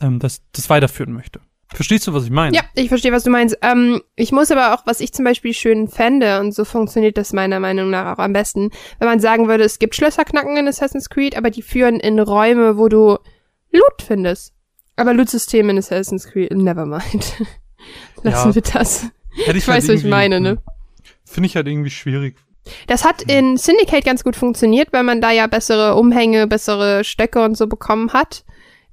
ähm, dass das weiterführen möchte. Verstehst du, was ich meine? Ja, ich verstehe, was du meinst. Ähm, ich muss aber auch, was ich zum Beispiel schön fände, und so funktioniert das meiner Meinung nach auch am besten, wenn man sagen würde, es gibt Schlösserknacken in Assassin's Creed, aber die führen in Räume, wo du Loot findest. Aber Loot-System in Assassin's Creed, never mind. Lassen ja, wir das. Ich, ich halt weiß, was ich meine, ne? Finde ich halt irgendwie schwierig. Das hat in Syndicate ganz gut funktioniert, weil man da ja bessere Umhänge, bessere Stöcke und so bekommen hat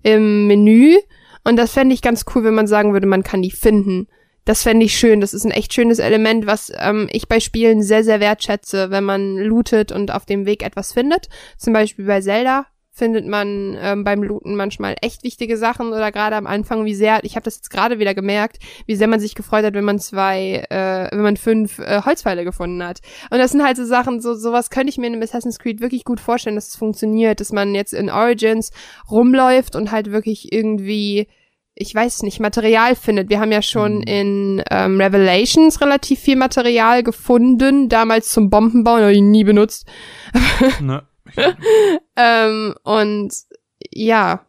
im Menü. Und das fände ich ganz cool, wenn man sagen würde, man kann die finden. Das fände ich schön. Das ist ein echt schönes Element, was ähm, ich bei Spielen sehr, sehr wertschätze, wenn man lootet und auf dem Weg etwas findet. Zum Beispiel bei Zelda findet man ähm, beim Looten manchmal echt wichtige Sachen oder gerade am Anfang, wie sehr, ich habe das jetzt gerade wieder gemerkt, wie sehr man sich gefreut hat, wenn man zwei, äh, wenn man fünf äh, Holzpfeile gefunden hat. Und das sind halt so Sachen, so sowas könnte ich mir in einem Assassin's Creed wirklich gut vorstellen, dass es funktioniert, dass man jetzt in Origins rumläuft und halt wirklich irgendwie ich weiß nicht, Material findet. Wir haben ja schon mhm. in ähm, Revelations relativ viel Material gefunden, damals zum Bombenbauen, habe ich nie benutzt. Ne. ähm, und ja,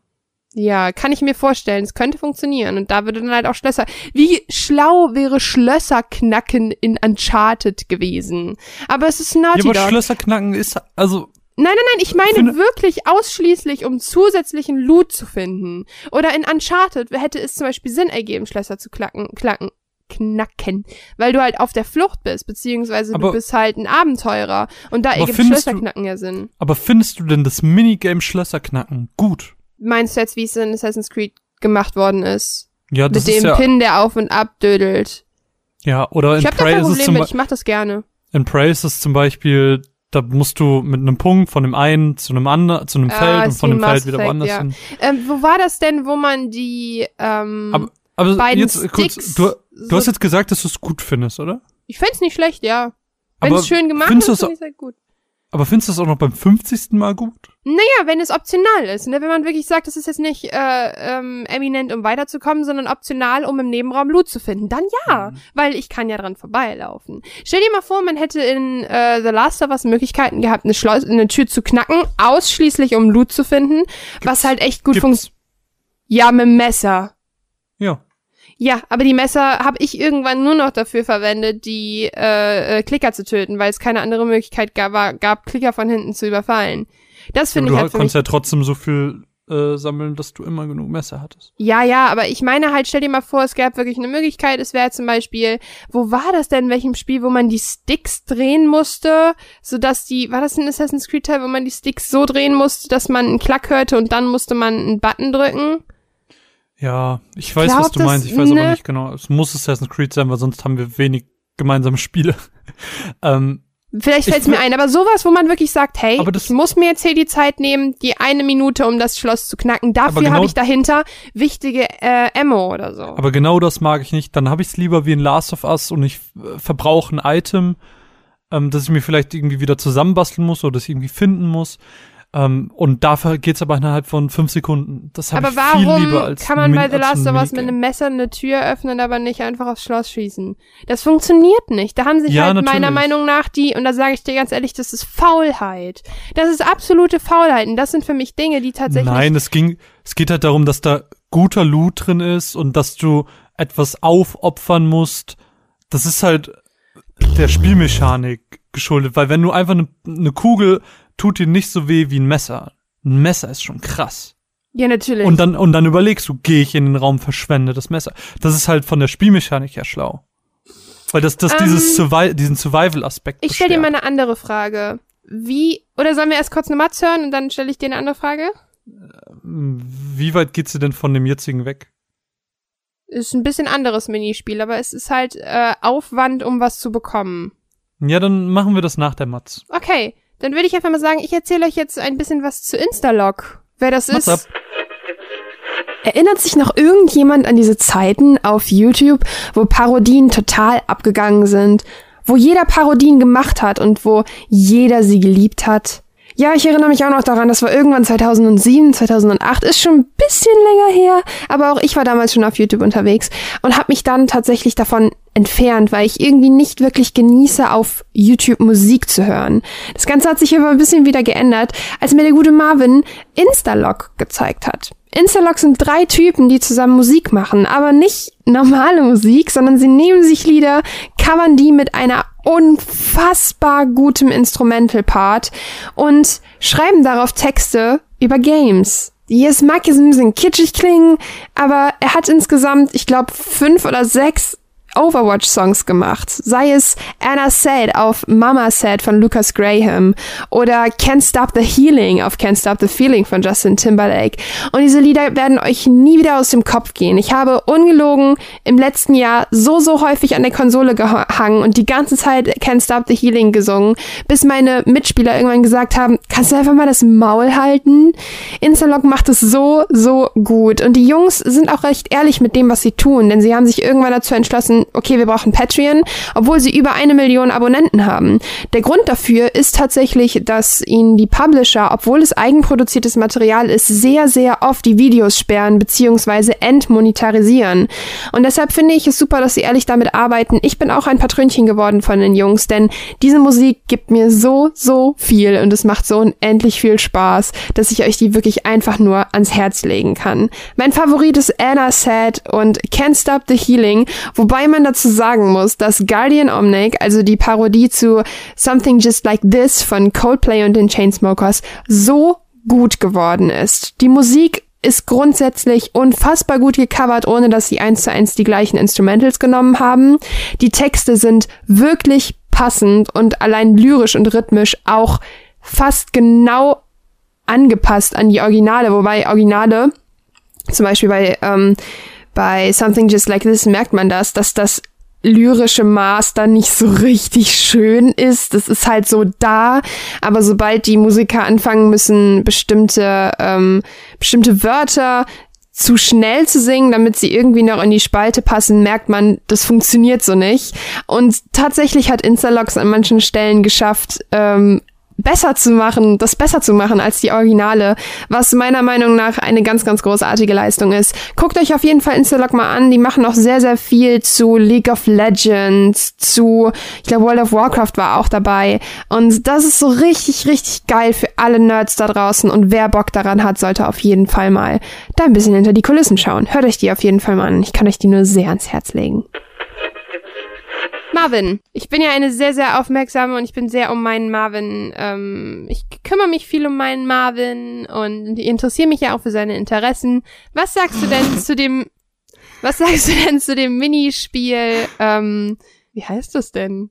ja, kann ich mir vorstellen, es könnte funktionieren. Und da würde dann halt auch Schlösser. Wie schlau wäre Schlösserknacken in Uncharted gewesen? Aber es ist Naughty ja, aber Schlösserknacken ist, also. Nein, nein, nein, ich meine wirklich ausschließlich, um zusätzlichen Loot zu finden. Oder in Uncharted hätte es zum Beispiel Sinn ergeben, Schlösser zu klacken, klacken, knacken, weil du halt auf der Flucht bist, beziehungsweise aber, du bist halt ein Abenteurer und da ergibt Schlösserknacken ja Sinn. Aber findest du denn das Minigame Schlösserknacken gut? Meinst du jetzt, wie es in Assassin's Creed gemacht worden ist? Ja, das Mit ist dem ja, Pin, der auf und ab dödelt. Ja, oder in ich hab Prey da kein Problem mit, ich mach das gerne. In Prey ist es zum Beispiel da musst du mit einem Punkt von dem einen zu einem anderen, zu einem ah, Feld und von dem Feld wieder woanders ja. hin. Ähm, wo war das denn, wo man die ähm, aber, aber beiden jetzt Sticks kurz, du, du hast jetzt gesagt, dass du es gut findest, oder? Ich find's nicht schlecht, ja. Wenn es schön gemacht ist, finde es- ich halt gut. Aber findest du das auch noch beim 50. Mal gut? Naja, wenn es optional ist, ne? wenn man wirklich sagt, das ist jetzt nicht äh, ähm, eminent, um weiterzukommen, sondern optional, um im Nebenraum Loot zu finden, dann ja, weil ich kann ja dran vorbeilaufen. Stell dir mal vor, man hätte in äh, The Last of Us Möglichkeiten gehabt, eine, Schleus eine Tür zu knacken, ausschließlich um Loot zu finden, was halt echt gut Gibt's. funktioniert. Ja, mit dem Messer. Ja. Ja, aber die Messer habe ich irgendwann nur noch dafür verwendet, die äh, äh, Klicker zu töten, weil es keine andere Möglichkeit gab, war, gab Klicker von hinten zu überfallen. Das finde du ich halt mich konntest ja trotzdem so viel äh, sammeln, dass du immer genug Messer hattest. Ja, ja, aber ich meine halt, stell dir mal vor, es gab wirklich eine Möglichkeit, es wäre zum Beispiel, wo war das denn, in welchem Spiel, wo man die Sticks drehen musste, sodass die, war das ein Assassin's Creed Teil, wo man die Sticks so drehen musste, dass man einen Klack hörte und dann musste man einen Button drücken? Ja, ich weiß, Glaub, was du meinst. Ich weiß ne? aber nicht genau. Es muss Assassin's Creed sein, weil sonst haben wir wenig gemeinsame Spiele. ähm, Vielleicht Ich fällt es mir ein, aber sowas, wo man wirklich sagt, hey, Aber das- ich muss mir jetzt hier die Zeit nehmen, die eine Minute, um das Schloss zu knacken. Dafür genau- habe ich dahinter wichtige äh, Ammo oder so. aber genau das mag ich nicht. Dann habe ich es lieber wie in Last of Us und ich äh, verbrauche ein Item, ähm, das ich mir vielleicht irgendwie wieder zusammenbasteln muss oder das ich irgendwie finden muss. Ähm, und dafür geht's aber innerhalb von fünf Sekunden. Das habe aber ich viel warum lieber als kann man bei The Last of Us mit einem Messer eine Tür öffnen, aber nicht einfach aufs Schloss schießen? Das funktioniert nicht. Da haben sich Ja, halt natürlich. meiner Meinung nach die, und da sage ich dir ganz ehrlich, das ist Faulheit. Das ist absolute Faulheit. Und das sind für mich Dinge, die tatsächlich. Nein, es ging, es geht halt darum, dass da guter Loot drin ist und dass du etwas aufopfern musst. Das ist halt der Spielmechanik geschuldet, weil wenn du einfach eine ne Kugel tut dir nicht so weh wie ein Messer. Ein Messer ist schon krass. Ja, natürlich. Und dann, und dann überlegst du, gehe ich in den Raum, verschwende das Messer. Das ist halt von der Spielmechanik her schlau. Weil das, das Ähm, dieses Survi diesen Survival-Aspekt ich stelle dir mal eine andere Frage. Wie, oder sollen wir erst kurz eine Matz hören und dann stelle ich dir eine andere Frage? Wie weit geht sie denn von dem jetzigen weg? Ist ein bisschen anderes Minispiel, aber es ist halt äh, Aufwand, um was zu bekommen. Ja, dann machen wir das nach der Matz. Okay, dann würde ich einfach mal sagen, ich erzähle euch jetzt ein bisschen was zu Instalog. Wer das Matz ist. ab. Erinnert sich noch irgendjemand an diese Zeiten auf YouTube, wo Parodien total abgegangen sind, wo jeder Parodien gemacht hat und wo jeder sie geliebt hat? Ja, ich erinnere mich auch noch daran, das war irgendwann 2007, 2008, ist schon ein bisschen länger her, aber auch ich war damals schon auf YouTube unterwegs und habe mich dann tatsächlich davon entfernt, weil ich irgendwie nicht wirklich genieße, auf YouTube Musik zu hören. Das Ganze hat sich aber ein bisschen wieder geändert, als mir der gute Marvin Instalog gezeigt hat. Instalog sind drei Typen, die zusammen Musik machen, aber nicht normale Musik, sondern sie nehmen sich Lieder, covern die mit einer unfassbar gutem Instrumental-Part und schreiben darauf Texte über Games. Die es mag jetzt ein bisschen kitschig klingen, aber er hat insgesamt, ich glaube, fünf oder sechs Overwatch-Songs gemacht. Sei es Anna Said auf Mama Said von Lucas Graham oder Can't Stop the Healing auf Can't Stop the Feeling von Justin Timberlake. Und diese Lieder werden euch nie wieder aus dem Kopf gehen. Ich habe ungelogen im letzten Jahr so, so häufig an der Konsole gehangen und die ganze Zeit Can't Stop the Healing gesungen, bis meine Mitspieler irgendwann gesagt haben, kannst du einfach mal das Maul halten? Instalog macht es so, so gut. Und die Jungs sind auch recht ehrlich mit dem, was sie tun, denn sie haben sich irgendwann dazu entschlossen, okay, wir brauchen Patreon, obwohl sie über eine Million Abonnenten haben. Der Grund dafür ist tatsächlich, dass ihnen die Publisher, obwohl es eigenproduziertes Material ist, sehr, sehr oft die Videos sperren bzw. entmonetarisieren. Und deshalb finde ich es super, dass sie ehrlich damit arbeiten. Ich bin auch ein Patrönchen geworden von den Jungs, denn diese Musik gibt mir so, so viel und es macht so unendlich viel Spaß, dass ich euch die wirklich einfach nur ans Herz legen kann. Mein Favorit ist Anna Sad und Can't Stop the Healing, wobei man dazu sagen muss, dass Guardian Omnic, also die Parodie zu Something Just Like This von Coldplay und den Chainsmokers, so gut geworden ist. Die Musik ist grundsätzlich unfassbar gut gecovert, ohne dass sie eins zu eins die gleichen Instrumentals genommen haben. Die Texte sind wirklich passend und allein lyrisch und rhythmisch auch fast genau angepasst an die Originale, wobei Originale, zum Beispiel bei, ähm, bei Something Just Like This merkt man das, dass das lyrische Maß dann nicht so richtig schön ist. Das ist halt so da, aber sobald die Musiker anfangen müssen, bestimmte, ähm, bestimmte Wörter zu schnell zu singen, damit sie irgendwie noch in die Spalte passen, merkt man, das funktioniert so nicht. Und tatsächlich hat Instalox an manchen Stellen geschafft, ähm, besser zu machen, das besser zu machen als die Originale, was meiner Meinung nach eine ganz, ganz großartige Leistung ist. Guckt euch auf jeden Fall Instalog mal an, die machen auch sehr, sehr viel zu League of Legends, zu, ich glaube, World of Warcraft war auch dabei. Und das ist so richtig, richtig geil für alle Nerds da draußen und wer Bock daran hat, sollte auf jeden Fall mal da ein bisschen hinter die Kulissen schauen. Hört euch die auf jeden Fall mal an. Ich kann euch die nur sehr ans Herz legen. Marvin. Ich bin ja eine sehr, sehr aufmerksame und ich bin sehr um meinen Marvin. Ähm, ich kümmere mich viel um meinen Marvin und interessiere mich ja auch für seine Interessen. Was sagst du denn zu dem, was sagst du denn zu dem Minispiel, ähm, wie heißt das denn?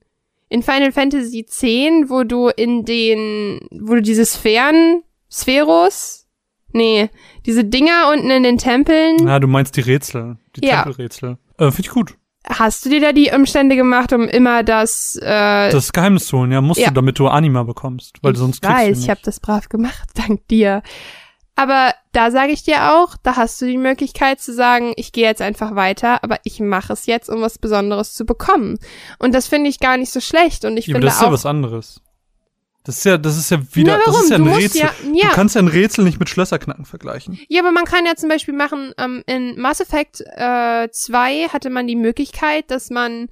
In Final Fantasy X, wo du in den, wo du diese Sphären, Spheros? Nee, diese Dinger unten in den Tempeln. Ja, du meinst die Rätsel, die Ja. Tempelrätsel. Äh, Finde ich gut. Hast du dir da die Umstände gemacht, um immer das, äh, Das Geheimnis zu holen, ja, musst Ja. du, damit du Anima bekommst, weil sonst ich kriegst weiß, du ich nicht. habe das brav gemacht, dank dir. Aber da sage ich dir auch, da hast du die Möglichkeit zu sagen, ich gehe jetzt einfach weiter, aber ich mache es jetzt, um was Besonderes zu bekommen. Und das finde ich gar nicht so schlecht. Und ich ja, aber finde das ist auch. ja was anderes. Das ist ja, das ist ja wieder, Na, das ist ja ein Rätsel. ja- ja. Du kannst ja ein Rätsel nicht mit Schlösserknacken vergleichen. Ja, aber man kann ja zum Beispiel machen, ähm, in Mass Effect äh, 2 hatte man die Möglichkeit, dass man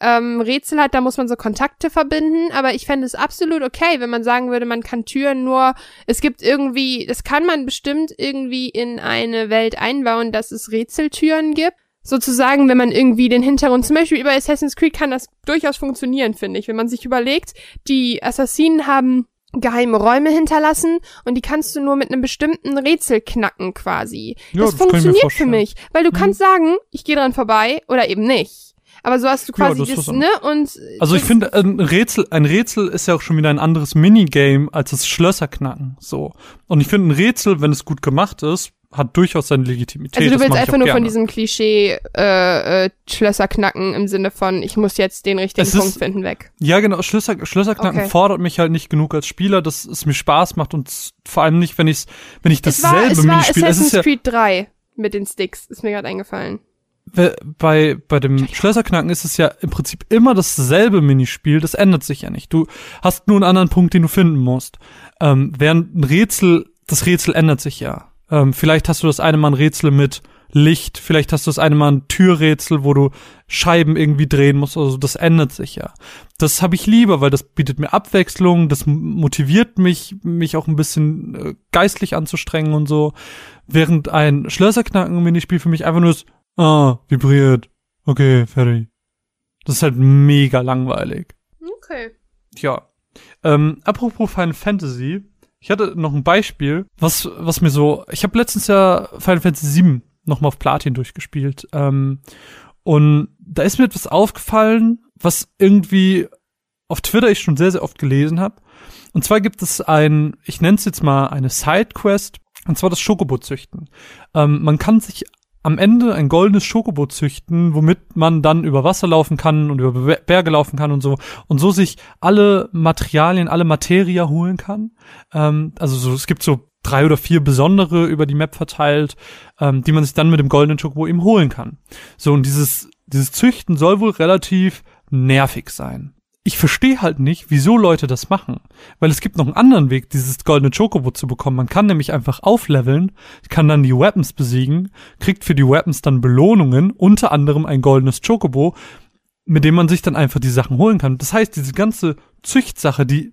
ähm, Rätsel hat, da muss man so Kontakte verbinden, aber ich fände es absolut okay, wenn man sagen würde, man kann Türen nur, es gibt irgendwie, das kann man bestimmt irgendwie in eine Welt einbauen, dass es Rätseltüren gibt. Sozusagen, wenn man irgendwie den Hintergrund, zum Beispiel über Assassin's Creed kann das durchaus funktionieren, finde ich. Wenn man sich überlegt, die Assassinen haben geheime Räume hinterlassen und die kannst du nur mit einem bestimmten Rätsel knacken quasi. Ja, das, das funktioniert für mich, weil du kannst sagen, ich gehe dran vorbei oder eben nicht. Aber so hast du Ja, quasi das ist das, was ne? Und Also ich das- finde, ein Rätsel, ein Rätsel ist ja auch schon wieder ein anderes Minigame als das Schlösserknacken. So. Und ich finde, ein Rätsel, wenn es gut gemacht ist, hat durchaus seine Legitimität. also du willst einfach nur von gerne. diesem Klischee äh, äh, Schlösser knacken im Sinne von, ich muss jetzt den richtigen ist- Punkt finden weg. Ja, genau. Schlösser, Schlösserknacken Okay. fordert mich halt nicht genug als Spieler, dass es mir Spaß macht und vor allem nicht, wenn ich wenn ich Es war, dasselbe es war Minispiel. Es Assassin's ja Creed 3 mit den Sticks, ist mir gerade eingefallen. bei bei dem Schlösserknacken ist es ja im Prinzip immer dasselbe Minispiel. Das ändert sich ja nicht. Du hast nur einen anderen Punkt, den du finden musst. Ähm, während ein Rätsel, das Rätsel ändert sich ja. Ähm, vielleicht hast du das eine Mal ein Rätsel mit Licht, vielleicht hast du das eine Mal ein Türrätsel, wo du Scheiben irgendwie drehen musst, also das ändert sich ja. Das habe ich lieber, weil das bietet mir Abwechslung, das motiviert mich, mich auch ein bisschen äh, geistlich anzustrengen und so. Während ein Schlösserknacken-Minispiel für mich einfach nur ist, ah, vibriert, okay, fertig. Das ist halt mega langweilig. Okay. Ja. Ähm, apropos Final Fantasy, ich hatte noch ein Beispiel, was, was mir so, ich habe letztens ja Final Fantasy VII nochmal auf Platin durchgespielt. Ähm, und da ist mir etwas aufgefallen, was irgendwie auf Twitter ich schon sehr, sehr oft gelesen habe. Und zwar gibt es ein, ich nenne es jetzt mal eine Sidequest, und zwar das Schokobo-Züchten. Ähm, man kann sich am Ende ein goldenes Schokobo züchten, womit man dann über Wasser laufen kann und über Be- Berge laufen kann und so und so sich alle Materialien, alle Materia holen kann. Ähm, also so, es gibt so drei oder vier besondere über die Map verteilt, ähm, die man sich dann mit dem goldenen Schokobo eben holen kann. So und dieses dieses Züchten soll wohl relativ nervig sein. Ich verstehe halt nicht, wieso Leute das machen. Weil es gibt noch einen anderen Weg, dieses goldene Chocobo zu bekommen. Man kann nämlich einfach aufleveln, kann dann die Weapons besiegen, kriegt für die Weapons dann Belohnungen, unter anderem ein goldenes Chocobo, mit dem man sich dann einfach die Sachen holen kann. Das heißt, diese ganze Züchtsache, die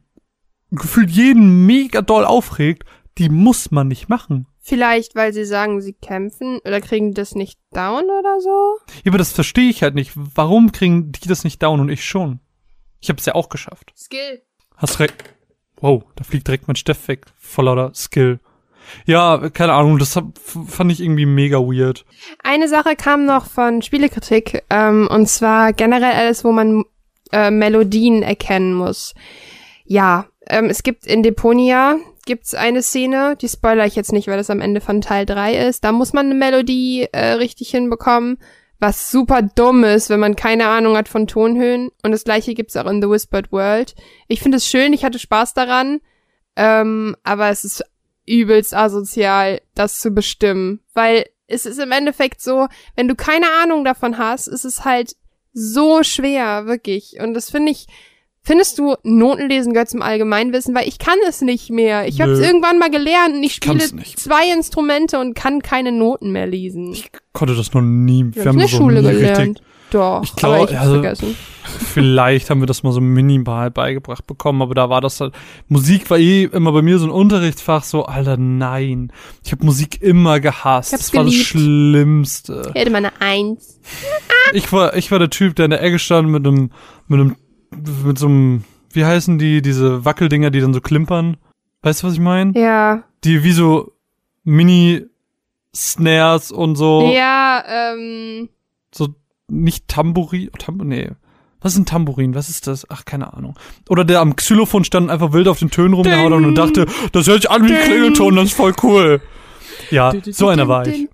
gefühlt jeden mega doll aufregt, die muss man nicht machen. Vielleicht, weil sie sagen, sie kämpfen oder kriegen das nicht down oder so? Ja, aber das verstehe ich halt nicht. Warum kriegen die das nicht down und ich schon? Ich habe es ja auch geschafft. Skill. Hast recht. Wow, da fliegt direkt mein Steff weg. Voll lauter Skill. Ja, keine Ahnung, das hab, fand ich irgendwie mega weird. Eine Sache kam noch von Spielekritik, ähm, und zwar generell alles, wo man äh, Melodien erkennen muss. Ja, ähm, es gibt in Deponia gibt's eine Szene, die spoiler ich jetzt nicht, weil das am Ende von Teil 3 ist. Da muss man eine Melodie äh, richtig hinbekommen, was super dumm ist, wenn man keine Ahnung hat von Tonhöhen. Und das gleiche gibt's auch in The Whispered World. Ich finde es schön, ich hatte Spaß daran, ähm, aber es ist übelst asozial, das zu bestimmen, weil es ist im Endeffekt so, wenn du keine Ahnung davon hast, ist es halt so schwer, wirklich. Und das finde ich, findest du, Notenlesen gehört zum Allgemeinwissen, weil ich kann es nicht mehr. Ich habe es irgendwann mal gelernt und ich spiele zwei Instrumente und kann keine Noten mehr lesen. Ich konnte das noch nie. Ich Wir hab's haben in der noch Schule gelernt. richtig. Doch, Ich glaub, aber ich hab's also- vergessen. Vielleicht haben wir das mal so minimal beigebracht bekommen, aber da war das halt. Musik war eh immer bei mir so ein Unterrichtsfach, so, Alter, nein. Ich habe Musik immer gehasst. Das war das geliebt. Schlimmste. Ich hätte mal eine Eins. Ich war, ich war der Typ, der in der Ecke stand mit einem, mit einem, mit so einem, wie heißen die, diese Wackeldinger, die dann so klimpern. Weißt du, was ich meine? Ja. Die wie so Mini-Snares und so, Ja, ähm, so nicht Tambourin, Tamb nee. Was ist ein Tambourin? Was ist das? Ach, keine Ahnung. Oder der am Xylophon stand und einfach wild auf den Tönen rumgehauen und dachte, das hört sich an wie ein. Klingelton, das ist voll cool. Ja, so einer war ich.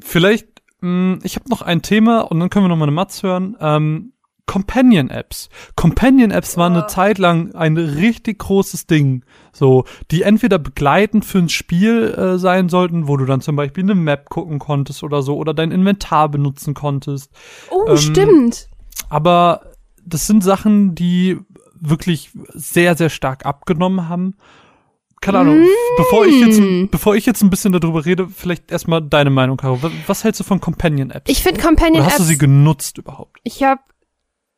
Vielleicht, ich habe noch ein Thema und dann können wir noch mal eine Matz hören. Ähm, Companion-Apps. Companion-Apps waren eine Oh. Zeit lang ein richtig großes Ding. So, die entweder begleitend für ein Spiel äh, sein sollten, wo du dann zum Beispiel eine Map gucken konntest oder so, oder dein Inventar benutzen konntest. Oh, Ähm, stimmt. Aber das sind Sachen, die wirklich sehr, sehr stark abgenommen haben. Keine Ahnung, Mm. bevor ich jetzt, bevor ich jetzt ein bisschen darüber rede, vielleicht erstmal deine Meinung, Caro. Was, hältst du von Companion-Apps? Ich finde Oder Companion-Apps. hast du sie genutzt überhaupt? Ich habe,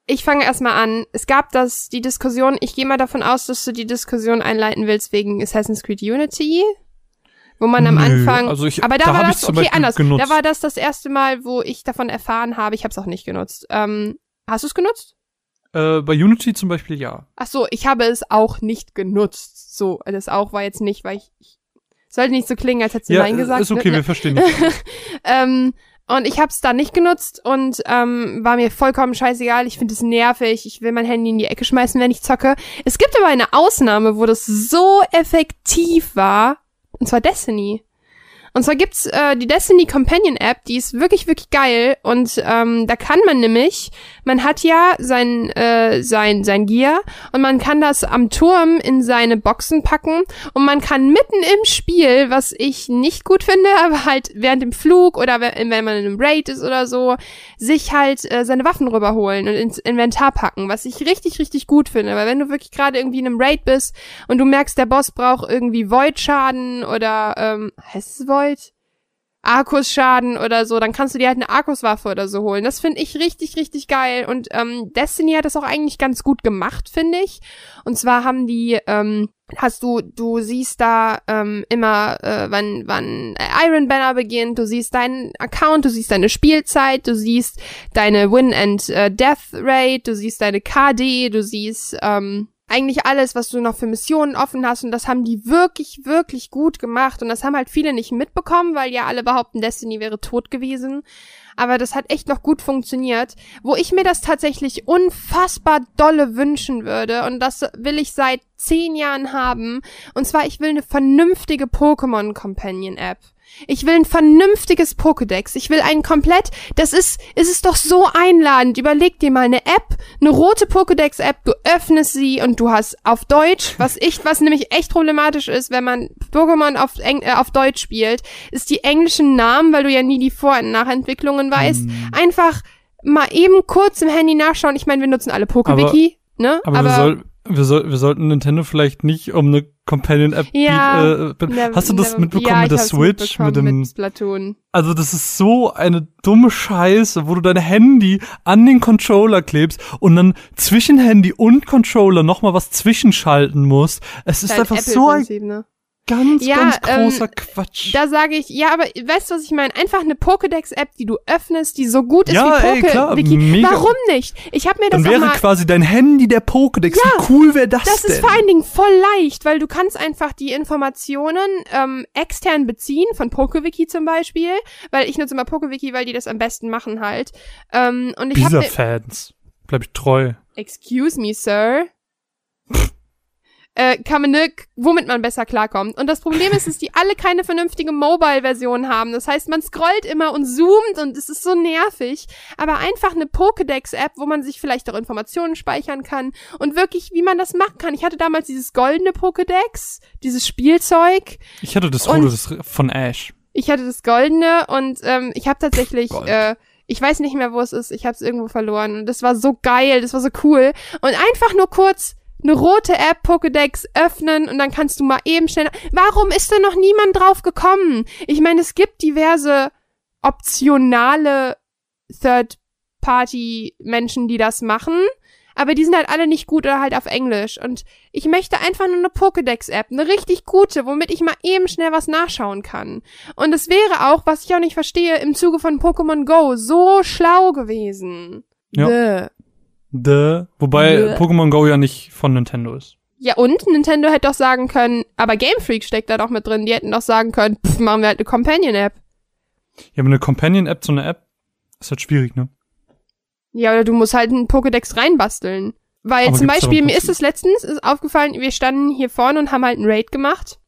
ich fange erstmal an. Es gab das, die Diskussion, ich gehe mal davon aus, dass du die Diskussion einleiten willst wegen Assassin's Creed Unity. Wo man am Nö, Anfang, also ich- aber da, da war das, okay, anders. genutzt. Da war das das erste Mal, wo ich davon erfahren habe, ich habe es auch nicht genutzt. Ähm, hast du es genutzt? Äh, bei Unity zum Beispiel ja. Ach so, ich habe es auch nicht genutzt. So, das auch war jetzt nicht, weil ich, ich sollte nicht so klingen, als hättest du Ja, Nein gesagt. ist okay, ne? wir verstehen dich. ähm, und ich habe es dann nicht genutzt und ähm, war mir vollkommen scheißegal. Ich finde es nervig. Ich will mein Handy in die Ecke schmeißen, wenn ich zocke. Es gibt aber eine Ausnahme, wo das so effektiv war. Und zwar Destiny. Und zwar gibt's äh, die Destiny Companion App, die ist wirklich, wirklich geil. Und ähm, da kann man nämlich, man hat ja sein, äh, sein, sein Gear und man kann das am Turm in seine Boxen packen und man kann mitten im Spiel, was ich nicht gut finde, aber halt während dem Flug oder we- wenn man in einem Raid ist oder so, sich halt äh, seine Waffen rüberholen und ins Inventar packen, was ich richtig, richtig gut finde. Weil wenn du wirklich gerade irgendwie in einem Raid bist und du merkst, der Boss braucht irgendwie Void-Schaden oder, ähm, heißt es Void? Arkus-Schaden oder so, dann kannst du dir halt eine Arkus-Waffe oder so holen. Das finde ich richtig, richtig geil. Und ähm, Destiny hat das auch eigentlich ganz gut gemacht, finde ich. Und zwar haben die, ähm, hast du, du siehst da ähm, immer, äh, wann, wann Iron Banner beginnt, du siehst deinen Account, du siehst deine Spielzeit, du siehst deine Win and äh, Death Rate, du siehst deine KD, du siehst ähm, eigentlich alles, was du noch für Missionen offen hast. Und das haben die wirklich, wirklich gut gemacht. Und das haben halt viele nicht mitbekommen, weil ja alle behaupten, Destiny wäre tot gewesen. Aber das hat echt noch gut funktioniert. Wo ich mir das tatsächlich unfassbar dolle wünschen würde, und das will ich seit zehn Jahren haben, und zwar ich will eine vernünftige Pokémon Companion App. Ich will ein vernünftiges Pokédex. Ich will einen komplett, das ist, es ist doch so einladend. Überleg dir mal eine App, eine rote Pokédex-App, du öffnest sie und du hast auf Deutsch, was ich, was nämlich echt problematisch ist, wenn man Pokémon auf, Eng, äh, auf Deutsch spielt, ist die englischen Namen, weil du ja nie die Vor- und Nachentwicklungen weißt, Hm. einfach mal eben kurz im Handy nachschauen. Ich meine, wir nutzen alle PokeWiki, ne? Aber, wir, soll, wir, soll, wir sollten Nintendo vielleicht nicht um eine Companion-App Ja, äh, Never- Hast du das never- mitbekommen ja, mit der Switch? Mit dem, mit Splatoon. also das ist so eine dumme Scheiße, wo du dein Handy an den Controller klebst und dann zwischen Handy und Controller nochmal was zwischenschalten musst. Es ist Dein einfach so ein ne? Ganz, Ja, ganz ähm, großer Quatsch. Da sage ich, ja, aber weißt du, was ich meine? Einfach eine Pokédex-App, die du öffnest, die so gut ist Ja, wie mega. Warum nicht? Ich habe mir das dann wäre mal... quasi dein Handy der Pokédex. Wie cool wäre das, Das denn? ist vor allen Dingen voll leicht, weil du kannst einfach die Informationen ähm, extern beziehen, von PokeWiki zum Beispiel, weil ich nutze immer PokeWiki, weil die das am besten machen halt. Ähm, und ich habe Dieser Fans. Bleib ich treu. Excuse me, Sir. äh, kann man ne, womit man besser klarkommt. Und das Problem ist, dass die alle keine vernünftige Mobile-Version haben. Das heißt, man scrollt immer und zoomt und es ist so nervig. Aber einfach eine Pokédex-App, wo man sich vielleicht auch Informationen speichern kann und wirklich, wie man das machen kann. Ich hatte damals dieses goldene Pokédex, dieses Spielzeug. Ich hatte das rote von Ash. Ich hatte das goldene und ähm, ich habe tatsächlich äh, ich weiß nicht mehr, wo es ist. Ich habe es irgendwo verloren. Und das war so geil, das war so cool. Und einfach nur kurz eine rote App Pokédex öffnen und dann kannst du mal eben schnell. Warum ist denn noch niemand drauf gekommen? Ich meine, es gibt diverse optionale Third-Party-Menschen, die das machen, aber die sind halt alle nicht gut oder halt auf Englisch. Und ich möchte einfach nur eine Pokédex-App, eine richtig gute, womit ich mal eben schnell was nachschauen kann. Und es wäre auch, was ich auch nicht verstehe, im Zuge von Pokémon Go so schlau gewesen. Ja. Bäh. The, wobei Bäh. Pokémon Go ja nicht von Nintendo ist. Ja, und Nintendo hätte doch sagen können, aber Game Freak steckt da doch mit drin, die hätten doch sagen können, pff, machen wir halt eine Companion-App. Ja, aber eine Companion-App zu einer App ist halt schwierig, ne? Ja, oder du musst halt einen Pokédex reinbasteln. Weil aber zum Beispiel, mir ist es letztens ist aufgefallen, wir standen hier vorne und haben halt einen Raid gemacht.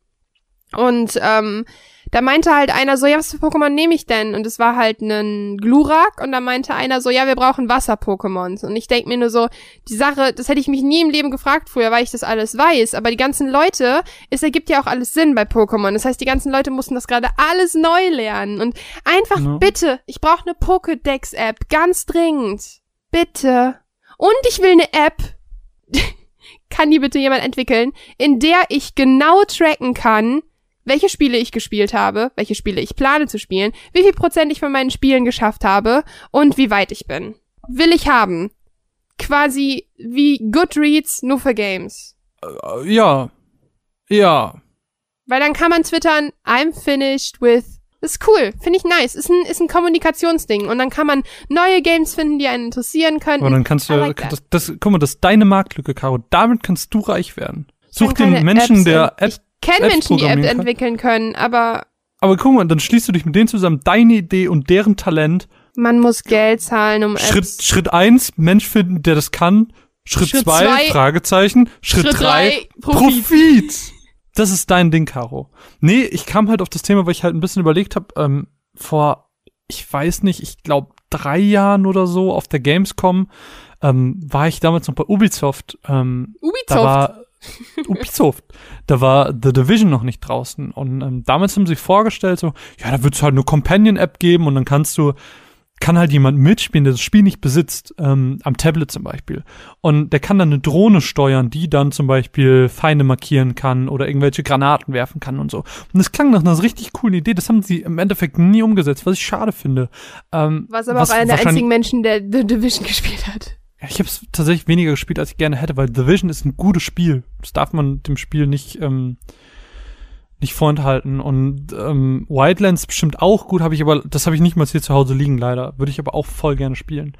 Und ähm, da meinte halt einer so, ja, was für Pokémon nehme ich denn? Und es war halt ein Glurak und da meinte einer so, ja, wir brauchen Wasser-Pokémons. Und ich denk mir nur so, die Sache, das hätte ich mich nie im Leben gefragt früher, weil ich das alles weiß. Aber die ganzen Leute, es ergibt ja auch alles Sinn bei Pokémon. Das heißt, die ganzen Leute mussten das gerade alles neu lernen. Und einfach ja. bitte, ich brauche eine Pokédex-App, ganz dringend. Bitte. Und ich will eine App, kann die bitte jemand entwickeln, in der ich genau tracken kann, welche Spiele ich gespielt habe, welche Spiele ich plane zu spielen, wie viel Prozent ich von meinen Spielen geschafft habe und wie weit ich bin. Will ich haben. Quasi wie Goodreads nur für Games. Äh, ja. Ja. Weil dann kann man twittern, I'm finished with. Das ist cool, finde ich nice. Ist ein, ist ein Kommunikationsding. Und dann kann man neue Games finden, die einen interessieren können. Und dann kannst du, like das, das, guck mal, das ist deine Marktlücke, Caro. Damit kannst du reich werden. Such den Menschen, Apps der App kenne Menschen, die App kann. entwickeln können, aber. Aber guck mal, dann schließt du dich mit denen zusammen, deine Idee und deren Talent. Man muss Geld zahlen, um Schritt, Apps. Schritt eins, Mensch finden, der das kann. Schritt, Schritt zwei, zwei, Fragezeichen. Schritt, Schritt drei, drei Profit. Profit. Das ist dein Ding, Caro. Nee, ich kam halt auf das Thema, weil ich halt ein bisschen überlegt habe, ähm, vor, ich weiß nicht, ich glaube drei Jahren oder so auf der Gamescom ähm, war ich damals noch bei Ubisoft. Ähm, Ubisoft? Da war, Ubisoft. Da war The Division noch nicht draußen. Und ähm, damals haben sie vorgestellt, so, ja, da wird es halt eine Companion-App geben und dann kannst du, kann halt jemand mitspielen, der das Spiel nicht besitzt, ähm, am Tablet zum Beispiel. Und der kann dann eine Drohne steuern, die dann zum Beispiel Feinde markieren kann oder irgendwelche Granaten werfen kann und so. Und das klang nach einer richtig coolen Idee. Das haben sie im Endeffekt nie umgesetzt, was ich schade finde. Ähm, was aber was auch einer der einzigen Menschen, der The Division gespielt hat. Ich habe es tatsächlich weniger gespielt, als ich gerne hätte, weil The Vision ist ein gutes Spiel. Das darf man dem Spiel nicht ähm, nicht vorenthalten. Und ähm, Wildlands bestimmt auch gut, habe ich aber, das habe ich nicht mal hier zu Hause liegen, leider. Würde ich aber auch voll gerne spielen.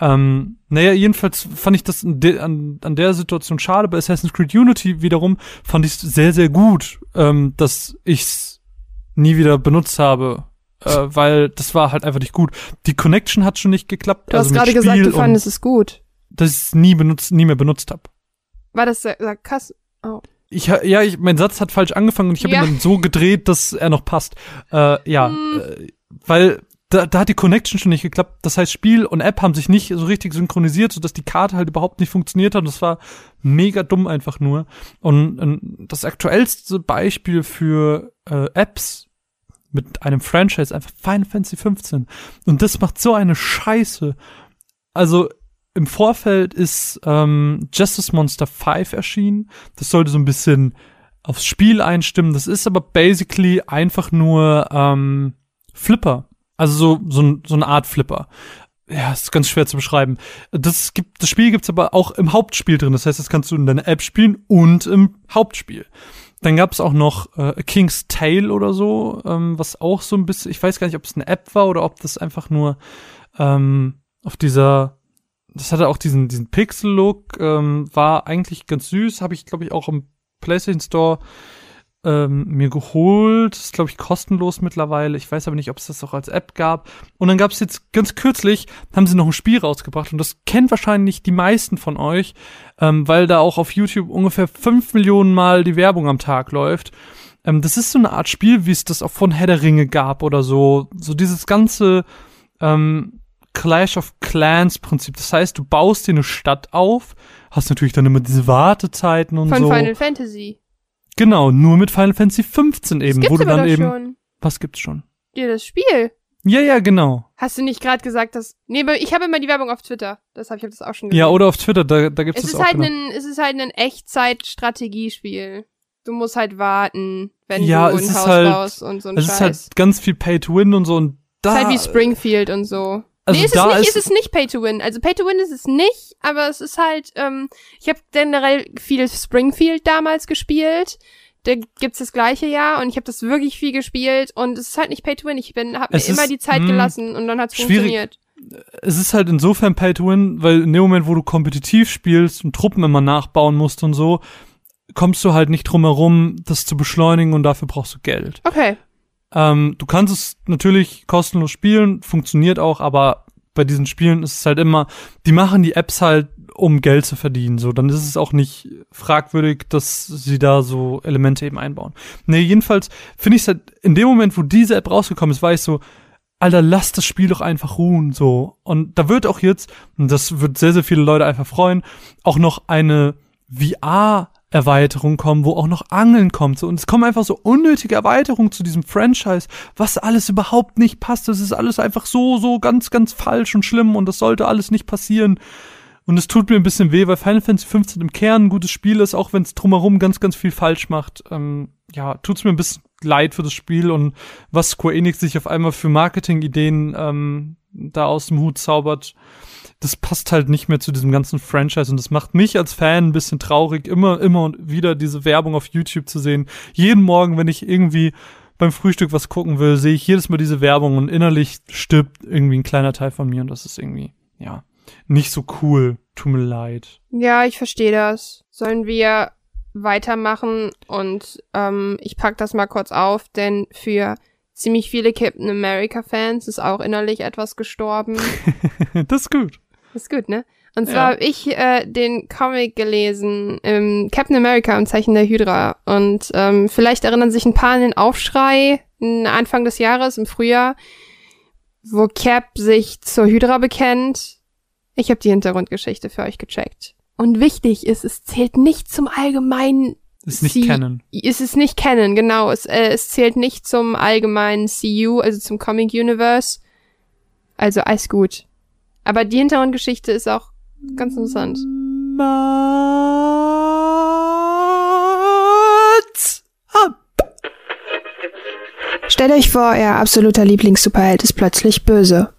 Ähm, naja, jedenfalls fand ich das an, an der Situation schade. Bei Assassin's Creed Unity wiederum fand ich es sehr, sehr gut, ähm, dass ich's nie wieder benutzt habe äh, weil das war halt einfach nicht gut. Die Connection hat schon nicht geklappt. Du also hast gerade gesagt, du fandest es gut. Dass ich es nie benutzt, nie mehr benutzt habe. War das Sarkas? Oh. Ich, ja, ich, mein Satz hat falsch angefangen und ich habe ja. ihn dann so gedreht, dass er noch passt. Äh, ja, hm. äh, weil da, da hat die Connection schon nicht geklappt. Das heißt, Spiel und App haben sich nicht so richtig synchronisiert, sodass die Karte halt überhaupt nicht funktioniert hat. Und das war mega dumm einfach nur. Und, und das aktuellste Beispiel für äh, Apps mit einem Franchise einfach Final Fantasy 15. Und das macht so eine Scheiße. Also im Vorfeld ist ähm, Justice Monster 5 erschienen. Das sollte so ein bisschen aufs Spiel einstimmen. Das ist aber basically einfach nur ähm, Flipper. Also so, so, so eine Art Flipper. Ja, ist ganz schwer zu beschreiben. Das gibt, das Spiel gibt's aber auch im Hauptspiel drin. Das heißt, das kannst du in deiner App spielen und im Hauptspiel. Dann gab es auch noch äh, King's Tale oder so, ähm, was auch so ein bisschen, ich weiß gar nicht, ob es eine App war oder ob das einfach nur ähm, auf dieser, das hatte auch diesen, diesen Pixel-Look, ähm, war eigentlich ganz süß, habe ich, glaube ich, auch im PlayStation Store ähm, mir geholt. Das ist, glaube ich, kostenlos mittlerweile. Ich weiß aber nicht, ob es das auch als App gab. Und dann gab es jetzt ganz kürzlich, haben sie noch ein Spiel rausgebracht. Und das kennt wahrscheinlich die meisten von euch, ähm, weil da auch auf YouTube ungefähr fünf Millionen Mal die Werbung am Tag läuft. Ähm, das ist so eine Art Spiel, wie es das auch von Herr der Ringe gab oder so. So dieses ganze ähm, Clash of Clans Prinzip. Das heißt, du baust dir eine Stadt auf, hast natürlich dann immer diese Wartezeiten und Von so. Final Fantasy. Genau, nur mit Final Fantasy 15 eben, Das wo du dann eben. schon. Was gibt's schon? Dir das Spiel. Ja, ja, genau. Hast du nicht gerade gesagt, dass. Nee, aber ich habe immer die Werbung auf Twitter. Deshalb, ich habe das auch schon gesehen. Ja, oder auf Twitter, da, da gibt's es das ist auch. halt genau. ein, es ist halt ein Echtzeit-Strategiespiel. Du musst halt warten, wenn Ja, du es ein Haus halt- baust und so ein es Scheiß. ist halt ganz viel Pay to Win und so und da. ist halt wie Springfield und so. Also nee, es ist da nicht, ist- es ist nicht Pay to Win. Also Pay to Win ist es nicht, aber es ist halt, ähm, ich habe generell viel Springfield damals gespielt. Da gibt's das gleiche Jahr und ich habe das wirklich viel gespielt und es ist halt nicht Pay to Win. Ich bin habe mir Es immer ist, die Zeit mh, gelassen und dann hat's funktioniert. es ist halt insofern Pay to Win, weil in dem Moment, wo du kompetitiv spielst und Truppen immer nachbauen musst und so, kommst du halt nicht drum herum, das zu beschleunigen und dafür brauchst du Geld. Okay. Ähm, du kannst es natürlich kostenlos spielen, funktioniert auch, aber bei diesen Spielen ist es halt immer, die machen die Apps halt, um Geld zu verdienen. So, dann ist es auch nicht fragwürdig, dass sie da so Elemente eben einbauen. Nee, jedenfalls finde ich es halt, in dem Moment, wo diese App rausgekommen ist, war ich so, Alter, lass das Spiel doch einfach ruhen, so. Und da wird auch jetzt, und das wird sehr, sehr viele Leute einfach freuen, auch noch eine VR-Erweiterung kommen, wo auch noch Angeln kommt. Und es kommen einfach so unnötige Erweiterungen zu diesem Franchise, was alles überhaupt nicht passt. Das ist alles einfach so, so ganz, ganz falsch und schlimm und das sollte alles nicht passieren. Und es tut mir ein bisschen weh, weil Final Fantasy 15 im Kern ein gutes Spiel ist, auch wenn es drumherum ganz, ganz viel falsch macht. Ähm, ja, tut's mir ein bisschen leid für das Spiel und was Square Enix sich auf einmal für Marketing-Ideen ähm, da aus dem Hut zaubert, das passt halt nicht mehr zu diesem ganzen Franchise und das macht mich als Fan ein bisschen traurig, immer, immer und wieder diese Werbung auf YouTube zu sehen. Jeden Morgen, wenn ich irgendwie beim Frühstück was gucken will, sehe ich jedes Mal diese Werbung und innerlich stirbt irgendwie ein kleiner Teil von mir und das ist irgendwie, ja, nicht so cool. Tut mir leid. Ja, ich verstehe das. Sollen wir weitermachen und ähm, ich pack das mal kurz auf, denn für ziemlich viele Captain America Fans ist auch innerlich etwas gestorben. das ist gut. Ist gut, ne? Und zwar Ja. habe ich äh, den Comic gelesen, ähm, Captain America im Zeichen der Hydra. Und ähm, vielleicht erinnern sich ein paar an den Aufschrei Anfang des Jahres, im Frühjahr, wo Cap sich zur Hydra bekennt. Ich habe die Hintergrundgeschichte für euch gecheckt. Und wichtig ist, es zählt nicht zum allgemeinen Ist nicht kennen. es ist nicht Canon, genau. Es, äh, es zählt nicht zum allgemeinen CU, also zum Comic Universe. Also alles gut. Aber die Hintergrundgeschichte ist auch ganz interessant. Mats ab. Stellt euch vor, euer absoluter Lieblings-Superheld ist plötzlich böse.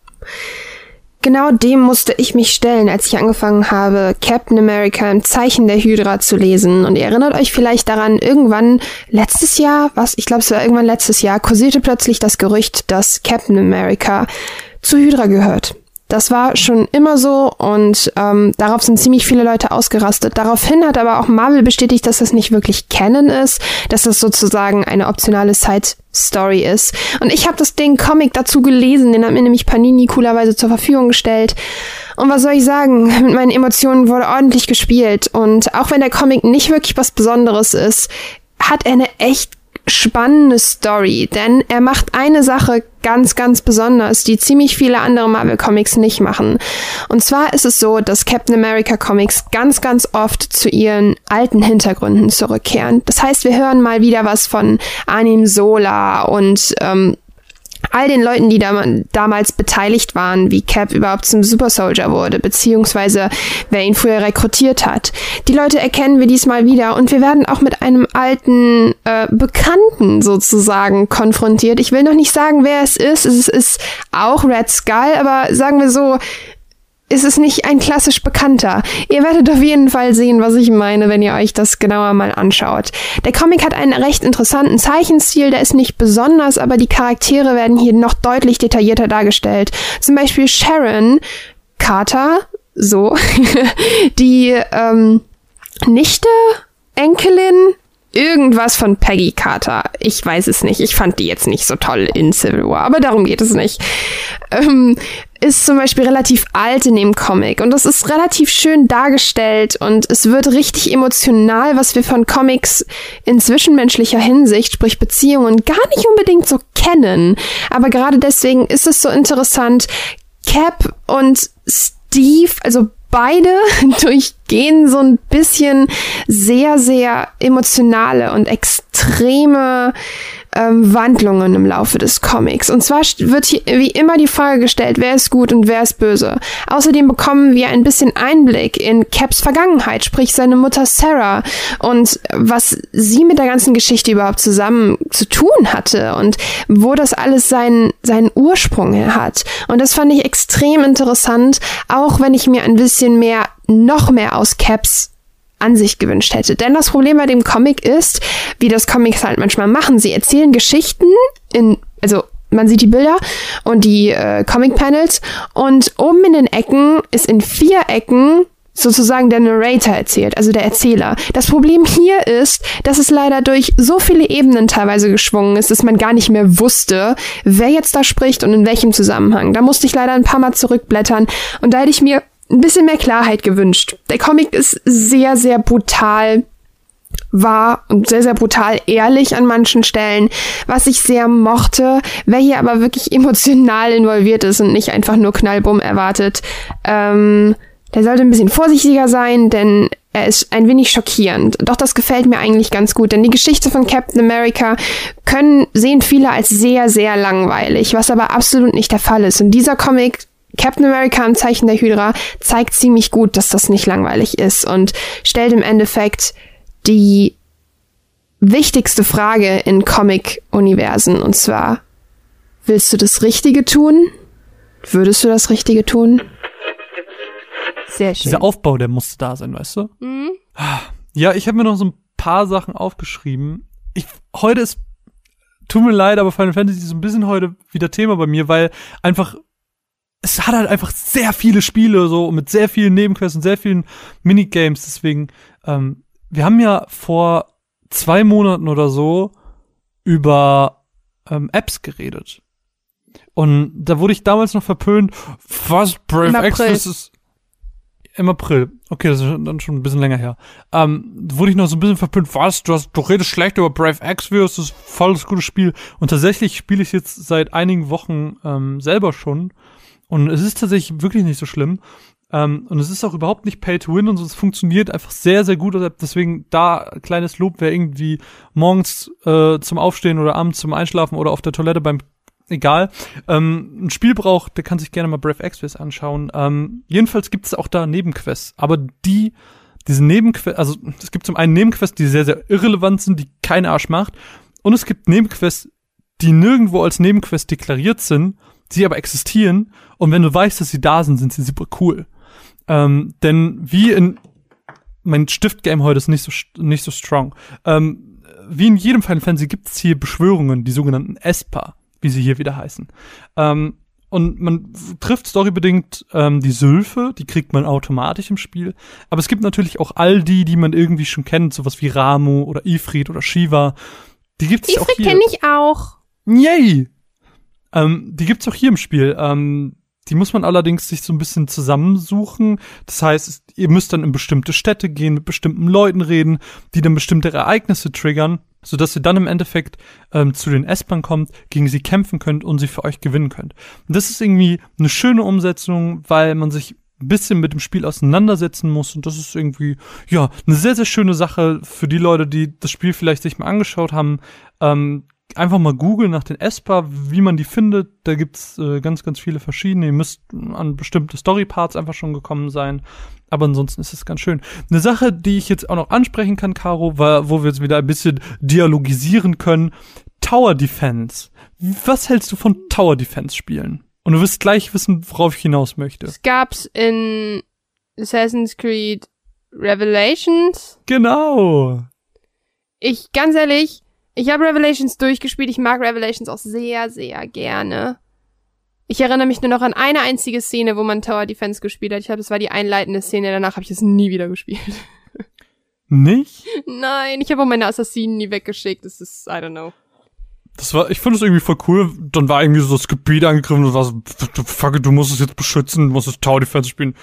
Genau dem musste ich mich stellen, als ich angefangen habe, Captain America im Zeichen der Hydra zu lesen. Und ihr erinnert euch vielleicht daran, irgendwann letztes Jahr, was, ich glaube, es war irgendwann letztes Jahr, kursierte plötzlich das Gerücht, dass Captain America zu Hydra gehört. Das war schon immer so und ähm, darauf sind ziemlich viele Leute ausgerastet. Daraufhin hat aber auch Marvel bestätigt, dass das nicht wirklich Canon ist, dass das sozusagen eine optionale Side-Story ist. Und ich habe das Ding Comic dazu gelesen, den hat mir nämlich Panini coolerweise zur Verfügung gestellt. Und was soll ich sagen? Mit meinen Emotionen wurde ordentlich gespielt. Und auch wenn der Comic nicht wirklich was Besonderes ist, hat er eine echt spannende Story, denn er macht eine Sache ganz, ganz besonders, die ziemlich viele andere Marvel Comics nicht machen. Und zwar ist es so, dass Captain America Comics ganz, ganz oft zu ihren alten Hintergründen zurückkehren. Das heißt, wir hören mal wieder was von Anim Sola und ähm, all den Leuten, die da, damals beteiligt waren, wie Cap überhaupt zum Super Soldier wurde, beziehungsweise wer ihn früher rekrutiert hat. Die Leute erkennen wir diesmal wieder und wir werden auch mit einem alten äh, Bekannten sozusagen konfrontiert. Ich will noch nicht sagen, wer es ist. Es ist auch Red Skull, aber sagen wir so, ist es nicht ein klassisch Bekannter. Ihr werdet auf jeden Fall sehen, was ich meine, wenn ihr euch das genauer mal anschaut. Der Comic hat einen recht interessanten Zeichenstil, der ist nicht besonders, aber die Charaktere werden hier noch deutlich detaillierter dargestellt. Zum Beispiel Sharon Carter, so, die ähm, Nichte, Enkelin, irgendwas von Peggy Carter. Ich weiß es nicht. Ich fand die jetzt nicht so toll in Civil War, aber darum geht es nicht. Ähm, ist zum Beispiel relativ alt in dem Comic und das ist relativ schön dargestellt und es wird richtig emotional, was wir von Comics in zwischenmenschlicher Hinsicht, sprich Beziehungen, gar nicht unbedingt so kennen. Aber gerade deswegen ist es so interessant, Cap und Steve, also beide durchgehen so ein bisschen sehr, sehr emotionale und extreme ähm, Wandlungen im Laufe des Comics. Und zwar wird hier wie immer die Frage gestellt, wer ist gut und wer ist böse. Außerdem bekommen wir ein bisschen Einblick in Caps Vergangenheit, sprich seine Mutter Sarah und was sie mit der ganzen Geschichte überhaupt zusammen zu tun hatte und wo das alles seinen, seinen Ursprung hat. Und das fand ich extrem interessant, auch wenn ich mir ein bisschen mehr, noch mehr aus Caps an sich gewünscht hätte. Denn das Problem bei dem Comic ist, wie das Comics halt manchmal machen, sie erzählen Geschichten in, also man sieht die Bilder und die äh, Comic-Panels und oben in den Ecken ist in vier Ecken sozusagen der Narrator erzählt, also der Erzähler. Das Problem hier ist, dass es leider durch so viele Ebenen teilweise geschwungen ist, dass man gar nicht mehr wusste, wer jetzt da spricht und in welchem Zusammenhang. Da musste ich leider ein paar Mal zurückblättern und da hätte ich mir ein bisschen mehr Klarheit gewünscht. Der Comic ist sehr, sehr brutal war und sehr, sehr brutal ehrlich an manchen Stellen, was ich sehr mochte. Wer hier aber wirklich emotional involviert ist und nicht einfach nur Knallbumm erwartet, ähm, der sollte ein bisschen vorsichtiger sein, denn er ist ein wenig schockierend. Doch das gefällt mir eigentlich ganz gut, denn die Geschichte von Captain America können, sehen viele als sehr, sehr langweilig, was aber absolut nicht der Fall ist. Und dieser Comic Captain America im Zeichen der Hydra zeigt ziemlich gut, dass das nicht langweilig ist und stellt im Endeffekt die wichtigste Frage in Comic-Universen und zwar, willst du das Richtige tun? Würdest du das Richtige tun? Sehr schön. Dieser Aufbau, der musste da sein, weißt du? Mhm. Ja, ich habe mir noch so ein paar Sachen aufgeschrieben. Ich, heute ist, tut mir leid, aber Final Fantasy ist so ein bisschen heute wieder Thema bei mir, weil einfach es hat halt einfach sehr viele Spiele so mit sehr vielen Nebenquests und sehr vielen Minigames. Deswegen, ähm, wir haben ja vor zwei Monaten oder so über ähm, Apps geredet. Und da wurde ich damals noch verpönt, was Brave Exodus ist. Im April. Okay, das ist dann schon ein bisschen länger her. Ähm, wurde ich noch so ein bisschen verpönt, was, du, hast, du redest schlecht über Brave Exvius, das ist voll das gute Spiel. Und tatsächlich spiele ich jetzt seit einigen Wochen ähm, selber schon. Und es ist tatsächlich wirklich nicht so schlimm. Ähm, und es ist auch überhaupt nicht Pay to Win und so. Es funktioniert einfach sehr, sehr gut. Deswegen da kleines Lob, wer irgendwie morgens äh, zum Aufstehen oder abends zum Einschlafen oder auf der Toilette beim egal, ähm, ein Spiel braucht, der kann sich gerne mal Brave Express anschauen. Ähm, jedenfalls gibt es auch da Nebenquests, aber die, diese Nebenquests, also es gibt zum einen Nebenquests, die sehr, sehr irrelevant sind, die kein Arsch macht, und es gibt Nebenquests, die nirgendwo als Nebenquest deklariert sind sie aber existieren und wenn du weißt, dass sie da sind, sind sie super cool. Ähm, denn wie in mein Stiftgame heute ist nicht so nicht so strong. Ähm, wie in jedem Final Fantasy gibt es hier Beschwörungen, die sogenannten Esper, wie sie hier wieder heißen. Ähm, und man trifft storybedingt ähm, die Sylphe, die kriegt man automatisch im Spiel. Aber es gibt natürlich auch all die, die man irgendwie schon kennt, sowas wie Ramu oder Ifrit oder Shiva. Die gibt's auch hier. Ifrit kenne ich auch. Yay! Ähm, die gibt's auch hier im Spiel. Ähm, die muss man allerdings sich so ein bisschen zusammensuchen. Das heißt, ihr müsst dann in bestimmte Städte gehen, mit bestimmten Leuten reden, die dann bestimmte Ereignisse triggern, sodass ihr dann im Endeffekt ähm, zu den S-Bahn kommt, gegen sie kämpfen könnt und sie für euch gewinnen könnt. Und das ist irgendwie eine schöne Umsetzung, weil man sich ein bisschen mit dem Spiel auseinandersetzen muss und das ist irgendwie ja eine sehr sehr schöne Sache für die Leute, die das Spiel vielleicht sich mal angeschaut haben. Ähm, einfach mal googeln nach den Esper, wie man die findet. Da gibt's äh, ganz, ganz viele verschiedene. Ihr müsst an bestimmte Storyparts einfach schon gekommen sein. Aber ansonsten ist es ganz schön. Eine Sache, die ich jetzt auch noch ansprechen kann, Caro, war, wo wir jetzt wieder ein bisschen dialogisieren können. Tower Defense. Was hältst du von Tower Defense Spielen? Und du wirst gleich wissen, worauf ich hinaus möchte. Es gab's in Assassin's Creed Revelations. Genau. Ich, ganz ehrlich, ich habe Revelations durchgespielt. Ich mag Revelations auch sehr, sehr gerne. Ich erinnere mich nur noch an eine einzige Szene, wo man Tower Defense gespielt hat. Ich glaube, das war die einleitende Szene. Danach habe ich es nie wieder gespielt. Nicht? Nein, ich habe auch meine Assassinen nie weggeschickt. Das ist, I don't know. Das war, ich finde es irgendwie voll cool. Dann war irgendwie so das Gebiet angegriffen und war so, fuck, du musst es jetzt beschützen, du musst es Tower Defense spielen.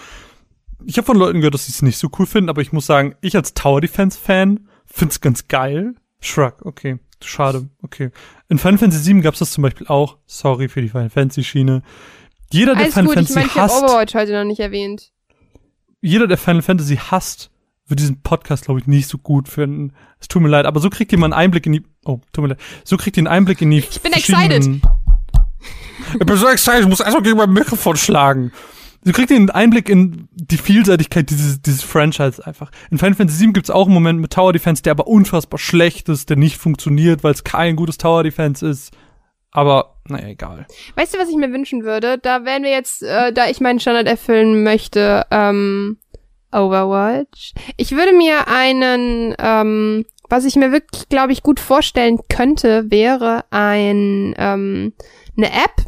Ich habe von Leuten gehört, dass sie es nicht so cool finden, aber ich muss sagen, ich als Tower Defense Fan find's ganz geil. Shrug, okay. Schade, okay. In Final Fantasy VII gab's das zum Beispiel auch. Sorry für die Final Fantasy Schiene. Jeder, der Alles Final gut, Fantasy ich meine, ich hasst, Overwatch heute noch nicht erwähnt. jeder, der Final Fantasy hasst, wird diesen Podcast, glaube ich, nicht so gut finden. Es tut mir leid, aber so kriegt ihr mal einen Einblick in die, oh, tut mir leid, so kriegt ihr einen Einblick in die Ich bin verschiedenen- Ich bin so excited, ich muss erstmal gegen mein Mikrofon schlagen. Kriegt ihr einen Einblick in die Vielseitigkeit dieses, dieses Franchise einfach. In Final Fantasy VII gibt's auch einen Moment mit Tower Defense, der aber unfassbar schlecht ist, der nicht funktioniert, weil es kein gutes Tower Defense ist. Aber, naja, egal. Weißt du, was ich mir wünschen würde? Da werden wir jetzt, äh, da ich meinen Standard erfüllen möchte, ähm, Overwatch. Ich würde mir einen, ähm, was ich mir wirklich, glaube ich, gut vorstellen könnte, wäre ein, ähm, eine App,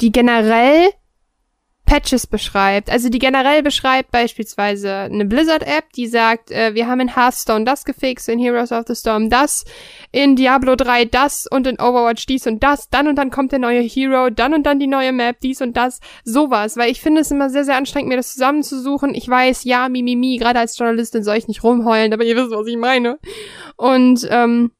die generell Patches beschreibt. Also die generell beschreibt beispielsweise eine Blizzard-App, die sagt, äh, wir haben in Hearthstone das gefixt, in Heroes of the Storm das, in Diablo 3 das und in Overwatch dies und das, dann und dann kommt der neue Hero, dann und dann die neue Map, dies und das, sowas. Weil ich finde es immer sehr, sehr anstrengend, mir das zusammenzusuchen. Ich weiß, ja, mimimi, mi, mi, gerade als Journalistin soll ich nicht rumheulen, aber ihr wisst, was ich meine. Und ähm,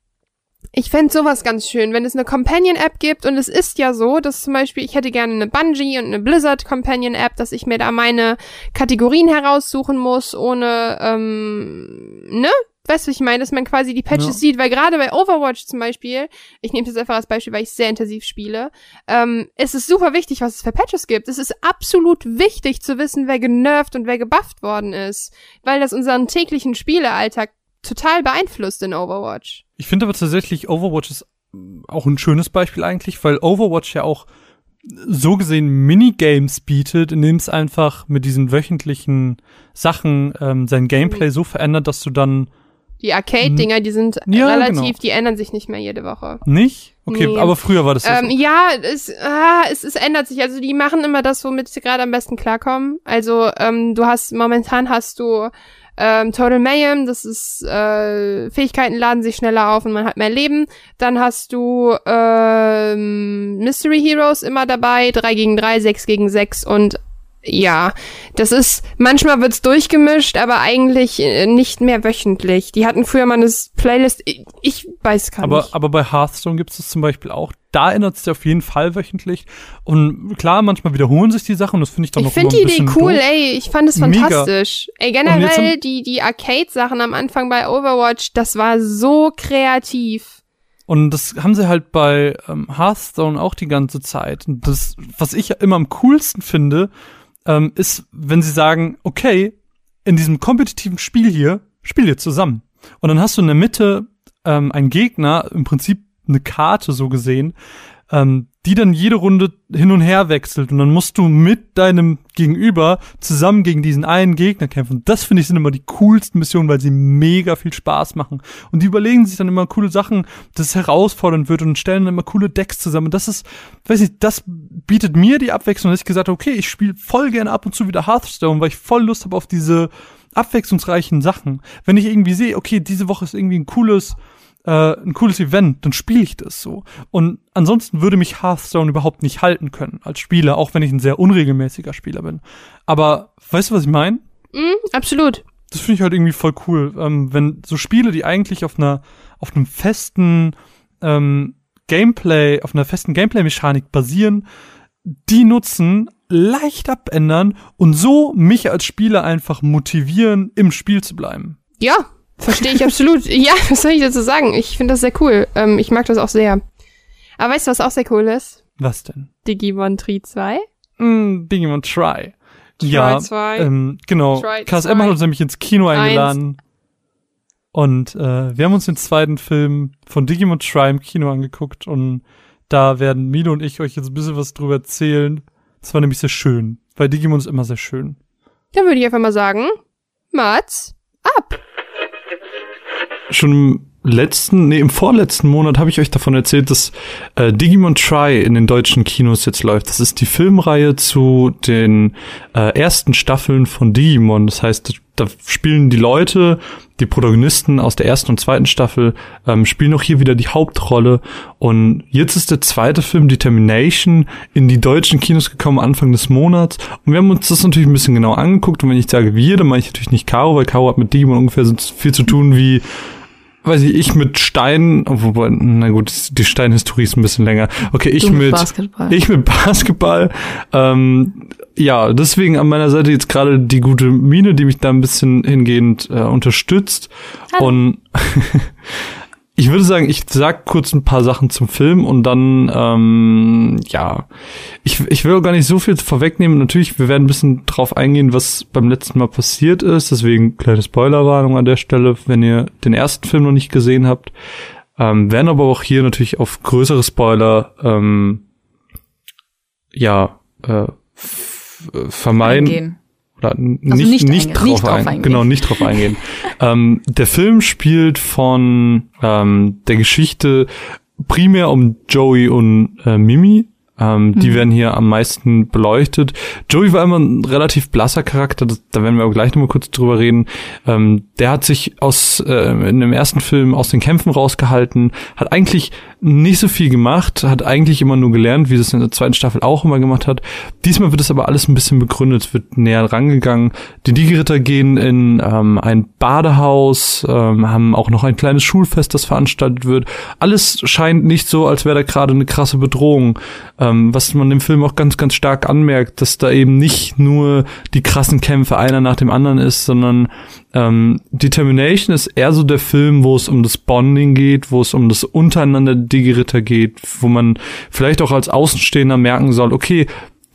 ich fände sowas ganz schön, wenn es eine Companion-App gibt und es ist ja so, dass zum Beispiel ich hätte gerne eine Bungie und eine Blizzard Companion-App, dass ich mir da meine Kategorien heraussuchen muss, ohne, ähm, ne? Weißt du, ich meine, dass man quasi die Patches Ja. sieht, weil gerade bei Overwatch zum Beispiel, ich nehme das einfach als Beispiel, weil ich sehr intensiv spiele, ähm, es ist super wichtig, was es für Patches gibt. Es ist absolut wichtig zu wissen, wer genervt und wer gebufft worden ist, weil das unseren täglichen Spielealltag total beeinflusst in Overwatch. Ich finde aber tatsächlich, Overwatch ist auch ein schönes Beispiel eigentlich, weil Overwatch ja auch so gesehen Minigames bietet, indem es einfach mit diesen wöchentlichen Sachen ähm, sein Gameplay so verändert, dass du dann Die Arcade-Dinger, die sind Ja, relativ, genau. die ändern sich nicht mehr jede Woche. nicht? Okay, Nee. aber früher war das ja Ähm, so. ja, es, ah, es, es ändert sich. Also die machen immer das, womit sie gerade am besten klarkommen. Also ähm, du hast momentan hast du ähm, Total Mayhem, das ist äh, Fähigkeiten laden sich schneller auf und man hat mehr Leben. Dann hast du ähm, Mystery Heroes immer dabei, 3 gegen 3, 6 gegen 6 und ja, das ist, manchmal wird's durchgemischt, aber eigentlich äh, nicht mehr wöchentlich. Die hatten früher mal eine Playlist, ich, ich weiß gar Aber, nicht. aber bei Hearthstone gibt es das zum Beispiel auch. Da ändert es sich auf jeden Fall wöchentlich. Und klar, manchmal wiederholen sich die Sachen und das finde ich dann Ich noch finde immer die Idee cool, doof. ey. Ich fand es Mega. fantastisch. Ey, Und jetzt generell die, die Arcade-Sachen am Anfang bei Overwatch, das war so kreativ. Und das haben sie halt bei ähm, Hearthstone auch die ganze Zeit. Und das, was ich ja immer am coolsten finde, ähm, ist, wenn sie sagen, okay, in diesem kompetitiven Spiel hier, spiel ihr zusammen. Und dann hast du in der Mitte ähm, einen Gegner, im Prinzip eine Karte so gesehen, ähm, die dann jede Runde hin und her wechselt und dann musst du mit deinem Gegenüber zusammen gegen diesen einen Gegner kämpfen. Das finde ich sind immer die coolsten Missionen, weil sie mega viel Spaß machen. Und die überlegen sich dann immer coole Sachen, dass es herausfordernd wird und stellen dann immer coole Decks zusammen. Und das ist, weiß nicht, das bietet mir die Abwechslung, dass ich gesagt habe, okay, ich spiele voll gerne ab und zu wieder Hearthstone, weil ich voll Lust habe auf diese abwechslungsreichen Sachen. Wenn ich irgendwie sehe, okay, diese Woche ist irgendwie ein cooles äh, ein cooles Event, dann spiele ich das so. Und ansonsten würde mich Hearthstone überhaupt nicht halten können als Spieler, auch wenn ich ein sehr unregelmäßiger Spieler bin. Aber weißt du, was ich meine? Mhm, absolut. Das finde ich halt irgendwie voll cool, ähm, wenn so Spiele, die eigentlich auf einer auf einem festen ähm, Gameplay, auf einer festen Gameplay-Mechanik basieren, die nutzen, leicht abändern und so mich als Spieler einfach motivieren, im Spiel zu bleiben. Ja, verstehe ich absolut. Ja, was soll ich dazu sagen? Ich finde das sehr cool. Ähm, ich mag das auch sehr. Aber weißt du, was auch sehr cool ist? Was denn? Digimon Tree 2. Mm, Digimon Try. Try ja, 2. ähm, genau. KSM hat 2. uns nämlich ins Kino eingeladen. Und äh, wir haben uns den zweiten Film von Digimon Try im Kino angeguckt und da werden Milo und ich euch jetzt ein bisschen was drüber erzählen. Das war nämlich sehr schön, weil Digimon ist immer sehr schön. Dann würde ich einfach mal sagen, Mats, ab. Schon im letzten, nee, im vorletzten Monat habe ich euch davon erzählt, dass äh, Digimon Try in den deutschen Kinos jetzt läuft. Das ist die Filmreihe zu den äh, ersten Staffeln von Digimon. Das heißt, da spielen die Leute, die Protagonisten aus der ersten und zweiten Staffel, ähm, spielen auch hier wieder die Hauptrolle. Und jetzt ist der zweite Film, Determination, in die deutschen Kinos gekommen, Anfang des Monats. Und wir haben uns das natürlich ein bisschen genau angeguckt. Und wenn ich sage wir, dann meine ich natürlich nicht Caro, weil Caro hat mit Digimon ungefähr so viel zu tun wie weiß ich, ich mit Stein, wobei, na gut, die Steinhistorie ist ein bisschen länger. Okay, ich mit, mit Basketball. ich mit Basketball. Ähm, ja, deswegen an meiner Seite jetzt gerade die gute Mine, die mich da ein bisschen hingehend äh, unterstützt. Hallo. Und ich würde sagen, ich sag kurz ein paar Sachen zum Film und dann, ähm, ja, ich, ich will gar nicht so viel vorwegnehmen. Natürlich, wir werden ein bisschen drauf eingehen, was beim letzten Mal passiert ist. Deswegen kleine Spoilerwarnung an der Stelle, wenn ihr den ersten Film noch nicht gesehen habt. Ähm, werden aber auch hier natürlich auf größere Spoiler, ähm, ja, äh, vermeiden. Eingehen oder also nicht, nicht, nicht, drauf, nicht drauf ein, eingehen. Genau, nicht drauf eingehen. ähm, der Film spielt von ähm, der Geschichte primär um Joey und äh, Mimi. Ähm, mhm. Die werden hier am meisten beleuchtet. Joey war immer ein relativ blasser Charakter, das, da werden wir auch gleich nochmal kurz drüber reden. Ähm, der hat sich aus äh, in dem ersten Film aus den Kämpfen rausgehalten, hat eigentlich nicht so viel gemacht, hat eigentlich immer nur gelernt, wie das in der zweiten Staffel auch immer gemacht hat. Diesmal wird es aber alles ein bisschen begründet, wird näher rangegangen. Die Digiritter gehen in ähm, ein Badehaus, ähm, haben auch noch ein kleines Schulfest, das veranstaltet wird. Alles scheint nicht so, als wäre da gerade eine krasse Bedrohung. Ähm, was man im Film auch ganz, ganz stark anmerkt, dass da eben nicht nur die krassen Kämpfe einer nach dem anderen ist, sondern ähm, Determination ist eher so der Film, wo es um das Bonding geht, wo es um das Untereinander Digiritter geht, wo man vielleicht auch als Außenstehender merken soll, okay,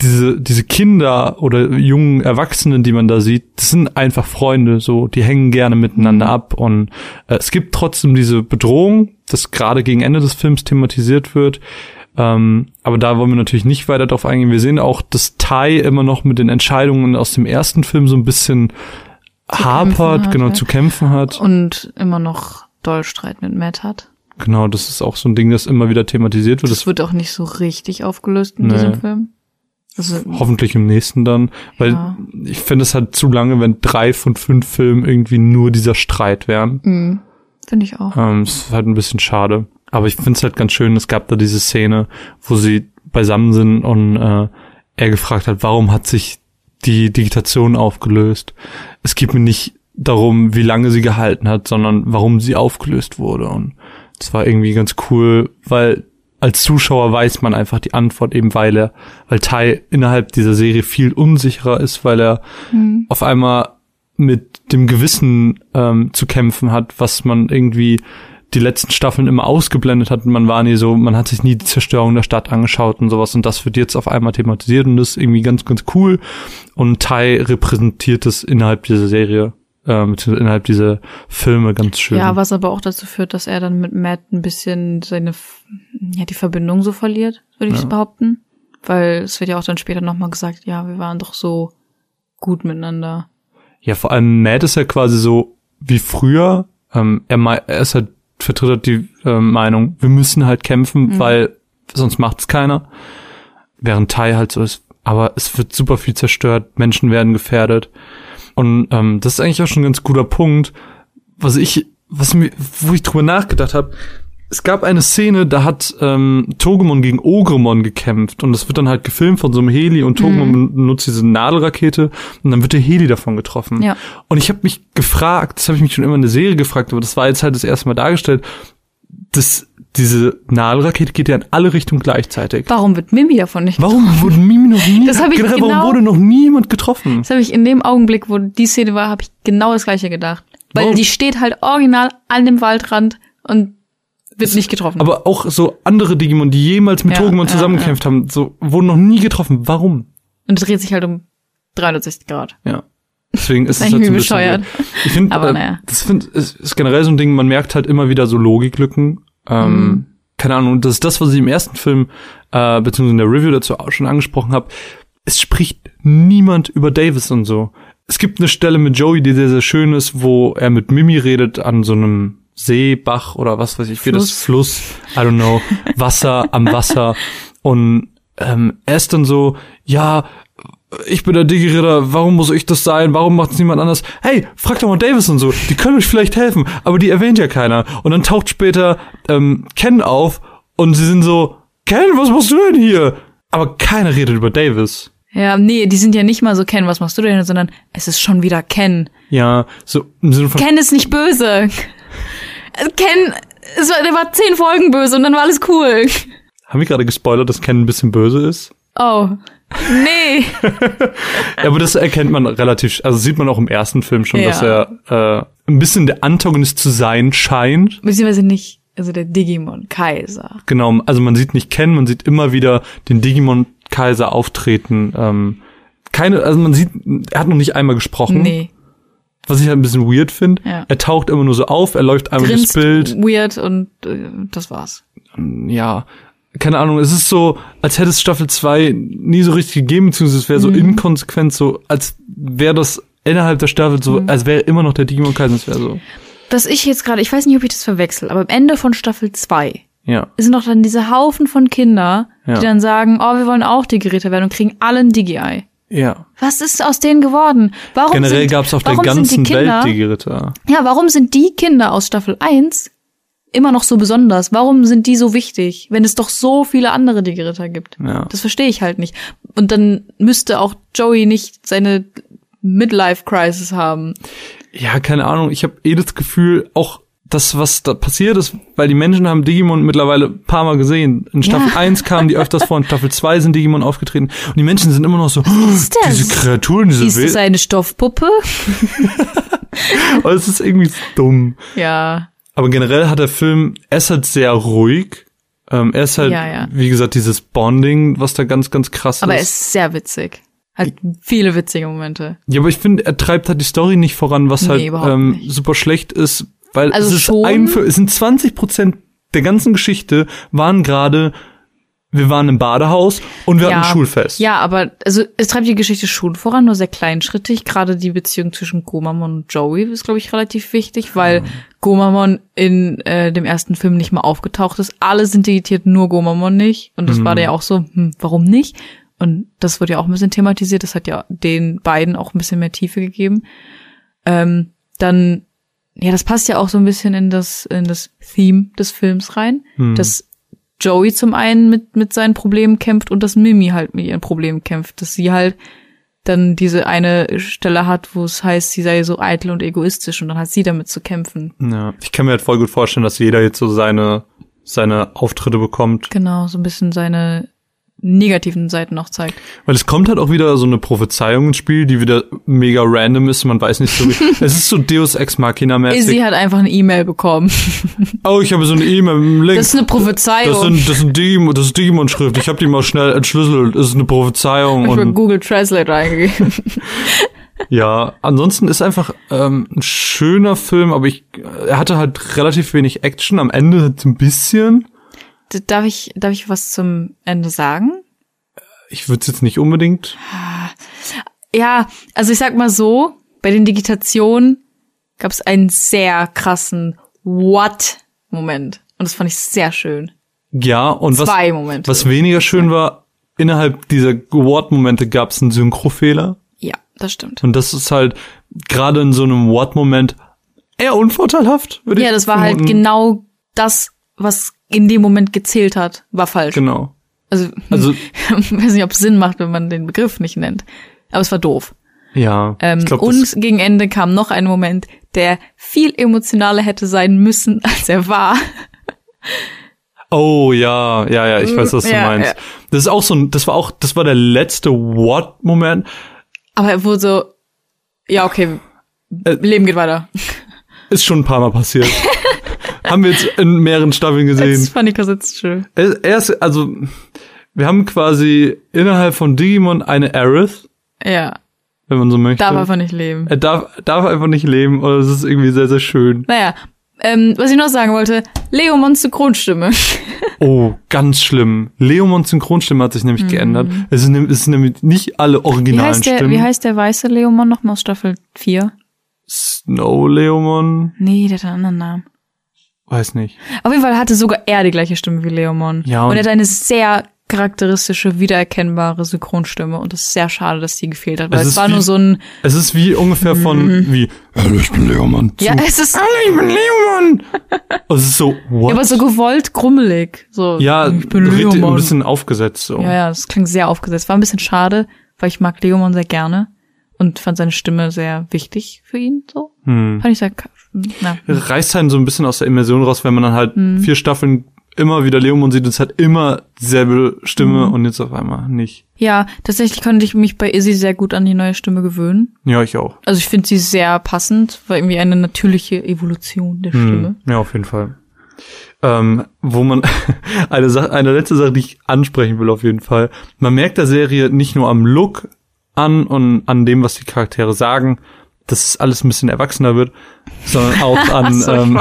diese, diese Kinder oder jungen Erwachsenen, die man da sieht, das sind einfach Freunde, so, die hängen gerne miteinander mhm. ab und äh, es gibt trotzdem diese Bedrohung, das gerade gegen Ende des Films thematisiert wird. Ähm, aber da wollen wir natürlich nicht weiter drauf eingehen. Wir sehen auch, dass Tai immer noch mit den Entscheidungen aus dem ersten Film so ein bisschen hapert, genau, zu kämpfen hat. Und immer noch doll Streit mit Matt hat. Genau, das ist auch so ein Ding, das immer wieder thematisiert wird. Das, das wird auch nicht so richtig aufgelöst in nee. diesem Film. Also, Hoffentlich im nächsten dann, weil ja. ich finde es halt zu lange, wenn drei von fünf Filmen irgendwie nur dieser Streit wären. Mhm. Finde ich auch. Ähm, ist halt ein bisschen schade. Aber ich finde es halt ganz schön, es gab da diese Szene, wo sie beisammen sind und äh, er gefragt hat, warum hat sich die Digitation aufgelöst. Es geht mir nicht darum, wie lange sie gehalten hat, sondern warum sie aufgelöst wurde. Und das war irgendwie ganz cool, weil als Zuschauer weiß man einfach die Antwort eben, weil er, weil Tai innerhalb dieser Serie viel unsicherer ist, weil er mhm. auf einmal mit dem Gewissen ähm, zu kämpfen hat, was man irgendwie die letzten Staffeln immer ausgeblendet hat. Man war nie so, man hat sich nie die Zerstörung der Stadt angeschaut und sowas. Und das wird jetzt auf einmal thematisiert und das ist irgendwie ganz, ganz cool. Und Tai repräsentiert es innerhalb dieser Serie, äh, innerhalb dieser Filme ganz schön. Ja, was aber auch dazu führt, dass er dann mit Matt ein bisschen seine, ja, die Verbindung so verliert, würde ich ja. behaupten. Weil es wird ja auch dann später nochmal gesagt, ja, wir waren doch so gut miteinander. Ja, vor allem Matt ist ja quasi so wie früher. Ähm, er, er ist halt vertritt halt die äh, Meinung, wir müssen halt kämpfen, mhm. weil sonst macht's keiner. Während Tai halt so ist, aber es wird super viel zerstört, Menschen werden gefährdet. Und ähm, das ist eigentlich auch schon ein ganz guter Punkt, was ich, was mir, wo ich drüber nachgedacht habe, es gab eine Szene, da hat ähm, Togemon gegen Ogremon gekämpft und das wird dann halt gefilmt von so einem Heli und Togemon mhm. benutzt diese Nadelrakete und dann wird der Heli davon getroffen. Ja. Und ich habe mich gefragt, das habe ich mich schon immer in der Serie gefragt, aber das war jetzt halt das erste Mal dargestellt, dass diese Nadelrakete geht ja in alle Richtungen gleichzeitig. Warum wird Mimi davon nicht getroffen? Warum wurde Mimi noch nie das hab ich genau, Warum wurde noch niemand getroffen? Das habe ich in dem Augenblick, wo die Szene war, habe ich genau das gleiche gedacht. Weil warum? die steht halt original an dem Waldrand und wird nicht getroffen. Aber auch so andere Digimon, die jemals mit ja, Togemon ja, zusammengekämpft ja. haben, so wurden noch nie getroffen. Warum? Und es dreht sich halt um 360 Grad. Ja. Deswegen ist es halt so ein bescheuert. Ich finde, äh, naja. das find, ist, ist generell so ein Ding, man merkt halt immer wieder so Logiklücken. Ähm, mhm. Keine Ahnung, das ist das, was ich im ersten Film, äh, beziehungsweise in der Review dazu auch schon angesprochen habe. Es spricht niemand über Davis und so. Es gibt eine Stelle mit Joey, die sehr, sehr schön ist, wo er mit Mimi redet an so einem See, Bach oder was weiß ich, wie das Fluss, I don't know, Wasser am Wasser. Und ähm, er ist dann so, ja, ich bin der Digi-Ritter, warum muss ich das sein? Warum macht es niemand anders? Hey, frag doch mal Davis und so, die können euch vielleicht helfen, aber die erwähnt ja keiner. Und dann taucht später ähm, Ken auf und sie sind so, Ken, was machst du denn hier? Aber keiner redet über Davis. Ja, nee, die sind ja nicht mal so Ken, was machst du denn, sondern es ist schon wieder Ken. Ja, so im Sinne von, Ken ist nicht böse. Ken, es war, der war zehn Folgen böse und dann war alles cool. haben wir gerade gespoilert, dass Ken ein bisschen böse ist? Oh. Nee. Ja, aber das erkennt man relativ, also sieht man auch im ersten Film schon, Ja. dass er äh, ein bisschen der Antagonist zu sein scheint. Beziehungsweise nicht, also der Digimon-Kaiser. Genau, also man sieht nicht Ken, man sieht immer wieder den Digimon-Kaiser auftreten. Ähm, keine, also man sieht, er hat noch nicht einmal gesprochen, Nee. Was ich halt ein bisschen weird finde. Ja. Er taucht immer nur so auf, er läuft einmal durchs Grinst Bild. weird und äh, das war's. Ja, keine Ahnung, es ist so, als hätte es Staffel 2 nie so richtig gegeben, beziehungsweise es wäre so Mhm. inkonsequent, so als wäre das innerhalb der Staffel so, Mhm. als wäre immer noch der Digimon-Kaiser, es wäre so. Was ich jetzt gerade, ich weiß nicht, ob ich das verwechsel, aber am Ende von Staffel 2 Ja. sind doch dann diese Haufen von Kinder, Ja. die dann sagen, oh, wir wollen auch Digi-Ritter werden und kriegen alle ein Digi-Eye. Ja. Was ist aus denen geworden? Warum Generell sind, gab es auf der ganzen die Welt Kinder, Digi-Ritter. Ja, warum sind die Kinder aus Staffel 1 immer noch so besonders? Warum sind die so wichtig, wenn es doch so viele andere Digi-Ritter gibt? Ja. Das verstehe ich halt nicht. Und dann müsste auch Joey nicht seine Midlife-Crisis haben. Ja, keine Ahnung. Ich habe eh das Gefühl, auch das, was da passiert ist, weil die Menschen haben Digimon mittlerweile ein paar Mal gesehen. In Staffel Ja. 1 kamen die öfters vor, in Staffel 2 sind Digimon aufgetreten. Und die Menschen sind immer noch so, ist das? diese Kreaturen, diese Ist das eine Stoffpuppe? Aber es ist irgendwie dumm. Ja. Aber generell hat der Film, er ist halt sehr ruhig. Ähm, er ist halt, Ja, ja. wie gesagt, dieses Bonding, was da ganz, ganz krass Aber er ist. ist sehr witzig. Hat viele witzige Momente. Ja, aber ich finde, er treibt halt die Story nicht voran, was Nee, halt ähm, nicht. super schlecht ist, weil Also es ist schon. ein, es sind 20 Prozent der ganzen Geschichte waren gerade, wir waren im Badehaus und wir hatten ein Schulfest. Ja, aber also es treibt die Geschichte schon voran, nur sehr kleinschrittig. Gerade die Beziehung zwischen Gomamon und Joey ist, glaube ich, relativ wichtig, weil Gomamon in äh, dem ersten Film nicht mal aufgetaucht ist. Alle sind digitiert, nur Gomamon nicht. Und das Mhm. war da ja auch so, hm, warum nicht? Und das wurde ja auch ein bisschen thematisiert. Das hat ja den beiden auch ein bisschen mehr Tiefe gegeben. Ähm, dann, ja, das passt ja auch so ein bisschen in das, in das Theme des Films rein, Hm. dass Joey zum einen mit, mit seinen Problemen kämpft und dass Mimi halt mit ihren Problemen kämpft, dass sie halt dann diese eine Stelle hat, wo es heißt, sie sei so eitel und egoistisch und dann hat sie damit zu kämpfen. ja. Ich kann mir halt voll gut vorstellen, dass jeder jetzt so seine, seine Auftritte bekommt. Genau, so ein bisschen seine negativen Seiten noch zeigt. Weil es kommt halt auch wieder so eine Prophezeiung ins Spiel, die wieder mega random ist. Man weiß nicht so wie. es ist so Deus Ex Machina mäßig. Sie hat einfach eine E-Mail bekommen. Oh, ich habe so eine E-Mail mit einem Link. Das ist eine Das Prophezeiung. sind, das sind Digimon, das ist Digimon-Schrift. Ich habe die mal schnell entschlüsselt. Das ist eine Prophezeiung. ich habe Und Google Translate reingegeben. ja, ansonsten ist einfach ähm, ein schöner Film, aber ich, er hatte halt relativ wenig Action. Am Ende ein bisschen. Darf ich, darf ich was zum Ende sagen? Ich würde es jetzt nicht unbedingt. Ja, also ich sag mal so, bei den Digitationen gab es einen sehr krassen What-Moment. Und das fand ich sehr schön. Ja, und was, Zwei Momente. was weniger schön war, innerhalb dieser What-Momente gab es einen Synchrofehler. Ja, das stimmt. Und das ist halt gerade in so einem What-Moment eher unvorteilhaft, würde ich Ja, das war halt genau das, was in dem Moment gezählt hat, war falsch. Genau. Also, Also, ich weiß nicht, ob es Sinn macht, wenn man den Begriff nicht nennt. Aber es war doof. ja. Ähm, glaub, und gegen Ende kam noch ein Moment, der viel emotionaler hätte sein müssen, als er war. oh ja, ja, ja, ich weiß, was du Ja, meinst. ja. Das ist auch so ein, das war auch, das war der letzte What-Moment. Aber er wurde so, ja, okay, Äh, Leben geht weiter. Ist schon ein paar Mal passiert. haben wir jetzt in mehreren Staffeln Das gesehen. fand ich jetzt schön. Er, er ist, also, wir haben quasi innerhalb von Digimon eine Aerith, Ja, wenn man so möchte. darf einfach nicht leben. er darf, darf einfach nicht leben, und es ist irgendwie sehr, sehr schön. Naja, ähm, was ich noch sagen wollte, Leomons Synchronstimme. Oh, ganz schlimm. Leomons Synchronstimme hat sich nämlich geändert. Es sind, es sind nämlich nicht alle. Wie originalen heißt, der, Stimmen. wie heißt der weiße Leomon nochmal aus Staffel 4? Snow Leomon. Nee, der hat einen anderen Namen. Weiß nicht. Auf jeden Fall hatte sogar er die gleiche Stimme wie Leomon. Ja, und, und- er hat eine sehr charakteristische, wiedererkennbare Synchronstimme. Und es ist sehr schade, dass die gefehlt hat, weil Es es, war wie- nur so ein, Es ist wie ungefähr von, wie, hallo, ich bin Leomann. ja, es ist hallo, ich bin Leomann. Und es ist so, what? aber so gewollt grummelig. So, ja, ich bin Leomon. ein bisschen aufgesetzt, so. Ja, ja, das klingt sehr aufgesetzt. War ein bisschen schade, weil ich mag Leomon sehr gerne und fand seine Stimme sehr wichtig für ihn, so. Hm. Fand ich sehr, na. reißt einen so ein bisschen aus der Immersion raus, wenn man dann halt Mhm. vier Staffeln immer wieder Leomon sieht und es hat immer dieselbe Stimme Mhm. und jetzt auf einmal nicht. Ja, tatsächlich konnte ich mich bei Izzy sehr gut an die neue Stimme gewöhnen. Ja, ich auch. Also ich finde sie sehr passend, war irgendwie eine natürliche Evolution der Stimme. Hm. Ja, auf jeden Fall. Ähm, wo man eine Sache, eine letzte Sache, die ich ansprechen will, auf jeden Fall. Man merkt der Serie nicht nur am Look an und an dem, was die Charaktere sagen, dass es alles ein bisschen erwachsener wird, sondern auch an, So, ähm,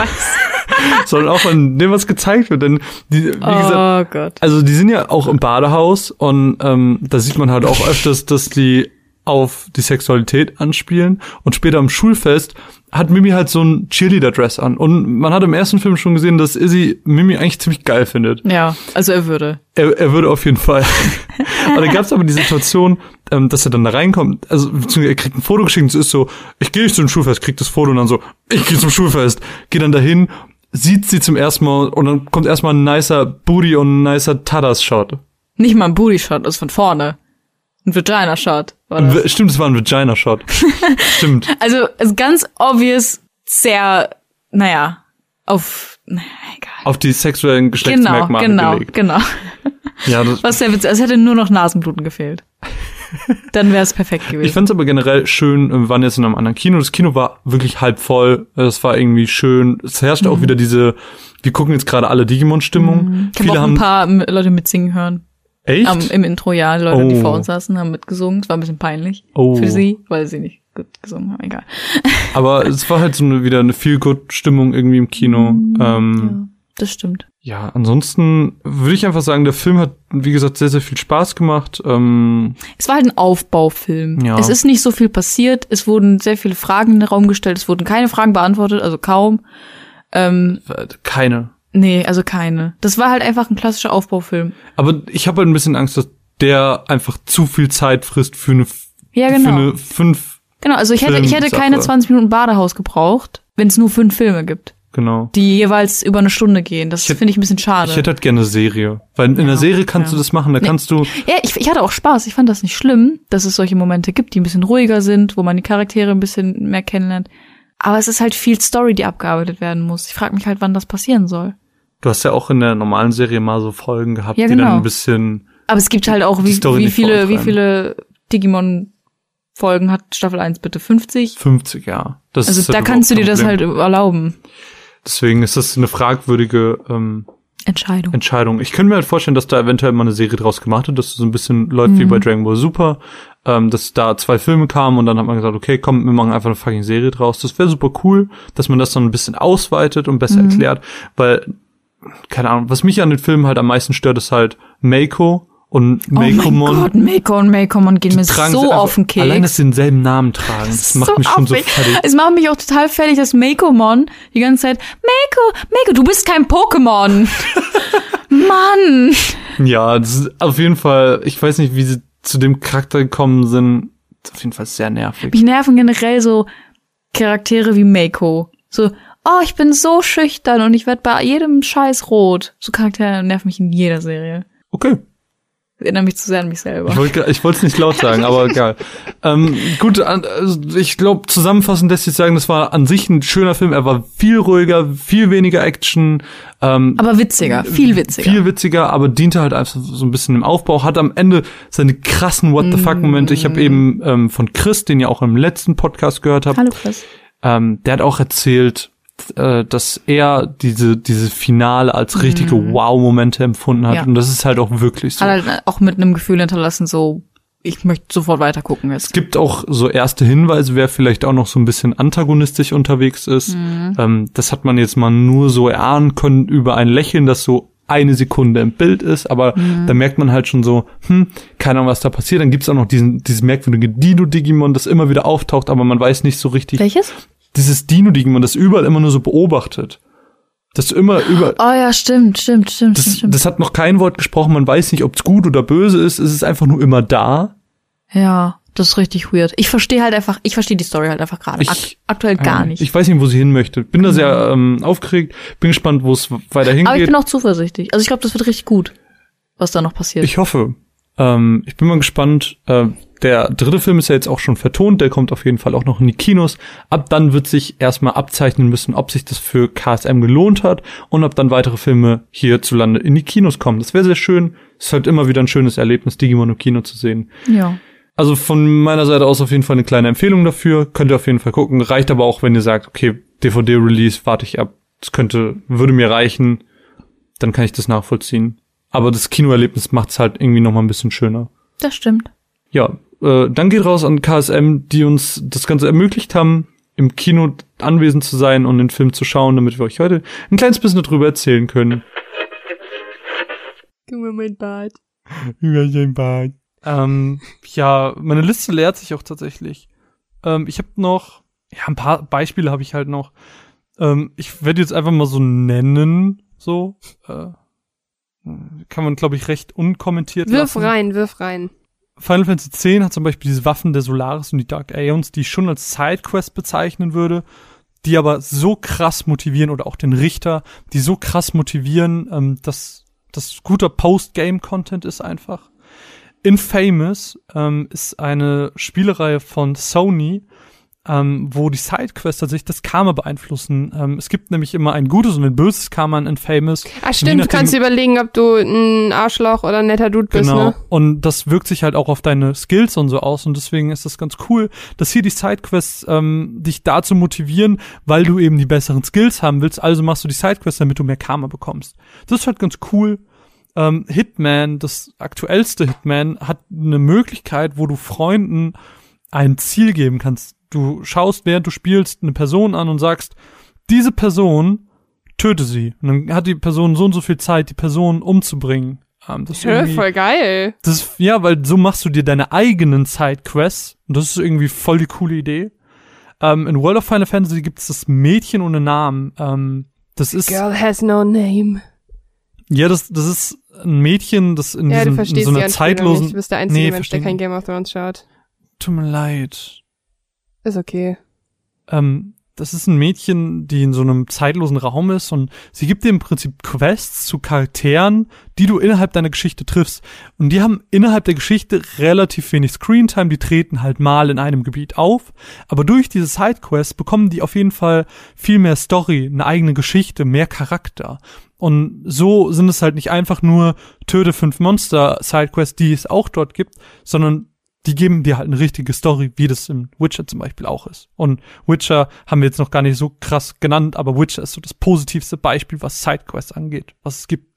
sondern auch an dem, was gezeigt wird. Denn die, wie gesagt, Oh Gott. Also die sind ja auch im Badehaus und ähm, da sieht man halt auch öfters, dass die auf die Sexualität anspielen und später am Schulfest hat Mimi halt so ein Cheerleader-Dress an und man hat im ersten Film schon gesehen, dass Izzy Mimi eigentlich ziemlich geil findet. Ja, also er würde. Er, er würde auf jeden Fall. und dann gab es aber die Situation, ähm, dass er dann da reinkommt, also beziehungsweise er kriegt ein Foto geschickt es ist so, ich gehe nicht zum Schulfest, kriegt das Foto und dann so, ich gehe zum Schulfest, geht dann dahin, sieht sie zum ersten Mal und dann kommt erstmal ein nicer Booty und ein nicer Tadas-Shot. Nicht mal ein Booty-Shot, das ist von vorne. Ein Vagina-Shot Stimmt, es war ein Vagina-Shot. Stimmt. Also, ist ganz obvious sehr, naja, auf, naja, egal. Auf die sexuellen Genau, Geschlechtsmerkmale genau, gelegt. genau. Ja, das, Was sehr witzig, es hätte nur noch Nasenbluten gefehlt. Dann wäre es perfekt ich gewesen. fand es aber generell schön, wir waren jetzt in einem anderen Kino. Das Kino war wirklich halb voll. Es war irgendwie schön. Es herrschte Mhm. auch wieder diese, wir gucken jetzt gerade alle Digimon-Stimmung. Ich habe auch ein paar Leute mitsingen hören. Echt? Am, Im Intro, ja. Die Leute, die Oh. vor uns saßen, haben mitgesungen. Es war ein bisschen peinlich Oh. für sie, weil sie nicht gut gesungen haben. Egal. aber es war halt so eine, wieder eine Feel-Good-Stimmung irgendwie im Kino. Mhm. Ähm, Ja, das stimmt. ja, ansonsten würde ich einfach sagen, der Film hat, wie gesagt, sehr, sehr viel Spaß gemacht. Ähm, Es war halt ein Aufbaufilm. Ja. Es ist nicht so viel passiert. Es wurden sehr viele Fragen in den Raum gestellt. Es wurden keine Fragen beantwortet, also kaum. Ähm, keine. Nee, also keine. Das war halt einfach ein klassischer Aufbaufilm. Aber ich habe halt ein bisschen Angst, dass der einfach zu viel Zeit frisst für eine, Ja, für genau. eine fünf, Genau, also ich hätte, ich hätte keine 20 Minuten Badehaus gebraucht, wenn es nur fünf Filme gibt, genau. die jeweils über eine Stunde gehen. Das finde ich ein bisschen schade. Ich hätte halt gerne eine Serie. Weil in einer Serie kannst ja. du das machen, da Nee. kannst du, ja, ich, ich hatte auch Spaß. Ich fand das nicht schlimm, dass es solche Momente gibt, die ein bisschen ruhiger sind, wo man die Charaktere ein bisschen mehr kennenlernt. Aber es ist halt viel Story, die abgearbeitet werden muss. Ich frage mich halt, wann das passieren soll. Du hast ja auch in der normalen Serie mal so Folgen gehabt, Ja, die dann genau. ein bisschen, Aber es gibt halt auch, wie, wie viele, wie viele Digimon-Folgen hat Staffel 1 bitte? 50? 50 Jahre. Das Also ist halt da kannst du dir das halt erlauben. Deswegen ist das eine fragwürdige ähm, Entscheidung. Entscheidung. Ich könnte mir halt vorstellen, dass da eventuell mal eine Serie draus gemacht wird, dass es so ein bisschen läuft Mhm. wie bei Dragon Ball Super, ähm, dass da zwei Filme kamen und dann hat man gesagt, okay, komm, wir machen einfach eine fucking Serie draus. Das wäre super cool, dass man das dann ein bisschen ausweitet und besser Mhm. erklärt, weil keine Ahnung, was mich an den Filmen halt am meisten stört, ist halt Meiko und Oh mein. Gott, Meiko und Meikomon gehen mir so auf den Keks. Allein, dass sie denselben Namen tragen, das, macht mich schon so fertig. Es macht mich auch total fertig, dass Meikomon die ganze Zeit, Meiko, Meiko, du bist kein Pokémon. Mann. Ja, das ist auf jeden Fall, ich weiß nicht, wie sie zu dem Charakter gekommen sind, ist auf jeden Fall sehr nervig. Mich nerven generell so Charaktere wie Meiko. So, oh, ich bin so schüchtern und ich werde bei jedem Scheiß rot. So Charaktere nerven mich in jeder Serie. Okay. Erinnere mich zu sehr an mich selber. Ich wollte ich es nicht laut sagen, aber egal. Ähm, gut, also ich glaube, zusammenfassend lässt sich sagen, das war an sich ein schöner Film. Er war viel ruhiger, viel weniger Action, ähm, Aber witziger, viel witziger. viel witziger, aber diente halt einfach so ein bisschen im Aufbau. Hat am Ende seine krassen What the fuck Momente. Ich habe eben ähm, von Chris, den ihr auch im letzten Podcast gehört habt, Hallo Chris. ähm, der hat auch erzählt, äh, dass er diese diese Finale als richtige Wow-Momente empfunden hat Ja. und das ist halt auch wirklich so. Hat halt auch mit einem Gefühl hinterlassen, so, ich möchte sofort weiter gucken Es jetzt. gibt auch so erste Hinweise, wer vielleicht auch noch so ein bisschen antagonistisch unterwegs ist. Ähm, das hat man jetzt mal nur so erahnen können über ein Lächeln, das so eine Sekunde im Bild ist, aber da merkt man halt schon so, hm, keine Ahnung, was da passiert. Dann gibt's auch noch diesen, dieses merkwürdige Dino-Digimon, das immer wieder auftaucht, aber man weiß nicht so richtig. Welches? Dieses Dino-Digimon, das überall immer nur so beobachtet. Dass du immer über. Oh ja, stimmt, stimmt, stimmt, Das, stimmt. das hat noch kein Wort gesprochen, man weiß nicht, ob es gut oder böse ist, es ist einfach nur immer da. Ja, das ist richtig weird. Ich verstehe halt einfach, ich verstehe die Story halt einfach gerade ak aktuell gar Ähm, nicht. Ich weiß nicht, wo sie hin möchte. Bin da sehr ähm, aufgeregt, bin gespannt, wo es weiter Aber ich hingeht. bin auch zuversichtlich. Also ich glaube, das wird richtig gut, was da noch passiert. Ich hoffe. Ähm, ich bin mal gespannt. Äh, der dritte Film ist ja jetzt auch schon vertont, der kommt auf jeden Fall auch noch in die Kinos. Ab dann wird sich erstmal abzeichnen müssen, ob sich das für KSM gelohnt hat und ob dann weitere Filme hierzulande in die Kinos kommen. Das wäre sehr schön. Es ist halt immer wieder ein schönes Erlebnis, Digimon im Kino zu sehen. ja. Also von meiner Seite aus auf jeden Fall eine kleine Empfehlung dafür. Könnt ihr auf jeden Fall gucken. Reicht aber auch, wenn ihr sagt, okay, DVD-Release warte ich ab. Das könnte, würde mir reichen. Dann kann ich das nachvollziehen. Aber das Kinoerlebnis macht es halt irgendwie noch mal ein bisschen schöner. Das stimmt. Ja, äh, dann geht raus an KSM, die uns das Ganze ermöglicht haben, im Kino anwesend zu sein und den Film zu schauen, damit wir euch heute ein kleines bisschen darüber erzählen können. Guck mal mein Bad. Ähm, ja, meine Liste leert sich auch tatsächlich. Ähm, ich habe noch, ja, ein paar Beispiele habe ich halt noch. Ähm, ich werde jetzt einfach mal so nennen, so. Äh, kann man, glaube ich, recht unkommentiert Wirf lassen. rein, wirf rein. Final Fantasy X hat zum Beispiel diese Waffen der Solaris und die Dark Aeons, die ich schon als Sidequest bezeichnen würde, die aber so krass motivieren oder auch den Richter, die so krass motivieren, ähm, dass das guter Post-Game-Content ist einfach. Infamous ähm, ist eine Spielereihe von Sony, ähm, wo die Sidequests tatsächlich das Karma beeinflussen. Ähm, es gibt nämlich immer ein gutes und ein böses Karma in Infamous. Ah, stimmt, du kannst überlegen, ob du ein Arschloch oder ein netter Dude bist, Genau. ne? Und das wirkt sich halt auch auf deine Skills und so aus. Und deswegen ist das ganz cool, dass hier die Sidequests ähm, dich dazu motivieren, weil du eben die besseren Skills haben willst. Also machst du die Sidequests, damit du mehr Karma bekommst. Das ist halt ganz cool. Ähm, Hitman, das aktuellste Hitman, hat eine Möglichkeit, wo du Freunden ein Ziel geben kannst. Du schaust, während du spielst, eine Person an und sagst, diese Person töte sie. Und dann hat die Person so und so viel Zeit, die Person umzubringen. Ähm, das irgendwie- voll geil. das ist, ja, weil so machst du dir deine eigenen Sidequests. Und das ist irgendwie voll die coole Idee. Ähm, in World of Final Fantasy gibt es das Mädchen ohne Namen. Ähm, das ist, Girl has no name. ja, das, das ist ein Mädchen, das in, Ja, du diesem, in verstehst so einer zeitlosen, nicht. Du bist der einzige Nee, Mensch, der kein. Game of Thrones schaut. tut mir leid. Ist okay. ähm, das ist ein Mädchen, die in so einem zeitlosen Raum ist und sie gibt dir im Prinzip Quests zu Charakteren, die du innerhalb deiner Geschichte triffst. Und die haben innerhalb der Geschichte relativ wenig Screentime, die treten halt mal in einem Gebiet auf. Aber durch diese Sidequests bekommen die auf jeden Fall viel mehr Story, eine eigene Geschichte, mehr Charakter. Und so sind es halt nicht einfach nur töte fünf Monster Sidequests, die es auch dort gibt, sondern die geben dir halt eine richtige Story, wie das im Witcher zum Beispiel auch ist. Und Witcher haben wir jetzt noch gar nicht so krass genannt, aber Witcher ist so das positivste Beispiel, was Sidequests angeht, was es gibt.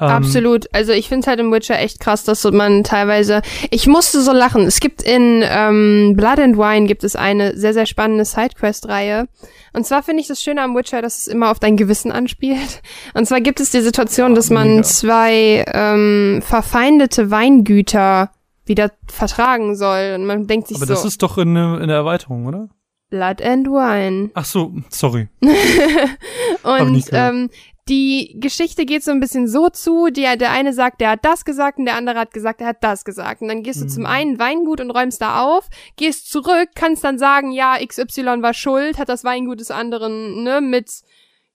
Ähm, Absolut. Also ich finde halt im Witcher echt krass, dass man teilweise. Ich musste so lachen. Es gibt in ähm, Blood and Wine gibt es eine sehr, sehr spannende Sidequest-Reihe. Und zwar finde ich das Schöne am Witcher, dass es immer auf dein Gewissen anspielt. Und zwar gibt es die Situation, dass man mega. zwei ähm, verfeindete Weingüter wieder vertragen soll. Und man denkt sich Aber so, das ist doch in, der- in der Erweiterung, oder? Blood and Wine. Ach so, sorry. Und ähm, die Geschichte geht so ein bisschen so zu, die, der eine sagt, der hat das gesagt und der andere hat gesagt, er hat das gesagt. Und dann gehst du Mhm. zum einen Weingut und räumst da auf, gehst zurück, kannst dann sagen, ja, XY war schuld, hat das Weingut des anderen, ne, mit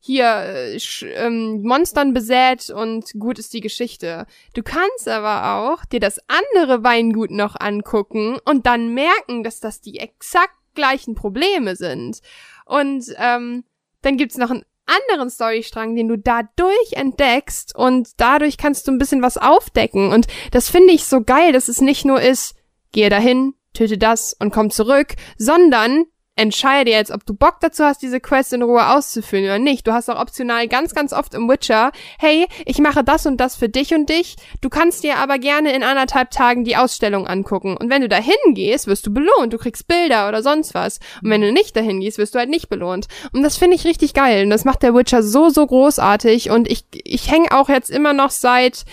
hier äh, ähm, Monstern besät und gut ist die Geschichte. Du kannst aber auch dir das andere Weingut noch angucken und dann merken, dass das die exakt gleichen Probleme sind. Und ähm, dann gibt's noch einen anderen Storystrang, den du dadurch entdeckst und dadurch kannst du ein bisschen was aufdecken. Und das finde ich so geil, dass es nicht nur ist, gehe dahin, töte das und komm zurück, sondern entscheide jetzt, ob du Bock dazu hast, diese Quest in Ruhe auszuführen oder nicht. Du hast auch optional ganz, ganz oft im Witcher, hey, ich mache das und das für dich und dich. Du kannst dir aber gerne in anderthalb Tagen die Ausstellung angucken. Und wenn du dahin gehst, wirst du belohnt. Du kriegst Bilder oder sonst was. Und wenn du nicht dahin gehst, wirst du halt nicht belohnt. Und das finde ich richtig geil. Und das macht der Witcher so, so großartig. Und ich, ich hänge auch jetzt immer noch seit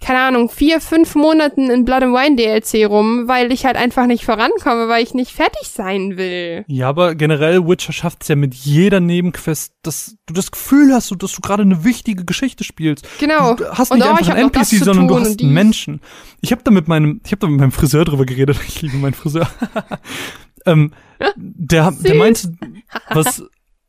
keine Ahnung, vier, fünf Monaten in Blood and Wine DLC rum, weil ich halt einfach nicht vorankomme, weil ich nicht fertig sein will. Ja, aber generell Witcher schafft es ja mit jeder Nebenquest, dass du das Gefühl hast, dass du gerade eine wichtige Geschichte spielst. Genau. Du hast Und nicht oh, einfach einen NPC, sondern du hast und einen. Menschen. Ich habe da mit meinem, ich habe da mit meinem Friseur drüber geredet. Ich liebe meinen Friseur. ähm, der, der meinte, was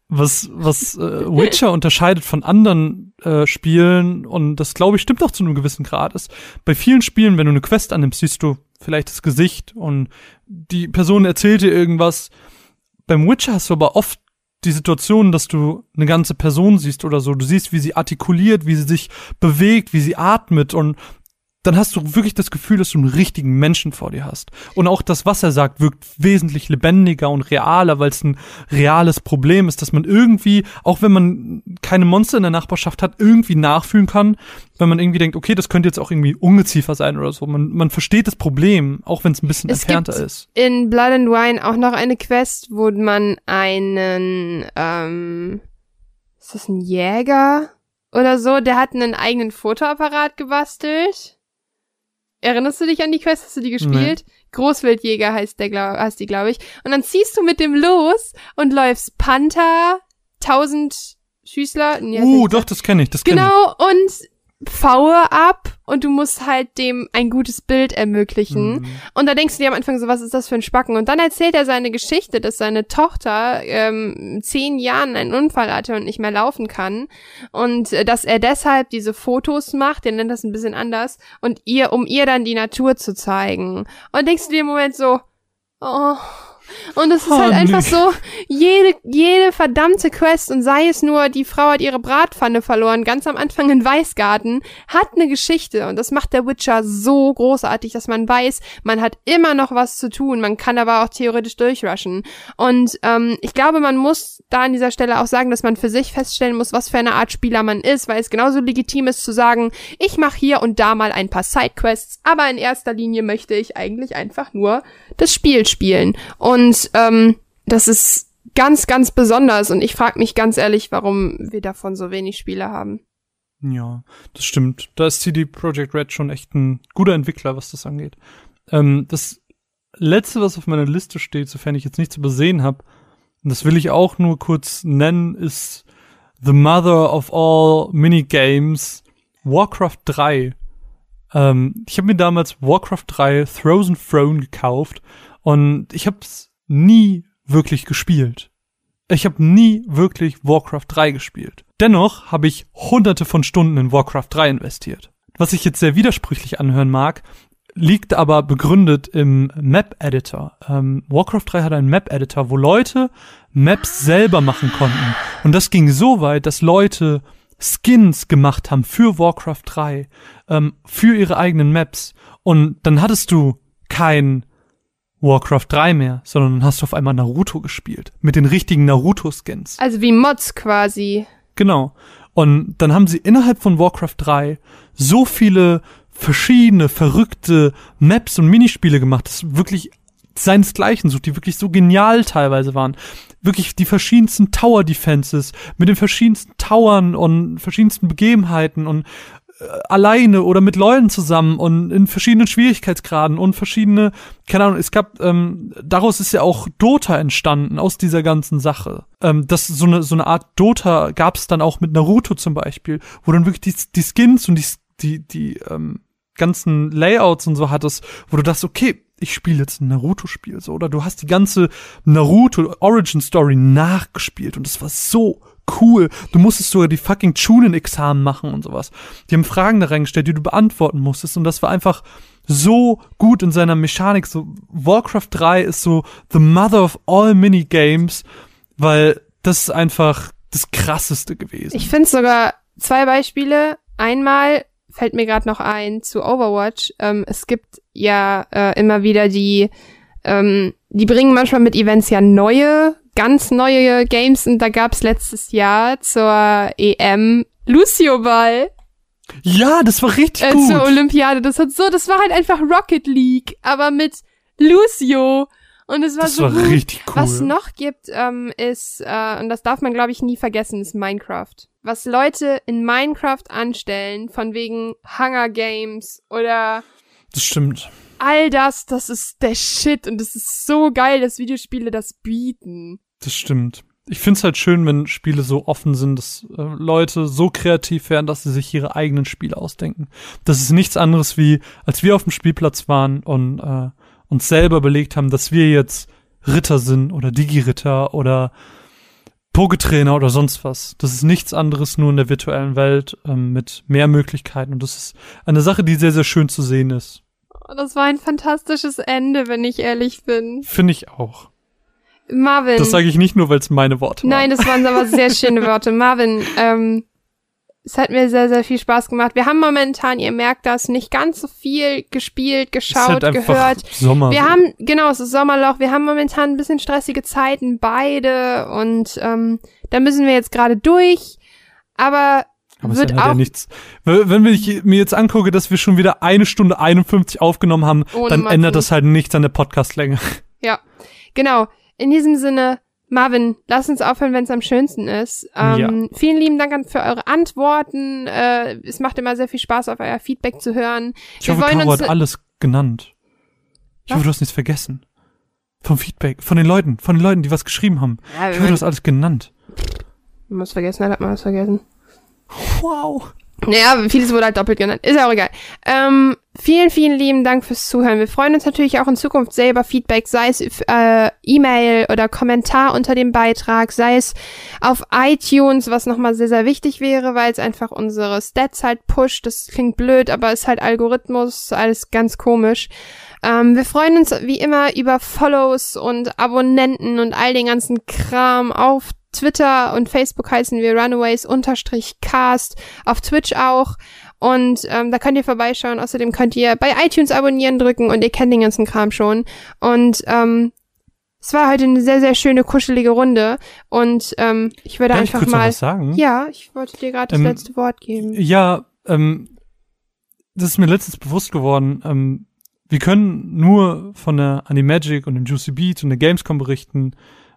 was was äh, Witcher unterscheidet von anderen äh, Spielen und das glaube ich stimmt auch zu einem gewissen Grad ist. Bei vielen Spielen, wenn du eine Quest annimmst, siehst du vielleicht das Gesicht und die Person erzählt dir irgendwas. Beim Witcher hast du aber oft die Situation, dass du eine ganze Person siehst oder so. Du siehst, wie sie artikuliert, wie sie sich bewegt, wie sie atmet und dann hast du wirklich das Gefühl, dass du einen richtigen Menschen vor dir hast. Und auch das, was er sagt, wirkt wesentlich lebendiger und realer, weil es ein reales Problem ist, dass man irgendwie, auch wenn man keine Monster in der Nachbarschaft hat, irgendwie nachfühlen kann, wenn man irgendwie denkt, okay, das könnte jetzt auch irgendwie Ungeziefer sein oder so. Man, man versteht das Problem, auch wenn es ein bisschen Es entfernter gibt ist. in Blood and Wine auch noch eine Quest, wo man einen, ähm, ist das ein Jäger oder so? Der hat einen eigenen Fotoapparat gebastelt. Erinnerst du dich an die Quest? Hast du die gespielt? Großwildjäger heißt der, glaub, heißt die, glaube ich. Und dann ziehst du mit dem los und läufst Panther, tausend Schüßler. nee, Uh, doch, das kenne ich, das kenne ich. Genau, und Power ab und du musst halt dem ein gutes Bild ermöglichen. Mhm. Und da denkst du dir am Anfang so, was ist das für ein Spacken? Und dann erzählt er seine Geschichte, dass seine Tochter ähm, zehn Jahren einen Unfall hatte und nicht mehr laufen kann. Und äh, dass er deshalb diese Fotos macht, der nennt das ein bisschen anders, und ihr, um ihr dann die Natur zu zeigen. Und denkst du dir im Moment so, oh. Und es ist Oh, halt nee. einfach so, jede, jede verdammte Quest, und sei es nur, die Frau hat ihre Bratpfanne verloren, ganz am Anfang in Weißgarten, hat eine Geschichte. Und das macht der Witcher so großartig, dass man weiß, man hat immer noch was zu tun. Man kann aber auch theoretisch durchrushen. Und ähm, ich glaube, man muss da an dieser Stelle auch sagen, dass man für sich feststellen muss, was für eine Art Spieler man ist, weil es genauso legitim ist zu sagen, ich mache hier und da mal ein paar Sidequests, aber in erster Linie möchte ich eigentlich einfach nur das Spiel spielen. Und ähm, das ist ganz, ganz besonders. Und ich frage mich ganz ehrlich, warum wir davon so wenig Spiele haben. Ja, das stimmt. Da ist CD Projekt Red schon echt ein guter Entwickler, was das angeht. Ähm, das letzte, was auf meiner Liste steht, sofern ich jetzt nichts übersehen habe, und das will ich auch nur kurz nennen, ist The Mother of All Minigames, Warcraft 3. Ähm, ich habe mir damals Warcraft 3 Frozen Throne gekauft und ich habe es nie wirklich gespielt. Ich habe nie wirklich Warcraft 3 gespielt. Dennoch habe ich hunderte von Stunden in Warcraft 3 investiert. Was sich jetzt sehr widersprüchlich anhören mag, liegt aber begründet im Map-Editor. Ähm, Warcraft 3 hat einen Map-Editor, wo Leute Maps selber machen konnten. Und das ging so weit, dass Leute Skins gemacht haben für Warcraft 3, ähm, für ihre eigenen Maps. Und dann hattest du kein Warcraft 3 mehr, sondern dann hast du auf einmal Naruto gespielt. Mit den richtigen Naruto-Skins. Also wie Mods quasi. Genau. Und dann haben sie innerhalb von Warcraft 3 so viele verschiedene, verrückte Maps und Minispiele gemacht, das wirklich seinesgleichen sucht, die wirklich so genial teilweise waren. Wirklich die verschiedensten Tower Defenses mit den verschiedensten Towern und verschiedensten Begebenheiten und alleine oder mit Leuten zusammen und in verschiedenen Schwierigkeitsgraden und verschiedene, keine Ahnung, es gab, ähm, daraus ist ja auch Dota entstanden, aus dieser ganzen Sache. Ähm, das so eine, so eine Art Dota gab es dann auch mit Naruto zum Beispiel, wo dann wirklich die, die Skins und die, die, die ähm, ganzen Layouts und so hattest, wo du dachtest, okay, ich spiele jetzt ein Naruto-Spiel, so, oder du hast die ganze Naruto-Origin-Story nachgespielt und das war so cool. Du musstest sogar die fucking Chunin-Examen machen und sowas. Die haben Fragen da reingestellt, die du beantworten musstest und das war einfach so gut in seiner Mechanik. So, Warcraft 3 ist so the mother of all Minigames, weil das ist einfach das krasseste gewesen. Ich finde sogar zwei Beispiele. Einmal fällt mir gerade noch ein zu Overwatch. Ähm, es gibt ja äh, immer wieder die, ähm, die bringen manchmal mit Events ja neue, ganz neue Games und da gab's letztes Jahr zur EM Lucio Ball ja, das war richtig äh, gut. zur Olympiade. Das hat so, das war halt einfach Rocket League, aber mit Lucio. Und es war das so war gut. richtig cool. Was noch gibt, ähm, ist, äh, und das darf man, glaube ich, nie vergessen, ist Minecraft. was Leute in Minecraft anstellen, von wegen Hunger Games oder Das stimmt. all das, das ist der Shit und es ist so geil, dass Videospiele das bieten. Das stimmt. Ich find's halt schön, wenn Spiele so offen sind, dass äh, Leute so kreativ werden, dass sie sich ihre eigenen Spiele ausdenken. Das ist nichts anderes wie, als wir auf dem Spielplatz waren und äh, uns selber belegt haben, dass wir jetzt Ritter sind oder Digi-Ritter oder Poketrainer oder sonst was. Das ist nichts anderes nur in der virtuellen Welt ähm, mit mehr Möglichkeiten und das ist eine Sache, die sehr, sehr schön zu sehen ist. Oh, Das war ein fantastisches Ende, wenn ich ehrlich bin. Finde ich auch. Marvin. Das sage ich nicht nur, weil es meine Worte waren. Nein, das waren aber sehr schöne Worte. Marvin, ähm, es hat mir sehr, sehr viel Spaß gemacht. Wir haben momentan, ihr merkt das, nicht ganz so viel gespielt, Es ist geschaut, halt gehört. Sommer. Wir haben, genau, es ist Sommerloch, wir haben momentan ein bisschen stressige Zeiten, beide, und ähm, da müssen wir jetzt gerade durch. Aber, Aber wird ändert auch ja nichts. Wenn ich mir jetzt angucke, dass wir schon wieder eine Stunde 51 aufgenommen haben, dann ändert das halt nichts an der Podcastlänge. ja, genau. In diesem Sinne, Marvin, lass uns aufhören, wenn es am schönsten ist. Ähm, Vielen lieben Dank an- für eure Antworten. Äh, es macht immer sehr viel Spaß, auf euer Feedback zu hören. Ich Wir hoffe, Caro hat alles genannt. Ich Was? hoffe, du hast nichts vergessen. Vom Feedback, von den Leuten, von den Leuten, die was geschrieben haben. Ja, Ich hoffe, du hast alles genannt. Man es vergessen hat, hat man was vergessen. Wow. Naja, vieles wurde halt doppelt genannt. Ist ja auch egal. Ähm, vielen, vielen lieben Dank fürs Zuhören. Wir freuen uns natürlich auch in Zukunft selber Feedback, sei es äh, E-Mail oder Kommentar unter dem Beitrag, sei es auf iTunes, was nochmal sehr, sehr wichtig wäre, weil es einfach unsere Stats halt pusht. Das klingt blöd, aber ist halt Algorithmus, alles ganz komisch. Ähm, wir freuen uns wie immer über Follows und Abonnenten und all den ganzen Kram auf Twitter und Facebook heißen wir Runaways-Cast, auf Twitch auch. Und ähm, da könnt ihr vorbeischauen. Außerdem könnt ihr bei iTunes abonnieren drücken und ihr kennt den ganzen Kram schon. Und ähm, es war heute eine sehr, sehr schöne, kuschelige Runde. Und ähm, ich würde Darf ich einfach noch mal. was sagen? Ja, ich wollte dir gerade das Ähm, letzte Wort geben. Ja, ähm, das ist mir letztens bewusst geworden. Ähm, wir können nur von der Animagic und dem Juicy Beat und der Gamescom berichten,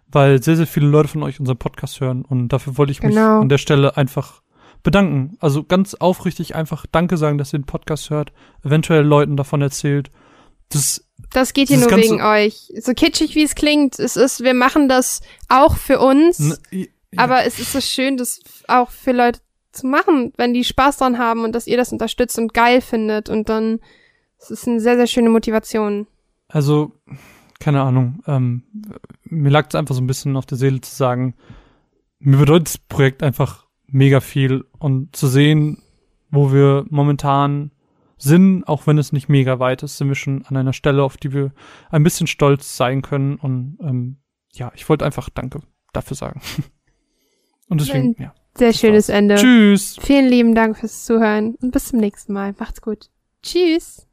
weil sehr, sehr viele Leute von euch unseren Podcast hören und dafür wollte ich mich Genau. an der Stelle einfach bedanken. Also ganz aufrichtig einfach Danke sagen, dass ihr den Podcast hört, eventuell Leuten davon erzählt. Das, Das geht hier nur ganze- wegen euch. So kitschig wie es klingt, es ist, wir machen das auch für uns. n- i- Aber es ist so schön, das auch für Leute zu machen, wenn die Spaß dran haben und dass ihr das unterstützt und geil findet und dann es ist eine sehr, sehr schöne Motivation. Also, keine Ahnung. Ähm, mir lag es einfach so ein bisschen auf der Seele zu sagen, mir bedeutet das Projekt einfach mega viel und zu sehen, wo wir momentan sind, auch wenn es nicht mega weit ist, sind wir schon an einer Stelle, auf die wir ein bisschen stolz sein können und ähm, ja, ich wollte einfach Danke dafür sagen. Und deswegen, ja. Sehr schönes. Ende. Tschüss. Vielen lieben Dank fürs Zuhören und bis zum nächsten Mal. Macht's gut. Tschüss.